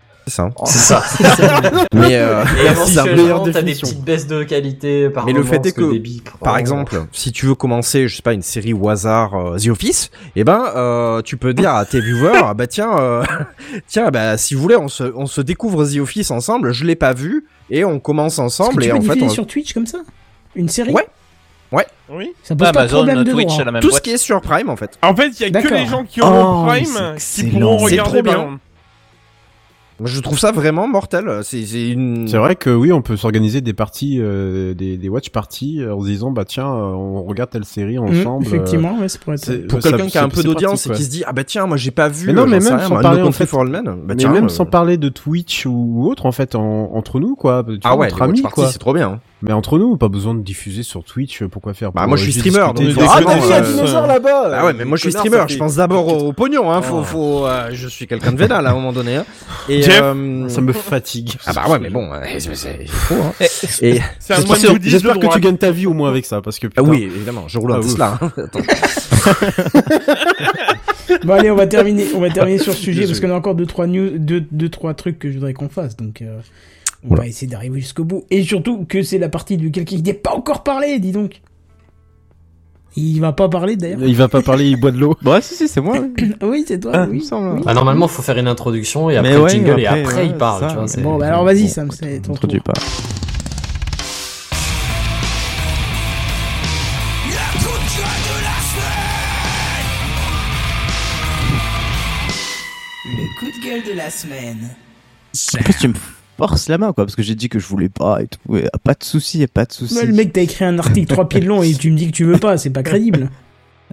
Speaker 4: C'est ça.
Speaker 12: C'est ça.
Speaker 4: Mais, euh, c'est la meilleure
Speaker 12: t'as des petites baisses de qualité par
Speaker 4: Mais le fait est que,
Speaker 12: débit
Speaker 4: par exemple, si tu veux commencer, je sais pas, une série au hasard, euh, The Office, eh ben, euh, tu peux dire à tes viewers, ah bah tiens, euh, tiens, bah si vous voulez, on se, on se découvre The Office ensemble. Je l'ai pas vu et on commence
Speaker 1: que
Speaker 4: ensemble
Speaker 1: tu
Speaker 4: et
Speaker 1: peux
Speaker 4: en fait, on...
Speaker 1: sur Twitch comme ça? Une série?
Speaker 4: Ouais. Ouais.
Speaker 5: Oui.
Speaker 1: Ça pose pas de
Speaker 9: Amazon,
Speaker 1: problème de
Speaker 9: Twitch, la même
Speaker 4: tout ce qui est sur Prime en fait.
Speaker 5: En fait, il y a que les gens qui auront
Speaker 11: Oh,
Speaker 5: Prime qui
Speaker 11: c'est
Speaker 5: pourront
Speaker 11: excellent.
Speaker 4: C'est
Speaker 5: regarder.
Speaker 4: trop bien. Moi, Je trouve ça vraiment mortel. C'est c'est une.
Speaker 3: C'est vrai que oui, on peut s'organiser des parties, euh, des, des watch parties euh, en se disant bah tiens, euh, on regarde telle série
Speaker 1: Mmh,
Speaker 3: ensemble. euh,
Speaker 1: effectivement, ouais, c'est pour être.
Speaker 4: Pour
Speaker 3: ça-
Speaker 4: quelqu'un qui a un peu d'audience et qui se dit ah bah tiens moi j'ai pas vu
Speaker 3: Mais non,
Speaker 4: euh,
Speaker 3: mais même
Speaker 4: rien,
Speaker 3: sans parler, en fait-
Speaker 4: for All Men, bah
Speaker 3: mais
Speaker 4: tiens,
Speaker 3: même
Speaker 4: euh,
Speaker 3: sans parler de Twitch ou autre en fait en, entre nous quoi. Tu
Speaker 4: ah
Speaker 3: vois,
Speaker 4: ouais
Speaker 3: entre
Speaker 4: les watch
Speaker 3: amis
Speaker 4: parties,
Speaker 3: quoi.
Speaker 4: c'est trop bien.
Speaker 3: Mais entre nous, pas besoin de diffuser sur Twitch. euh, Pourquoi faire?
Speaker 4: Bah
Speaker 3: Pour,
Speaker 4: moi je suis streamer donc faut- ah
Speaker 3: des-
Speaker 4: non,
Speaker 3: des-
Speaker 4: euh,
Speaker 3: dinosaures
Speaker 4: là-bas. Ah ouais mais moi je suis streamer, je pense d'abord au, au pognon hein, faut faut euh, je suis quelqu'un de vénal à un moment donné hein. Et
Speaker 5: Jeff,
Speaker 4: euh,
Speaker 3: Ça me fatigue.
Speaker 4: Ah bah ouais mais bon euh, c'est- il faut hein. Et
Speaker 5: C'est un
Speaker 3: J'espère que- tu gagnes ta vie au moins avec ça, parce que
Speaker 4: ah oui évidemment, je roule un
Speaker 3: Ah.
Speaker 4: Tesla. hein.
Speaker 1: Bon allez, on va terminer, on va terminer sur ce sujet parce qu'on a encore deux trois news, deux, deux trois trucs que je voudrais qu'on fasse. Donc euh, on
Speaker 4: Voilà.
Speaker 1: va essayer d'arriver jusqu'au bout. Et surtout que c'est la partie de quelqu'un qui n'est pas encore parlé, dis donc. Il va pas parler d'ailleurs.
Speaker 3: il va pas parler, il boit de l'eau.
Speaker 11: Bah si si c'est moi. oui.
Speaker 1: oui, c'est toi.
Speaker 11: Ah, il
Speaker 1: oui. Oui.
Speaker 12: Bah, normalement, faut faire une introduction et après
Speaker 11: ouais,
Speaker 12: jingle et
Speaker 11: après, ouais,
Speaker 12: il parle.
Speaker 11: ça,
Speaker 12: tu vois,
Speaker 1: Bon, bah alors vas-y,
Speaker 11: Bon,
Speaker 1: Sam, c'est ton
Speaker 11: Introduis
Speaker 1: tour.
Speaker 11: pas.
Speaker 14: Le coup de gueule de la semaine.
Speaker 11: En plus tu me forces la main quoi parce que j'ai dit que je voulais pas et tout. Et, ah, pas de souci, y a pas de souci.
Speaker 1: Ouais, le mec, t'as écrit un article trois pieds de long et tu me dis que tu veux pas, c'est pas crédible.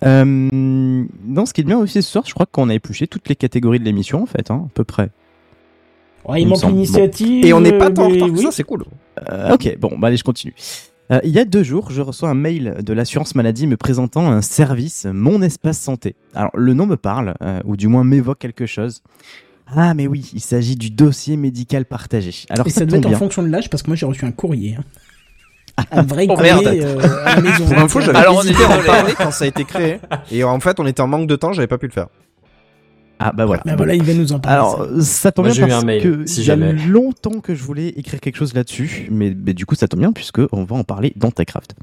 Speaker 11: Euh, non, ce qui est bien aussi ce soir, je crois qu'on a épluché toutes les catégories de l'émission en fait, hein, à peu près.
Speaker 1: Ouais, il manque l'initiative.
Speaker 4: Et on n'est pas tant en
Speaker 1: mais
Speaker 4: retard que
Speaker 1: oui.
Speaker 4: ça, c'est cool.
Speaker 11: Euh, ok, bon, bah allez, je continue. Euh, il y a deux jours, je reçois un mail de l'assurance maladie me présentant un service Mon Espace Santé. Alors, le nom me parle, euh, ou du moins m'évoque quelque chose. Ah, mais oui, il s'agit du dossier médical partagé. Alors,
Speaker 1: Et
Speaker 11: ça,
Speaker 1: ça doit être en
Speaker 11: bien.
Speaker 1: fonction de l'âge parce que moi j'ai reçu un courrier. hein. Un vrai
Speaker 9: Oh,
Speaker 1: courrier
Speaker 9: merde.
Speaker 1: euh, à la maison.
Speaker 4: Pour info, j'avais
Speaker 9: Alors, on est
Speaker 4: hésité à en
Speaker 9: désolé.
Speaker 4: parler quand ça a été créé. Et en fait, on était en manque de temps, j'avais pas pu le faire.
Speaker 11: Ah bah voilà.
Speaker 1: Bah voilà, il va nous en parler.
Speaker 11: Alors,
Speaker 1: ça.
Speaker 11: ça tombe
Speaker 12: Moi,
Speaker 11: bien
Speaker 12: eu
Speaker 11: parce
Speaker 12: un mail,
Speaker 11: que
Speaker 12: si
Speaker 11: il y a
Speaker 12: jamais.
Speaker 11: longtemps que je voulais écrire quelque chose là-dessus, mais, mais du coup ça tombe bien puisque on va en parler dans TechCraft.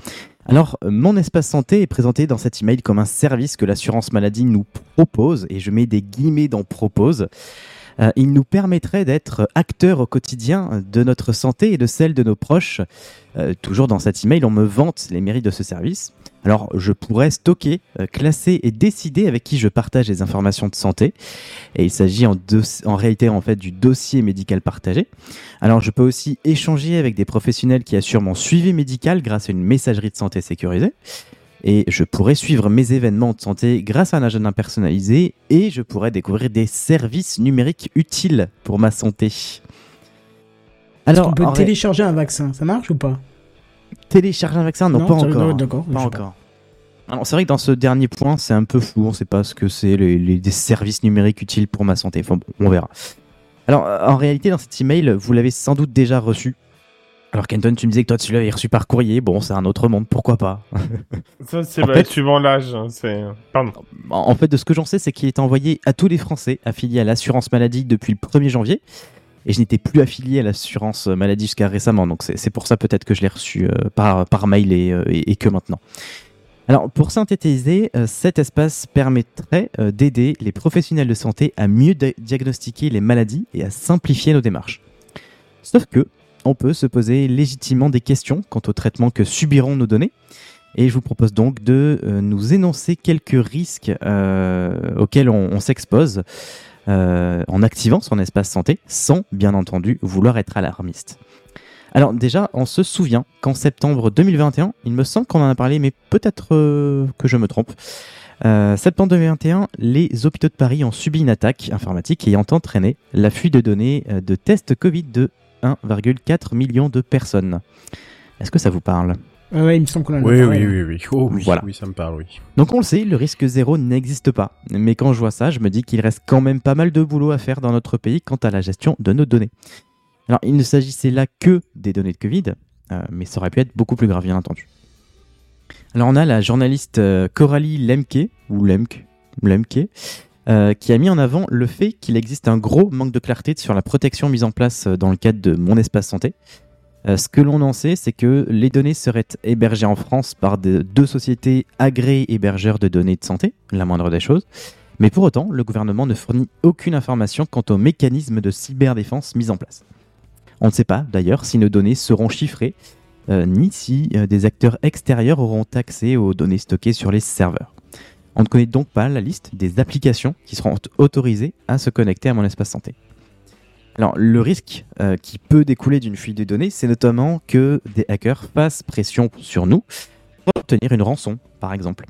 Speaker 11: Alors, euh, mon espace santé est présenté dans cet email comme un service que l'assurance maladie nous propose, et je mets des guillemets dans propose. Euh, il nous permettrait d'être acteurs au quotidien de notre santé et de celle de nos proches. Euh, toujours dans cet email, on me vante les mérites de ce service. Alors, je pourrais stocker, euh, classer et décider avec qui je partage les informations de santé. Et il s'agit en, en réalité en fait du dossier médical partagé. Alors, je peux aussi échanger avec des professionnels qui assurent mon suivi médical grâce à une messagerie de santé sécurisée. Et je pourrais suivre mes événements de santé grâce à un agenda personnalisé et je pourrais découvrir des services numériques utiles pour ma santé.
Speaker 1: Alors, on peut
Speaker 11: ré-
Speaker 1: télécharger un vaccin, ça marche ou pas?
Speaker 11: Télécharger un vaccin? Non,
Speaker 1: Non,
Speaker 11: pas encore.
Speaker 1: d'accord,
Speaker 11: pas encore. Alors, c'est vrai que dans ce dernier point, c'est un peu flou. On sait pas ce que c'est les, les- des services numériques utiles pour ma santé. Enfin, bon, on verra. Alors, en réalité, dans cet email, vous l'avez sans doute déjà reçu. Alors, Kenton, tu me disais que toi, tu l'avais reçu par courrier. Bon, c'est un autre monde, pourquoi pas?
Speaker 5: Ça, c'est
Speaker 11: En fait-
Speaker 5: suivant l'âge. hein, pardon.
Speaker 11: En fait, de ce que j'en sais, c'est qu'il est envoyé à tous les Français affiliés à l'assurance maladie depuis le 1er janvier. Et je n'étais plus affilié à l'assurance maladie jusqu'à récemment. Donc, c'est pour ça peut-être que je l'ai reçu euh, par, par mail et, euh, et- et que maintenant. Alors, pour synthétiser, euh, cet espace permettrait d'aider les professionnels de santé à mieux di- diagnostiquer les maladies et à simplifier nos démarches. Sauf que, on peut se poser légitimement des questions quant au traitement que subiront nos données. Et je vous propose donc de euh, nous énoncer quelques risques euh, auxquels on, s'expose euh, en activant son espace santé, sans bien entendu vouloir être alarmiste. Alors déjà, on se souvient qu'en septembre 2021, il me semble qu'on en a parlé, mais peut-être que je me trompe. Septembre 2021, les hôpitaux de Paris ont subi une attaque informatique ayant entraîné la fuite de données de tests Covid de 1,4 million de personnes. Est-ce que ça vous parle?
Speaker 1: Ouais, ouais, il me semble qu'on en a
Speaker 3: Oui, oui, oui, oui. Oh, oui,
Speaker 11: Voilà.
Speaker 3: oui, ça me parle, oui.
Speaker 11: Donc on le sait, le risque zéro n'existe pas. Mais quand je vois ça, je me dis qu'il reste quand même pas mal de boulot à faire dans notre pays quant à la gestion de nos données. Alors il ne s'agissait là que des données de Covid, euh, mais ça aurait pu être beaucoup plus grave, bien entendu. Alors on a la journaliste euh, Coralie Lemke, ou Lemke, Lemke euh, qui a mis en avant le fait qu'il existe un gros manque de clarté sur la protection mise en place euh, dans le cadre de Mon Espace Santé. Euh, ce que l'on en sait, c'est que les données seraient hébergées en France par de- deux sociétés agréées hébergeurs de données de santé, la moindre des choses. Mais pour autant, le gouvernement ne fournit aucune information quant au mécanisme de cyberdéfense mis en place. On ne sait pas d'ailleurs si nos données seront chiffrées, ni si des acteurs extérieurs auront accès aux données stockées sur les serveurs. On ne connaît donc pas la liste des applications qui seront autorisées à se connecter à mon espace santé. Alors, le risque euh, qui peut découler d'une fuite de données, c'est notamment que des hackers fassent pression sur nous pour obtenir une rançon, par exemple.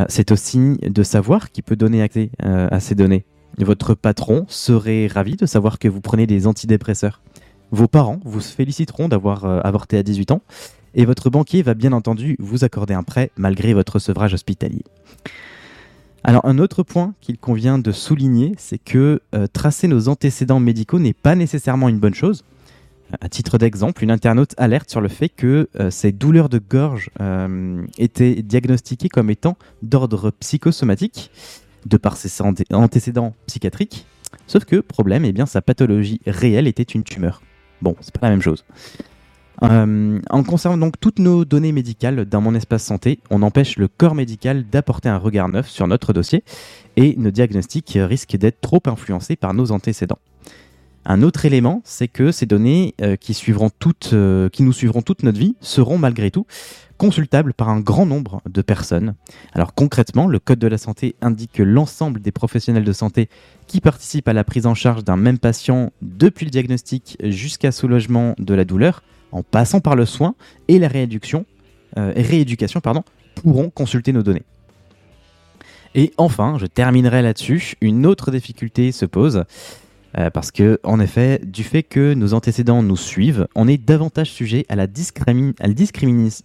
Speaker 11: Euh, c'est aussi de savoir qui peut donner accès euh, à ces données. Votre patron serait ravi de savoir que vous prenez des antidépresseurs. Vos parents vous féliciteront d'avoir avorté à 18 ans. Et votre banquier va bien entendu vous accorder un prêt malgré votre sevrage hospitalier. Alors un autre point qu'il convient de souligner, c'est que euh, tracer nos antécédents médicaux n'est pas nécessairement une bonne chose. À titre d'exemple, une internaute alerte sur le fait que euh, ces douleurs de gorge euh, étaient diagnostiquées comme étant d'ordre psychosomatique, de par ses anté- antécédents psychiatriques. Sauf que, problème, eh bien, sa pathologie réelle était une tumeur. Bon, c'est pas la même chose. Euh, en conservant donc toutes nos données médicales dans mon espace santé, on empêche le corps médical d'apporter un regard neuf sur notre dossier et nos diagnostics risquent d'être trop influencés par nos antécédents. Un autre élément, c'est que ces données euh, qui, euh, qui nous suivront toute notre vie seront malgré tout consultables par un grand nombre de personnes. Alors concrètement, le Code de la santé indique que l'ensemble des professionnels de santé qui participent à la prise en charge d'un même patient depuis le diagnostic jusqu'à soulagement de la douleur, en passant par le soin et la rééducation, euh, rééducation pardon, pourront consulter nos données. Et enfin, je terminerai là-dessus, une autre difficulté se pose, euh, parce que, en effet, du fait que nos antécédents nous suivent, on est davantage sujet à la, discrimi- à la discriminis-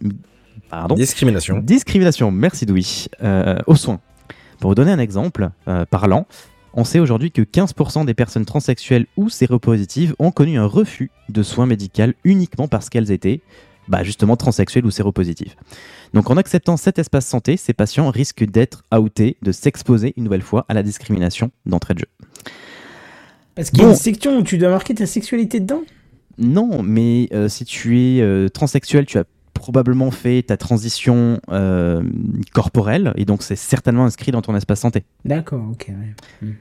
Speaker 11: pardon,
Speaker 4: Discrimination.
Speaker 11: Discrimination, merci Louis. Euh, aux soins. Pour vous donner un exemple euh, parlant, on sait aujourd'hui que 15% des personnes transsexuelles ou séropositives ont connu un refus de soins médicaux uniquement parce qu'elles étaient bah, justement transsexuels ou séropositifs. Donc en acceptant cet espace santé, ces patients risquent d'être outés, de s'exposer une nouvelle fois à la discrimination d'entrée de jeu.
Speaker 1: Parce qu'il y a
Speaker 11: Bon.
Speaker 1: une section où tu dois marquer ta sexualité dedans?
Speaker 11: Non, mais euh, si tu es euh, transsexuel, tu as probablement fait ta transition euh, corporelle, et donc c'est certainement inscrit dans ton espace santé.
Speaker 1: D'accord, ok. ouais.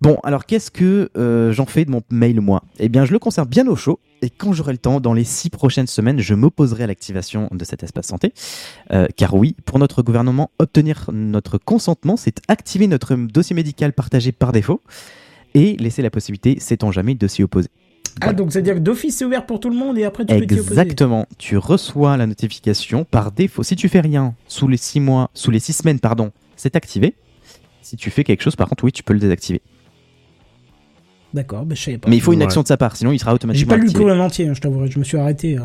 Speaker 11: Bon, alors qu'est-ce que euh, j'en fais de mon mail moi? Eh bien, je le conserve bien au chaud, et quand j'aurai le temps, dans les six prochaines semaines, je m'opposerai à l'activation de cet espace santé. Euh, car oui, pour notre gouvernement, obtenir notre consentement, c'est activer notre dossier médical partagé par défaut, et laisser la possibilité, sait-on jamais, de s'y opposer.
Speaker 1: Ah, donc c'est-à-dire que d'office c'est ouvert pour tout le monde et après tu peux t'y opposer.
Speaker 11: Exactement. Tu reçois la notification par défaut. Si tu fais rien sous les six mois, sous les six semaines, pardon, c'est activé. Si tu fais quelque chose, par contre, oui, tu peux le désactiver.
Speaker 1: D'accord, bah, je savais pas.
Speaker 11: Mais il faut une action de sa part, sinon il sera
Speaker 1: J'ai
Speaker 11: automatiquement
Speaker 1: pas lu le
Speaker 11: activé.
Speaker 1: cours en entier, hein, je t'avouerai. Je me suis arrêté euh,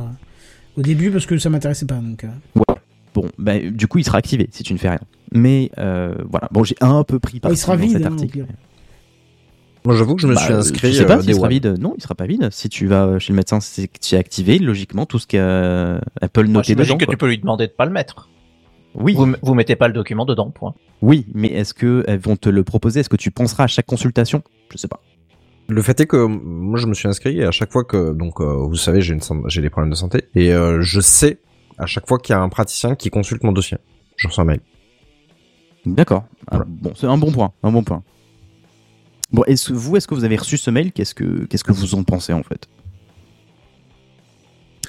Speaker 1: au début parce que ça m'intéressait pas. Donc, euh.
Speaker 11: Ouais. Bon, bah, du coup, il sera activé si tu ne fais rien. Mais euh, voilà. Bon, j'ai un peu pris
Speaker 1: Oh,
Speaker 11: part
Speaker 1: il sera vide.
Speaker 11: cet
Speaker 1: hein,
Speaker 11: article.
Speaker 4: Moi, j'avoue que je me
Speaker 11: Bah,
Speaker 4: suis inscrit.
Speaker 11: Je sais pas
Speaker 4: euh,
Speaker 11: s'il sera vide. Non, il sera pas vide. Si tu vas chez le médecin, c'est que tu es activé. Logiquement, tout ce qu'Apple
Speaker 9: Moi,
Speaker 11: noter
Speaker 9: J'imagine
Speaker 11: dedans.
Speaker 9: que
Speaker 11: quoi.
Speaker 9: tu peux lui demander de pas le mettre.
Speaker 11: Oui.
Speaker 9: Vous, vous mettez pas le document dedans, point.
Speaker 11: Oui, mais est-ce que elles vont te le proposer? Est-ce que tu penseras à chaque consultation? Je sais pas.
Speaker 4: Le fait est que euh, moi je me suis inscrit et à chaque fois que donc euh, vous savez j'ai une san- j'ai des problèmes de santé et euh, je sais à chaque fois qu'il y a un praticien qui consulte mon dossier, je reçois un mail.
Speaker 11: D'accord. Ah, bon, c'est un bon point. Un bon point. Bon, est-ce vous, est-ce que vous avez reçu ce mail? Qu'est-ce que qu'est-ce que vous en pensez en fait?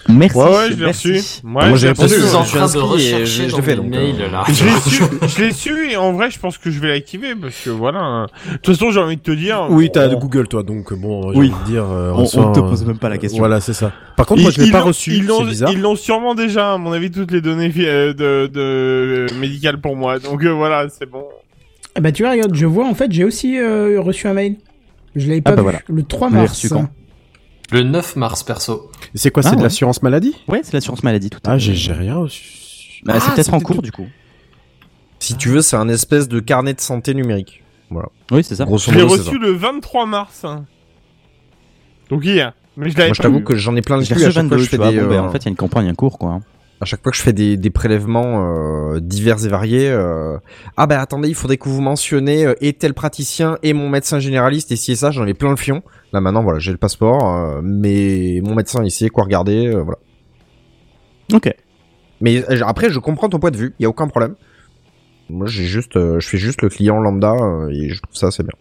Speaker 11: Merci.
Speaker 5: Ouais, ouais, je l'ai
Speaker 11: merci.
Speaker 5: reçu. Ouais,
Speaker 4: Moi, j'ai
Speaker 5: j'ai
Speaker 4: répondu,
Speaker 5: reçu.
Speaker 12: Je suis en train de rechercher
Speaker 4: je- fait, donc,
Speaker 12: mails,
Speaker 4: euh,
Speaker 12: là.
Speaker 5: Je l'ai su, je l'ai su et en vrai je pense que je vais l'activer parce que voilà. De toute façon j'ai envie de te dire.
Speaker 3: Oui, t'as
Speaker 5: on-
Speaker 3: Google toi, donc bon, j'ai
Speaker 11: Oui.
Speaker 3: envie de dire. euh,
Speaker 11: On- te pose même pas la question.
Speaker 3: Voilà, c'est ça. Par contre, moi, je l'ai
Speaker 5: Ils
Speaker 3: pas
Speaker 5: l'ont-
Speaker 3: reçu.
Speaker 5: Ils l'ont,
Speaker 3: C'est bizarre.
Speaker 5: ils l'ont sûrement déjà, à mon avis, toutes les données euh, de, de, médicales pour moi. Donc euh, voilà, c'est bon.
Speaker 1: Ah bah tu vois, regarde, je vois en fait, j'ai aussi euh, reçu un mail. Je l'avais
Speaker 11: Ah
Speaker 1: pas
Speaker 11: bah
Speaker 1: vu.
Speaker 11: voilà.
Speaker 1: Le 3
Speaker 11: Vous l'avez
Speaker 1: mars.
Speaker 11: reçu quand
Speaker 12: Le 9 mars, perso.
Speaker 3: C'est quoi, c'est
Speaker 11: Ah,
Speaker 3: de
Speaker 11: ouais.
Speaker 3: l'assurance maladie
Speaker 11: Ouais, c'est l'assurance maladie tout à
Speaker 3: Ah,
Speaker 11: fait.
Speaker 3: j'ai j'ai rien reçu.
Speaker 11: Bah, c'est
Speaker 3: Ah,
Speaker 11: peut-être en cours du coup.
Speaker 4: Si tu veux, c'est un espèce de carnet de santé numérique. Voilà.
Speaker 11: Oui, c'est ça.
Speaker 4: Grosso
Speaker 5: Je l'ai
Speaker 4: modo, c'est ça.
Speaker 5: reçu le 23 mars. Donc hier. Mais je l'avais
Speaker 4: Moi, je
Speaker 5: pas
Speaker 4: t'avoue
Speaker 5: vu.
Speaker 4: que j'en ai plein le cul à
Speaker 11: reçu
Speaker 4: chaque fois
Speaker 11: 22,
Speaker 4: que je
Speaker 11: tu
Speaker 4: fais
Speaker 11: vois.
Speaker 4: des.
Speaker 11: Bon, ben,
Speaker 4: euh,
Speaker 11: en fait, il y a une campagne, un cours quoi.
Speaker 4: À chaque fois que je fais des, des prélèvements euh, divers et variés, euh, ah bah attendez, il faudrait que vous mentionniez euh, et tel praticien et mon médecin généraliste et si et ça, j'en avais plein le fion. Là maintenant, voilà, j'ai le passeport, euh, mais mon médecin ici, quoi regarder, voilà.
Speaker 11: Ok.
Speaker 4: Mais après, je comprends ton point de vue, il y a aucun problème. Moi, j'ai juste, je fais juste le client lambda et je trouve ça c'est bien.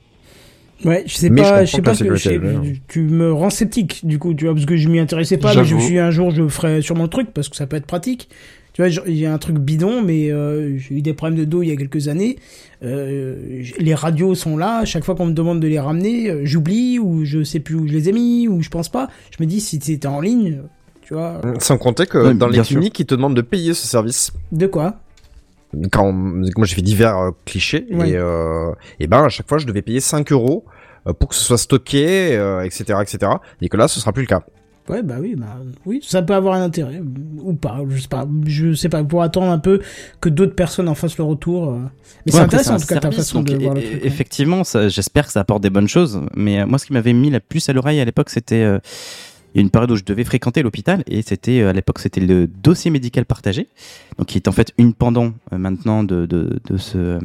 Speaker 1: Ouais, je sais
Speaker 4: Mais
Speaker 1: pas, je sais
Speaker 4: que
Speaker 1: tu me rends sceptique du coup, tu vois, parce que je m'y intéressais pas, mais je me suis dit un jour je ferai sûrement le truc parce que ça peut être pratique. Tu vois, il y a un truc bidon, mais euh, j'ai eu des problèmes de dos il y a quelques années. Euh, les radios sont là, à chaque fois qu'on me demande de les ramener, euh, j'oublie ou je sais plus où je les ai mis ou je pense pas. Je me dis si c'était en ligne, tu vois.
Speaker 4: Sans compter que dans les cliniques, ils te demandent de payer ce service.
Speaker 1: De quoi?
Speaker 4: Quand moi j'ai fait divers euh, clichés
Speaker 1: Ouais.
Speaker 4: et, euh, et ben à chaque fois je devais payer 5 euros euh, pour que ce soit stocké euh, etc etc et que là ce sera plus le cas
Speaker 1: Ouais, bah oui, bah oui, ça peut avoir un intérêt ou pas, je sais pas, je sais pas, pour attendre un peu que d'autres personnes en fassent le retour. Mais c'est
Speaker 11: Ouais,
Speaker 1: intéressant en tout cas ta
Speaker 11: service,
Speaker 1: façon de voir le truc.
Speaker 11: Effectivement, j'espère que ça apporte des bonnes choses. Mais euh, moi, ce qui m'avait mis la puce à l'oreille à l'époque, c'était euh, il y a une période où je devais fréquenter l'hôpital et c'était euh, à l'époque c'était le dossier médical partagé, donc qui est en fait une pendant euh, maintenant de, de, de ce euh,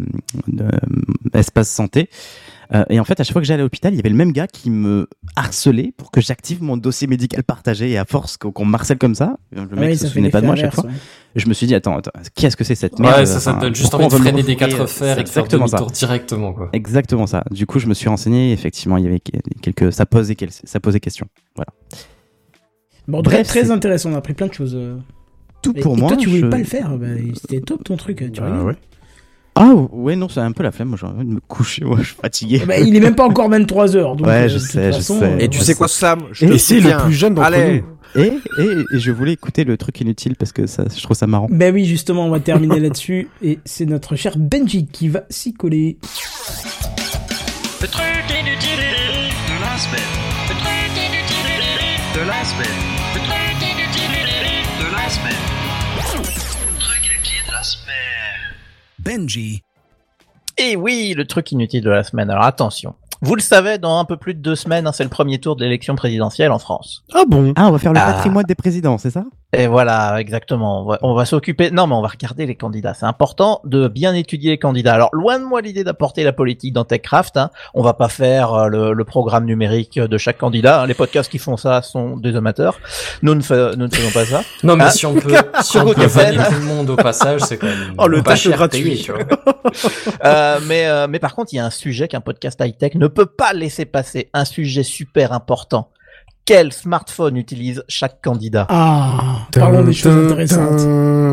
Speaker 11: de, euh, espace santé. Euh, et en fait, à chaque fois que j'allais à l'hôpital, il y avait le même gars qui me harcelait pour que j'active mon dossier médical partagé. Et à force qu'on me harcèle comme ça, le mec
Speaker 1: Ouais,
Speaker 11: se
Speaker 1: ça fait
Speaker 11: souvenait pas de moi à chaque fois. Je me suis dit, attends, attends qu'est-ce que c'est cette
Speaker 12: Ouais,
Speaker 11: merde
Speaker 12: ça, ça te
Speaker 11: Enfin,
Speaker 12: donne juste envie de freiner des quatre fers et faire
Speaker 11: exactement ça.
Speaker 12: directement, quoi.
Speaker 11: Exactement ça. Du coup, je me suis renseigné. Effectivement, il y avait quelques, ça posait, ça posait question. Voilà.
Speaker 1: Bon,
Speaker 11: Bref,
Speaker 1: très, intéressant, on a appris plein de choses. euh.
Speaker 11: tout
Speaker 1: Et-
Speaker 11: pour
Speaker 1: et
Speaker 11: moi.
Speaker 1: toi, tu voulais
Speaker 11: je-
Speaker 1: pas le faire, bah, c'était top ton truc, tu
Speaker 3: Bah ouais.
Speaker 11: Ah ouais, non, c'est un peu la flemme. Moi, j'ai envie de me coucher. Moi, je suis fatigué.
Speaker 1: Bah, il est même pas encore 23h. Donc,
Speaker 11: Ouais,
Speaker 1: euh,
Speaker 11: je
Speaker 1: de toute
Speaker 11: sais, je
Speaker 1: façon,
Speaker 11: sais.
Speaker 1: euh,
Speaker 4: et tu sais
Speaker 11: c'est-
Speaker 4: quoi Sam? Je
Speaker 11: Et
Speaker 3: c'est le plus jeune d'entre nous.
Speaker 11: Et, et, et je voulais écouter le truc inutile parce que ça, je trouve ça marrant.
Speaker 1: Ben oui, justement, on va terminer là-dessus. Et c'est notre cher Benji qui va s'y coller.
Speaker 2: Le truc inutile de la semaine. Le truc inutile de la semaine.
Speaker 14: Benji.
Speaker 9: Et oui, le truc inutile de la semaine. Alors attention. Vous le savez, dans un peu plus de deux semaines, hein, c'est le premier tour de l'élection présidentielle en France.
Speaker 3: Ah bon?
Speaker 11: Ah, on va faire le
Speaker 9: Ah.
Speaker 11: patrimoine des présidents, c'est ça?
Speaker 9: Et voilà, exactement. On va, on va s'occuper. Non, mais on va regarder les candidats. C'est important de bien étudier les candidats. Alors, loin de moi l'idée d'apporter la politique dans TechCraft. Hein. On va pas faire euh, le, le programme numérique de chaque candidat. hein. Les podcasts qui font ça sont des amateurs. Nous ne, fais- nous ne faisons pas ça.
Speaker 12: Non, mais
Speaker 9: Hein
Speaker 12: si on peut, si on peut vanner tout le monde au passage, c'est quand même
Speaker 3: Oh, le
Speaker 12: pas cher
Speaker 3: gratuit.
Speaker 12: payé, tu vois.
Speaker 9: Euh, mais, euh, mais par contre, il y a un sujet qu'un podcast high-tech ne peut pas laisser passer. Un sujet super important. Quel smartphone utilise chaque candidat?
Speaker 1: Ah, parlons des choses intéressantes.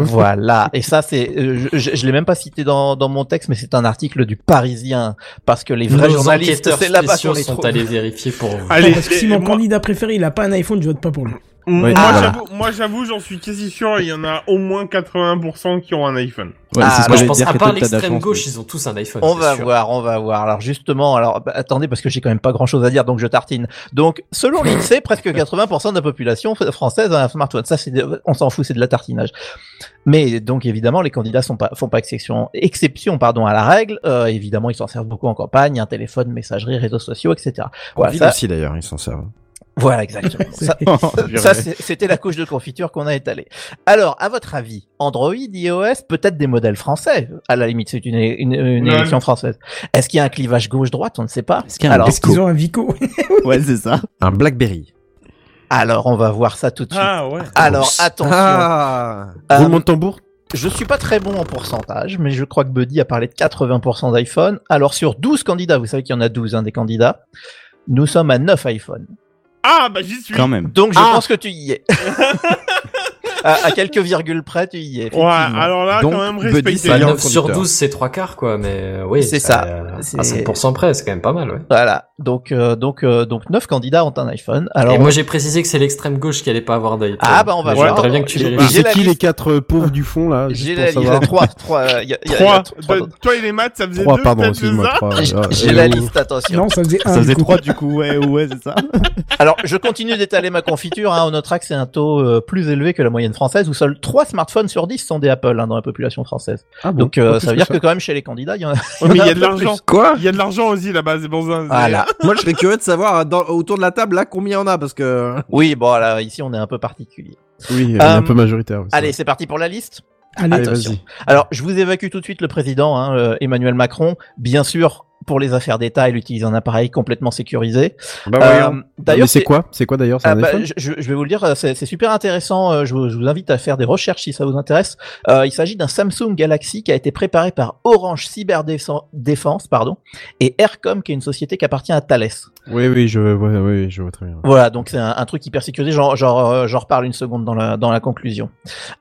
Speaker 9: Voilà. Et ça, c'est, euh, je, je, je l'ai même pas cité dans, dans mon texte, mais c'est un article du Parisien parce que les vrais
Speaker 12: Nos
Speaker 9: journalistes, c'est là-bas qu'on les
Speaker 12: sont
Speaker 9: trouve.
Speaker 12: allés vérifier pour vous.
Speaker 5: Allez,
Speaker 1: Parce que si mon
Speaker 5: moi-
Speaker 1: candidat préféré il a pas un iPhone, je vote pas pour lui.
Speaker 5: Moi,
Speaker 9: voilà.
Speaker 5: j'avoue, moi, j'avoue, j'en suis quasi sûr, il y en a au moins 80% qui ont un iPhone.
Speaker 11: Ouais,
Speaker 9: Ah,
Speaker 11: c'est ce
Speaker 9: alors,
Speaker 11: que
Speaker 12: je pense, à part l'extrême gauche, ils ont tous un iPhone.
Speaker 9: On va
Speaker 12: sûr.
Speaker 9: voir, on va voir. Alors justement, alors bah, attendez parce que j'ai quand même pas grand-chose à dire, donc je tartine. Donc selon l'INSEE, presque 80% de la population française a un smartphone. Ça, c'est, de- on s'en fout, c'est de la tartinage. Mais donc évidemment, les candidats sont pas, font pas exception, exception pardon à la règle. Euh, évidemment, ils s'en servent beaucoup en campagne, un téléphone, messagerie, réseaux sociaux, etc. Voilà, ça-
Speaker 4: aussi d'ailleurs, ils s'en servent.
Speaker 9: Voilà, exactement. ça, c'était la couche de confiture qu'on a étalée. Alors, à votre avis, Android, iOS, peut-être des modèles français? À la limite, c'est une, une, une
Speaker 5: Ouais.
Speaker 9: élection française. Est-ce qu'il y a un clivage gauche-droite On ne sait pas.
Speaker 11: Est-ce qu'il y a un
Speaker 9: Alors,
Speaker 1: Est-ce qu'ils ont un Vico
Speaker 11: Ouais, c'est ça.
Speaker 4: Un Blackberry.
Speaker 9: alors, on va voir ça tout de suite.
Speaker 5: Ah ouais.
Speaker 9: Alors, attention.
Speaker 4: Ah
Speaker 9: Euh,
Speaker 3: Roulement de tambour?
Speaker 9: je suis pas très bon en pourcentage, mais je crois que Buddy a parlé de 80% d'iPhone. Alors, sur 12 candidats, vous savez qu'il y en a 12 hein, des candidats, nous sommes à 9 iPhone.
Speaker 5: Ah, bah, j'y suis.
Speaker 11: Quand même.
Speaker 9: Donc, je
Speaker 5: Ah.
Speaker 9: pense que tu y es. à, à quelques virgules près, tu y es.
Speaker 5: Ouais, alors là,
Speaker 4: Donc,
Speaker 5: quand même
Speaker 4: Buddy,
Speaker 5: respecté.
Speaker 4: c'est
Speaker 12: Bah,
Speaker 4: meilleur
Speaker 12: 9 sur
Speaker 4: conducteur.
Speaker 12: 12, c'est trois quarts, quoi, mais euh, oui.
Speaker 9: C'est ça.
Speaker 12: euh, À 5% près, c'est quand même pas mal, ouais.
Speaker 9: Voilà, donc euh, donc euh, donc neuf candidats ont un iPhone. Alors
Speaker 12: Et moi, j'ai précisé que c'est l'extrême gauche qui allait pas avoir d'iPhone.
Speaker 9: Ah, bah, on va
Speaker 12: Mais
Speaker 9: voir.
Speaker 12: J'aimerais bien que tu
Speaker 9: j'ai
Speaker 3: C'est qui
Speaker 9: liste.
Speaker 3: les quatre euh, pauvres du fond là
Speaker 9: j'ai la liste
Speaker 3: savoir
Speaker 9: trois trois euh, y a- y a- y a
Speaker 5: Trois.
Speaker 9: trois
Speaker 5: De-
Speaker 9: d'autres.
Speaker 5: toi et les maths, ça faisait
Speaker 3: Trois,
Speaker 5: deux,
Speaker 3: pardon,
Speaker 5: peut-être,
Speaker 3: excuse-moi.
Speaker 9: J'ai- J'ai
Speaker 3: euh,
Speaker 9: la liste, attention.
Speaker 1: Non, ça faisait un.
Speaker 11: Ça faisait
Speaker 1: du coup.
Speaker 11: 3 du coup, ouais, ouais, c'est ça.
Speaker 9: Alors, je continue d'étaler ma confiture. Hein. On notera que c'est un taux euh, plus élevé que la moyenne française, où seuls 3 smartphones sur 10 sont des Apple hein, dans la population française.
Speaker 3: Ah bon,
Speaker 9: Donc, euh,
Speaker 3: pas
Speaker 9: ça veut dire
Speaker 3: ça.
Speaker 9: que quand même chez les candidats, il y en a.
Speaker 5: Mais il y a de
Speaker 9: un
Speaker 5: l'argent.
Speaker 4: Quoi
Speaker 5: Il y a de l'argent aussi là-bas, c'est ça. c'est-
Speaker 9: Voilà.
Speaker 4: Moi, je serais curieux de savoir dans, autour de la table là combien on a parce que.
Speaker 9: Oui, bon, là, ici, on est un peu particulier.
Speaker 3: Oui, est
Speaker 9: Euh,
Speaker 3: un peu majoritaire. c'est
Speaker 9: Allez, c'est parti pour la liste.
Speaker 1: Allez,
Speaker 9: attention.
Speaker 3: vas-y.
Speaker 9: Alors, je vous évacue tout de suite le président, hein, euh, Emmanuel Macron. Bien sûr, pour les affaires d'État, il utilise un appareil complètement sécurisé.
Speaker 4: Bah,
Speaker 9: Euh, D'ailleurs,
Speaker 3: c'est quoi? C'est quoi d'ailleurs
Speaker 9: Ah bah, je, vais vous le dire, c'est super intéressant. euh, Je vous, je vous invite à faire des recherches si ça vous intéresse. Euh, il s'agit d'un Samsung Galaxy qui a été préparé par Orange Cyberdéfense, pardon, et Aircom, qui est une société qui appartient à Thales.
Speaker 3: Oui, oui, je vois, oui, je vois très bien.
Speaker 9: Voilà, donc c'est un, un truc hyper sécurisé. J'en j'en, euh, j'en reparle une seconde dans la, dans la conclusion.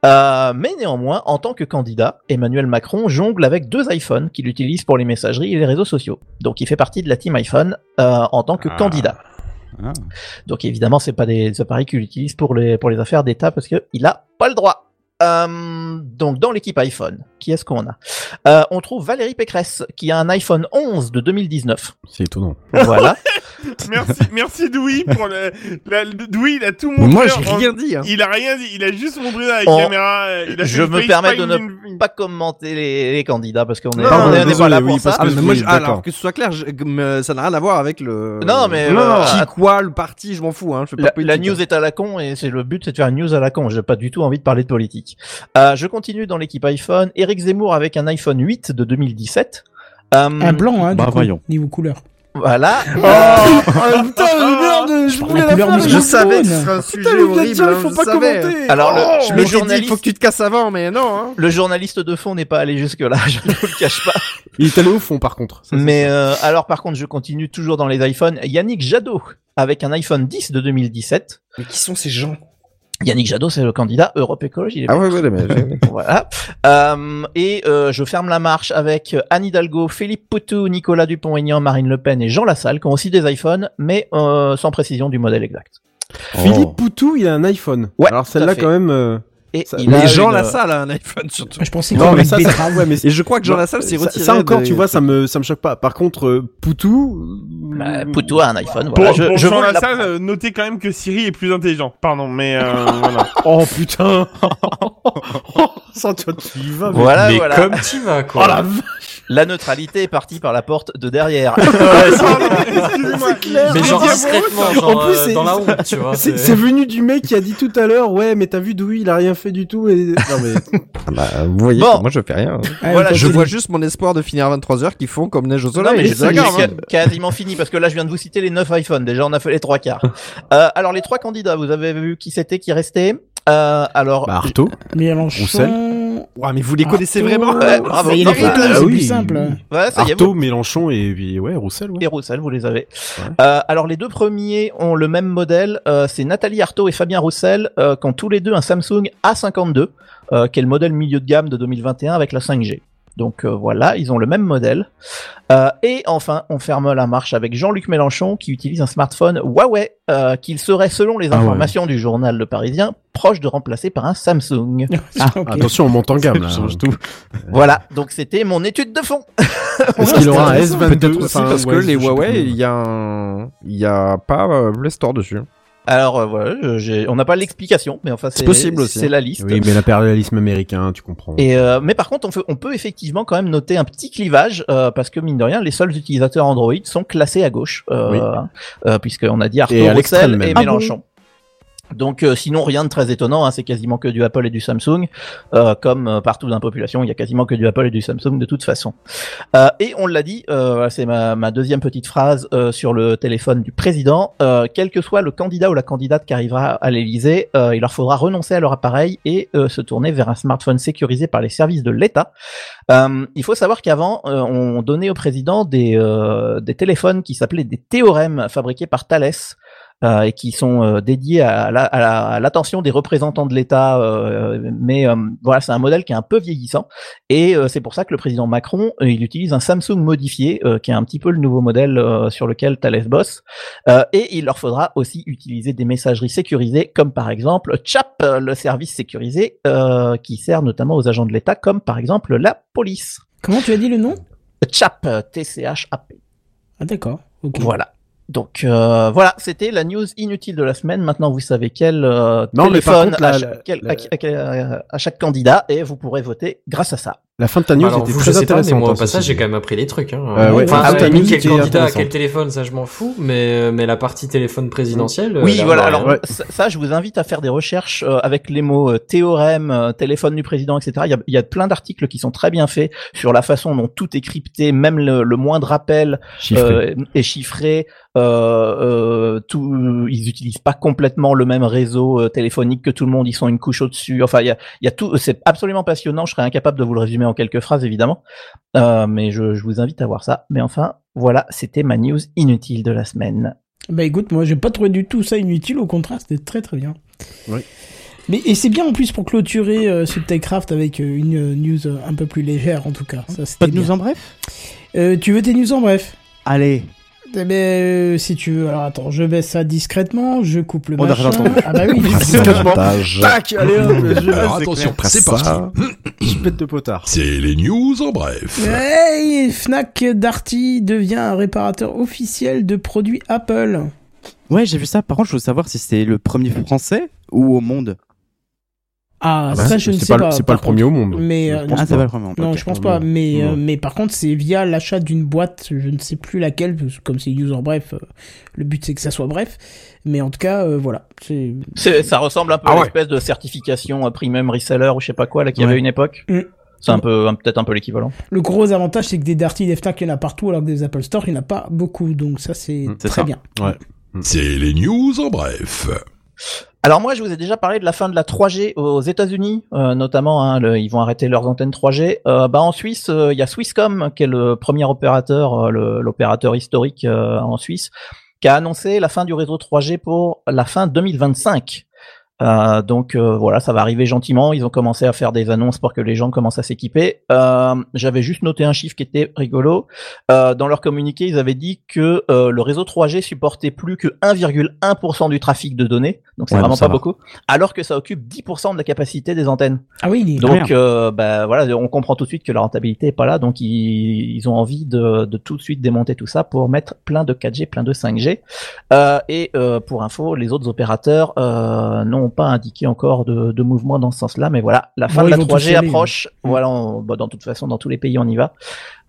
Speaker 9: Euh, mais néanmoins, en tant que candidat, Emmanuel Macron jongle avec deux iPhones qu'il utilise pour les messageries et les réseaux sociaux. Donc il fait partie de la team iPhone euh, en tant que candidat.
Speaker 11: Ah.
Speaker 9: Donc évidemment, c'est pas des, des appareils qu'il utilise pour les pour les affaires d'État parce que il a pas le droit. Euh, donc dans l'équipe iPhone, qui est-ce qu'on a Euh, On trouve Valérie Pécresse qui a un iPhone 11 de 2019.
Speaker 3: C'est étonnant.
Speaker 9: Voilà.
Speaker 5: Merci, merci Doui pour le, la, Doui, il a tout montré.
Speaker 4: Moi, j'ai
Speaker 5: en-
Speaker 4: rien dit. Hein.
Speaker 5: Il a rien dit, il a juste montré la
Speaker 9: On-
Speaker 5: caméra. euh, Il a
Speaker 9: Je me permets de ne
Speaker 5: une-
Speaker 9: pas commenter les, les candidats parce qu'on est,
Speaker 4: Non,
Speaker 9: on est- on est
Speaker 3: désolé,
Speaker 9: pas là
Speaker 3: oui,
Speaker 9: pour
Speaker 3: parce
Speaker 9: ça.
Speaker 3: que-
Speaker 4: Ah, moi,
Speaker 3: oui,
Speaker 4: alors que ce soit clair, je- ça n'a rien à voir avec le.
Speaker 9: Non, mais,
Speaker 4: non,
Speaker 9: euh,
Speaker 4: qui, quoi, le parti, je m'en fous. Hein, je fais pas
Speaker 9: La,
Speaker 4: politique,
Speaker 9: la
Speaker 4: hein.
Speaker 9: news est à la con et c'est le but, c'est de faire une news à la con. J'ai pas du tout envie de parler de politique. Euh, je continue dans l'équipe iPhone. Eric Zemmour avec un iPhone 8 de 2017. Euh,
Speaker 1: Un blanc, hein, du
Speaker 11: Bah,
Speaker 1: coup,
Speaker 11: voyons.
Speaker 1: niveau couleur.
Speaker 9: Voilà.
Speaker 3: Oh, putain, merde, je
Speaker 1: voulais la faire,
Speaker 4: Je
Speaker 1: je
Speaker 4: savais que
Speaker 1: jaune.
Speaker 4: ce serait un
Speaker 3: Putain,
Speaker 4: sujet
Speaker 3: êtes
Speaker 4: horrible. hein,
Speaker 3: il faut
Speaker 4: je
Speaker 3: pas
Speaker 4: savais.
Speaker 3: commenter.
Speaker 9: Alors, le-
Speaker 3: Oh,
Speaker 9: le
Speaker 4: Je m'étais dit,
Speaker 9: journaliste-
Speaker 4: il faut que tu te casses avant, mais non. Hein.
Speaker 9: Le journaliste de fond n'est pas allé jusque là, je ne vous le cache pas.
Speaker 3: Il est allé au fond, par contre. Ça,
Speaker 9: Mais euh, alors par contre, je continue toujours dans les iPhones. Yannick Jadot avec un iPhone 10 de 2017.
Speaker 4: Mais qui sont ces gens?
Speaker 9: Yannick Jadot, c'est le candidat Europe Écologie. Les
Speaker 4: Ah ouais, ouais, mais.
Speaker 9: Voilà. Euh, et euh, je ferme la marche avec Anne Hidalgo, Philippe Poutou, Nicolas Dupont-Aignan, Marine Le Pen et Jean Lassalle, qui ont aussi des iPhones, mais euh, sans précision du modèle exact.
Speaker 3: Philippe Poutou, il a un iPhone.
Speaker 9: Ouais,
Speaker 3: Alors celle-là, quand même. Euh,
Speaker 9: Et
Speaker 3: Ça-
Speaker 9: il
Speaker 4: Les
Speaker 9: a
Speaker 4: gens
Speaker 9: une-
Speaker 4: la salle a un iPhone surtout.
Speaker 1: Je pensais
Speaker 3: Non,
Speaker 1: qu'il
Speaker 3: ça,
Speaker 1: avait
Speaker 3: ça- ouais, mais
Speaker 4: Et je crois que Jean Lassalle s'est
Speaker 3: ça,
Speaker 4: retiré.
Speaker 3: ça encore,
Speaker 4: de-
Speaker 3: tu vois, ça me, ça me choque pas. Par contre, euh, Poutou.
Speaker 9: Bah, Poutou a un iPhone.
Speaker 5: Pour,
Speaker 9: Voilà. je,
Speaker 5: pour
Speaker 9: je
Speaker 5: Jean Lassalle, euh, notez quand même que Siri est plus intelligent. Pardon, mais euh, voilà.
Speaker 3: Oh putain Ça, toi, tu y vas. mais-
Speaker 9: Voilà,
Speaker 12: mais
Speaker 9: voilà.
Speaker 12: comme tu vas, quoi.
Speaker 3: Oh la
Speaker 9: neutralité est partie par la porte de derrière.
Speaker 12: Mais genre discrètement, genre
Speaker 3: En plus,
Speaker 12: euh,
Speaker 3: c'est-
Speaker 12: dans la honte, tu vois.
Speaker 3: C'est c'est venu du mec qui a dit tout à l'heure, ouais, mais t'as vu Dewey, il a rien fait du tout. Et... Non, mais...
Speaker 4: Ah bah, vous voyez,
Speaker 9: Bon.
Speaker 4: moi je fais rien.
Speaker 1: Ah,
Speaker 9: Voilà,
Speaker 1: toi,
Speaker 4: je vois juste mon espoir de finir à 23h qui font comme neige au
Speaker 9: Non,
Speaker 4: soleil.
Speaker 9: mais
Speaker 4: et
Speaker 9: c'est
Speaker 4: hein.
Speaker 9: quasiment fini parce que là je viens de vous citer les 9 iPhones. Déjà on a fait les trois quarts. Euh, alors les trois candidats, vous avez vu qui c'était qui restait? Euh, Alors
Speaker 3: Bah, Artaud.
Speaker 1: Mélenchon.
Speaker 3: Roussel.
Speaker 4: Ouais, mais vous les connaissez
Speaker 1: Artaud.
Speaker 4: vraiment
Speaker 9: Ouais, bravo.
Speaker 1: Ça y est,
Speaker 9: Non,
Speaker 1: les
Speaker 9: mais-
Speaker 1: photos,
Speaker 3: ah
Speaker 1: c'est
Speaker 3: oui.
Speaker 1: plus simple.
Speaker 9: ouais, ça y est,
Speaker 3: Artaud,
Speaker 9: vous-
Speaker 3: Mélenchon et puis, ouais, Roussel, ouais.
Speaker 9: et Roussel, vous les avez. Euh, alors les deux premiers ont le même modèle. euh, c'est Nathalie Arthaud et Fabien Roussel euh, qui ont tous les deux un Samsung A52, euh, qui est le modèle milieu de gamme de 2021 avec la 5G. Donc euh, voilà, ils ont le même modèle. Euh, et enfin, on ferme la marche avec Jean-Luc Mélenchon qui utilise un smartphone Huawei euh, qu'il serait, selon les
Speaker 3: Ah ouais.
Speaker 9: informations du journal Le Parisien, proche de remplacer par un Samsung.
Speaker 1: Ok.
Speaker 3: Attention, on monte en gamme, là.
Speaker 4: Change tout.
Speaker 9: voilà, donc c'était mon étude de fond.
Speaker 3: Est-ce qu'il aura un
Speaker 4: Peut-être
Speaker 3: S22
Speaker 4: aussi parce que les Huawei, il y a un... il y a pas euh, Play Store dessus.
Speaker 9: Alors euh, voilà, j'ai- on n'a pas l'explication, mais enfin c'est
Speaker 4: possible aussi.
Speaker 9: C'est la liste.
Speaker 3: Oui, mais l'impérialisme américain, tu comprends.
Speaker 9: Et euh, mais par contre, on, fait- on peut effectivement quand même noter un petit clivage euh, parce que mine de rien, les seuls utilisateurs Android sont classés à gauche, euh,
Speaker 3: Oui.
Speaker 9: euh, puisqu'on a dit Arthur
Speaker 3: Et à l'extrême
Speaker 9: Roussel
Speaker 3: même.
Speaker 9: et
Speaker 3: Ah
Speaker 9: Mélenchon. Donc euh, sinon rien de très étonnant, hein, c'est quasiment que du Apple et du Samsung, euh, comme euh, partout dans la population, il y a quasiment que du Apple et du Samsung de toute façon. Euh, et on l'a dit, euh, c'est ma, ma deuxième petite phrase euh, sur le téléphone du président, quel que soit le candidat ou la candidate qui arrivera à l'Élysée, il leur faudra renoncer à leur appareil et se tourner vers un smartphone sécurisé par les services de l'État. Il faut savoir qu'avant, on donnait au président des, des téléphones qui s'appelaient des théorèmes fabriqués par Thales euh, et qui sont euh, dédiés à la- à la- l'attention des représentants de l'État. euh, mais voilà, c'est un modèle qui est un peu vieillissant et c'est pour ça que le président Macron, il utilise un Samsung modifié qui est un petit peu le nouveau modèle sur lequel Thales bosse. Et il leur faudra aussi utiliser des messageries sécurisées comme par exemple CHAP, le service sécurisé qui sert notamment aux agents de l'État comme par exemple la police.
Speaker 1: Comment tu as dit le nom?
Speaker 9: CHAP, T-C-H-A-P.
Speaker 1: Ah d'accord.
Speaker 9: Voilà. Donc euh, voilà, c'était la news inutile de la semaine. Maintenant, vous savez quel euh,
Speaker 3: Non,
Speaker 9: téléphone
Speaker 3: contre, la-
Speaker 9: à,
Speaker 3: la-
Speaker 9: chaque, quel-
Speaker 3: la-
Speaker 9: à qui- à quel- à- à chaque candidat et vous pourrez voter grâce à ça.
Speaker 3: La fin de ta news
Speaker 12: Alors,
Speaker 3: était
Speaker 12: vous,
Speaker 3: très intéressante.
Speaker 12: moi, au passage, j'ai quand même appris des trucs. Hein.
Speaker 3: Euh, ouais,
Speaker 12: enfin, limite,
Speaker 3: news
Speaker 12: quel candidat, à quel téléphone, ça je m'en fous, mais, mais la partie téléphone présidentiel. euh,
Speaker 9: Oui,
Speaker 12: là,
Speaker 9: voilà.
Speaker 12: bah,
Speaker 9: Alors
Speaker 12: ouais.
Speaker 9: ça, ça, je vous invite à faire des recherches euh, avec les mots euh, théorème, euh, téléphone du président, etc. Il y a, il y a plein d'articles qui sont très bien faits sur la façon dont tout est crypté, même le, le moindre appel
Speaker 3: Chiffré.
Speaker 9: euh, est chiffré. Euh, euh, tout, ils utilisent pas complètement le même réseau euh, téléphonique que tout le monde. Ils sont une couche au-dessus. Enfin, il y a, il y a tout. C'est absolument passionnant. Je serais incapable de vous le résumer en quelques phrases, évidemment. Euh, mais je, je vous invite à voir ça. Mais enfin, voilà, c'était ma news inutile de la semaine.
Speaker 1: Bah écoute, moi j'ai pas trouvé du tout ça inutile, au contraire, c'était très très bien.
Speaker 3: Oui.
Speaker 1: Mais et c'est bien en plus pour clôturer euh, ce Techcraft avec euh, une euh, news un peu plus légère en tout cas. Ça,
Speaker 11: Pas de news en bref?
Speaker 1: Euh, tu veux tes news en bref?
Speaker 11: Allez.
Speaker 1: Eh ben, euh, si tu veux, alors attends, je baisse ça discrètement, je coupe le
Speaker 11: On a
Speaker 1: machin. Ah bah oui,
Speaker 3: Discrètement. Tac, allez hop, je...
Speaker 10: Alors attention, c'est
Speaker 4: Ça.
Speaker 10: parti.
Speaker 3: je pète de potard.
Speaker 10: C'est les news en bref.
Speaker 1: Hey, Fnac Darty devient un réparateur officiel de produits Apple.
Speaker 11: Ouais, j'ai vu ça. Par contre, je veux savoir si c'est le premier français ou au monde.
Speaker 1: Ah,
Speaker 3: bah,
Speaker 1: ça je ne
Speaker 3: c'est
Speaker 1: sais
Speaker 3: pas c'est pas le premier au monde.
Speaker 1: Mais euh,
Speaker 3: pense
Speaker 11: ah, c'est pas le premier.
Speaker 1: Non,
Speaker 11: ok.
Speaker 1: je pense pas.
Speaker 3: non.
Speaker 1: Mais, euh, mais par contre, c'est via l'achat d'une boîte, je ne sais plus laquelle, comme c'est news en bref, euh, le but c'est que ça soit bref. Mais en tout cas, euh, voilà. C'est
Speaker 9: C'est, ça ressemble un peu
Speaker 3: Ah
Speaker 9: à
Speaker 3: ouais.
Speaker 9: l'espèce de certification premium reseller ou je sais pas quoi là qu'il y
Speaker 11: Ouais.
Speaker 9: avait une époque.
Speaker 1: Mm.
Speaker 9: C'est un peu, un- peut-être un peu l'équivalent.
Speaker 1: le gros avantage, c'est que des Darty, des Fnac, il y en a partout, alors que des Apple Store, il n'y en a pas beaucoup. Donc ça, c'est
Speaker 3: Mm,
Speaker 11: c'est
Speaker 1: très
Speaker 11: ça.
Speaker 1: bien.
Speaker 3: Ouais.
Speaker 10: C'est les news en bref.
Speaker 9: Alors moi, je vous ai déjà parlé de la fin de la 3G aux États-Unis, euh, notamment. Hein, ils vont arrêter leurs antennes 3G. Euh, bah en Suisse, euh, il y a Swisscom qui est le premier opérateur, euh, l'opérateur historique en Suisse, qui a annoncé la fin du réseau 3G pour la fin 2025. Euh, donc euh, voilà, ça va arriver gentiment. Ils ont commencé à faire des annonces pour que les gens commencent à s'équiper. Euh, J'avais juste noté un chiffre qui était rigolo. Euh, dans leur communiqué, ils avaient dit que euh, le réseau 3G supportait plus que 1,1% du trafic de données, donc c'est
Speaker 11: Ouais,
Speaker 9: vraiment pas
Speaker 11: va.
Speaker 9: beaucoup, alors que ça occupe 10% de la capacité des antennes.
Speaker 1: Ah oui, il est-
Speaker 9: Donc euh, bah voilà, on comprend tout de suite que la rentabilité est pas là, donc ils, ils ont envie de, de tout de suite démonter tout ça pour mettre plein de 4G, plein de 5G. Euh, et euh, pour info, les autres opérateurs euh, n'ont pas indiqué encore de, de mouvement dans ce sens-là, mais voilà, la fin de la
Speaker 1: ils vont tous y
Speaker 9: 3G
Speaker 1: aller,
Speaker 9: approche.
Speaker 1: hein.
Speaker 9: Voilà, on- bah, dans toute façon, dans tous les pays, on y va.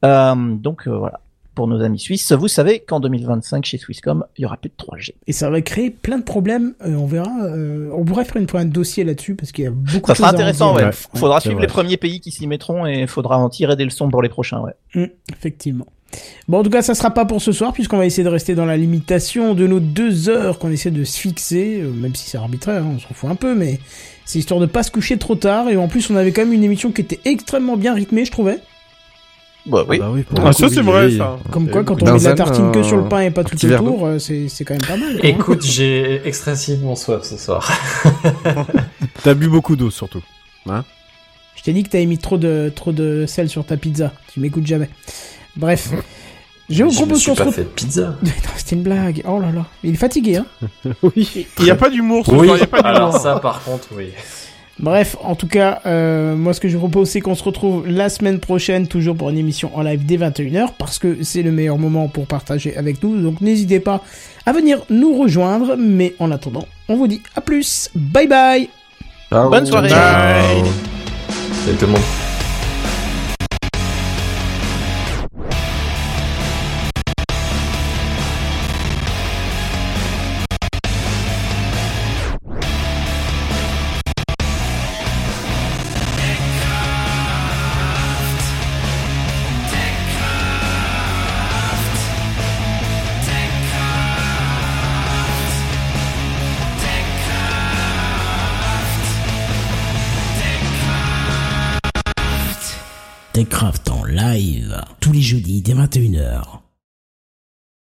Speaker 9: Euh, donc euh, voilà, pour nos amis suisses, vous savez qu'en 2025 chez Swisscom, il y aura plus de 3G.
Speaker 1: Et ça va créer plein de problèmes. euh, on verra. on pourrait faire une fois un dossier là-dessus parce qu'il y a beaucoup
Speaker 9: Ça
Speaker 1: de
Speaker 9: sera
Speaker 1: choses
Speaker 9: intéressant, ouais. Faudra suivre les premiers pays qui s'y mettront et faudra en tirer des leçons pour les prochains, ouais.
Speaker 1: Mm, effectivement. Bon, en tout cas, ça sera pas pour ce soir, puisqu'on va essayer de rester dans la limitation de nos deux heures qu'on essaie de se fixer, euh, même si c'est arbitraire, hein, on s'en fout un peu, mais c'est histoire de pas se coucher trop tard, et en plus, on avait quand même une émission qui était extrêmement bien rythmée, je trouvais.
Speaker 9: Bah oui.
Speaker 5: Ah,
Speaker 3: le
Speaker 5: ça,
Speaker 3: coup,
Speaker 5: c'est
Speaker 3: oui,
Speaker 5: vrai,
Speaker 3: oui.
Speaker 5: ça.
Speaker 1: Comme quoi, quand on met de la tartine que sur le pain et pas tout autour, euh, c'est c'est quand même pas mal. quoi.
Speaker 12: Écoute, j'ai excessivement soif ce soir.
Speaker 3: T'as bu beaucoup d'eau surtout. Hein
Speaker 1: Je t'ai dit que t'avais mis trop de, trop de sel sur ta pizza. Tu m'écoutes jamais. Bref. Je vous propose
Speaker 12: suis
Speaker 1: qu'on se
Speaker 12: pas
Speaker 1: retrouve.
Speaker 12: fait de pizza.
Speaker 1: Non, C'était une blague. Oh là là. Il est fatigué, hein.
Speaker 3: oui.
Speaker 5: Il n'y a pas d'humour ce
Speaker 12: Oui,
Speaker 5: soir, il y a pas d'humour.
Speaker 12: alors ça par contre, oui.
Speaker 1: Bref, en tout cas, euh, moi ce que je vous propose, c'est qu'on se retrouve la semaine prochaine, toujours pour une émission en live dès 21h, parce que c'est le meilleur moment pour partager avec nous. Donc n'hésitez pas à venir nous rejoindre. Mais en attendant, on vous dit à plus. Bye bye.
Speaker 9: Bonne soirée.
Speaker 5: Bye.
Speaker 12: Salut tout le monde.
Speaker 14: Techcraft en live tous les jeudis dès 21h.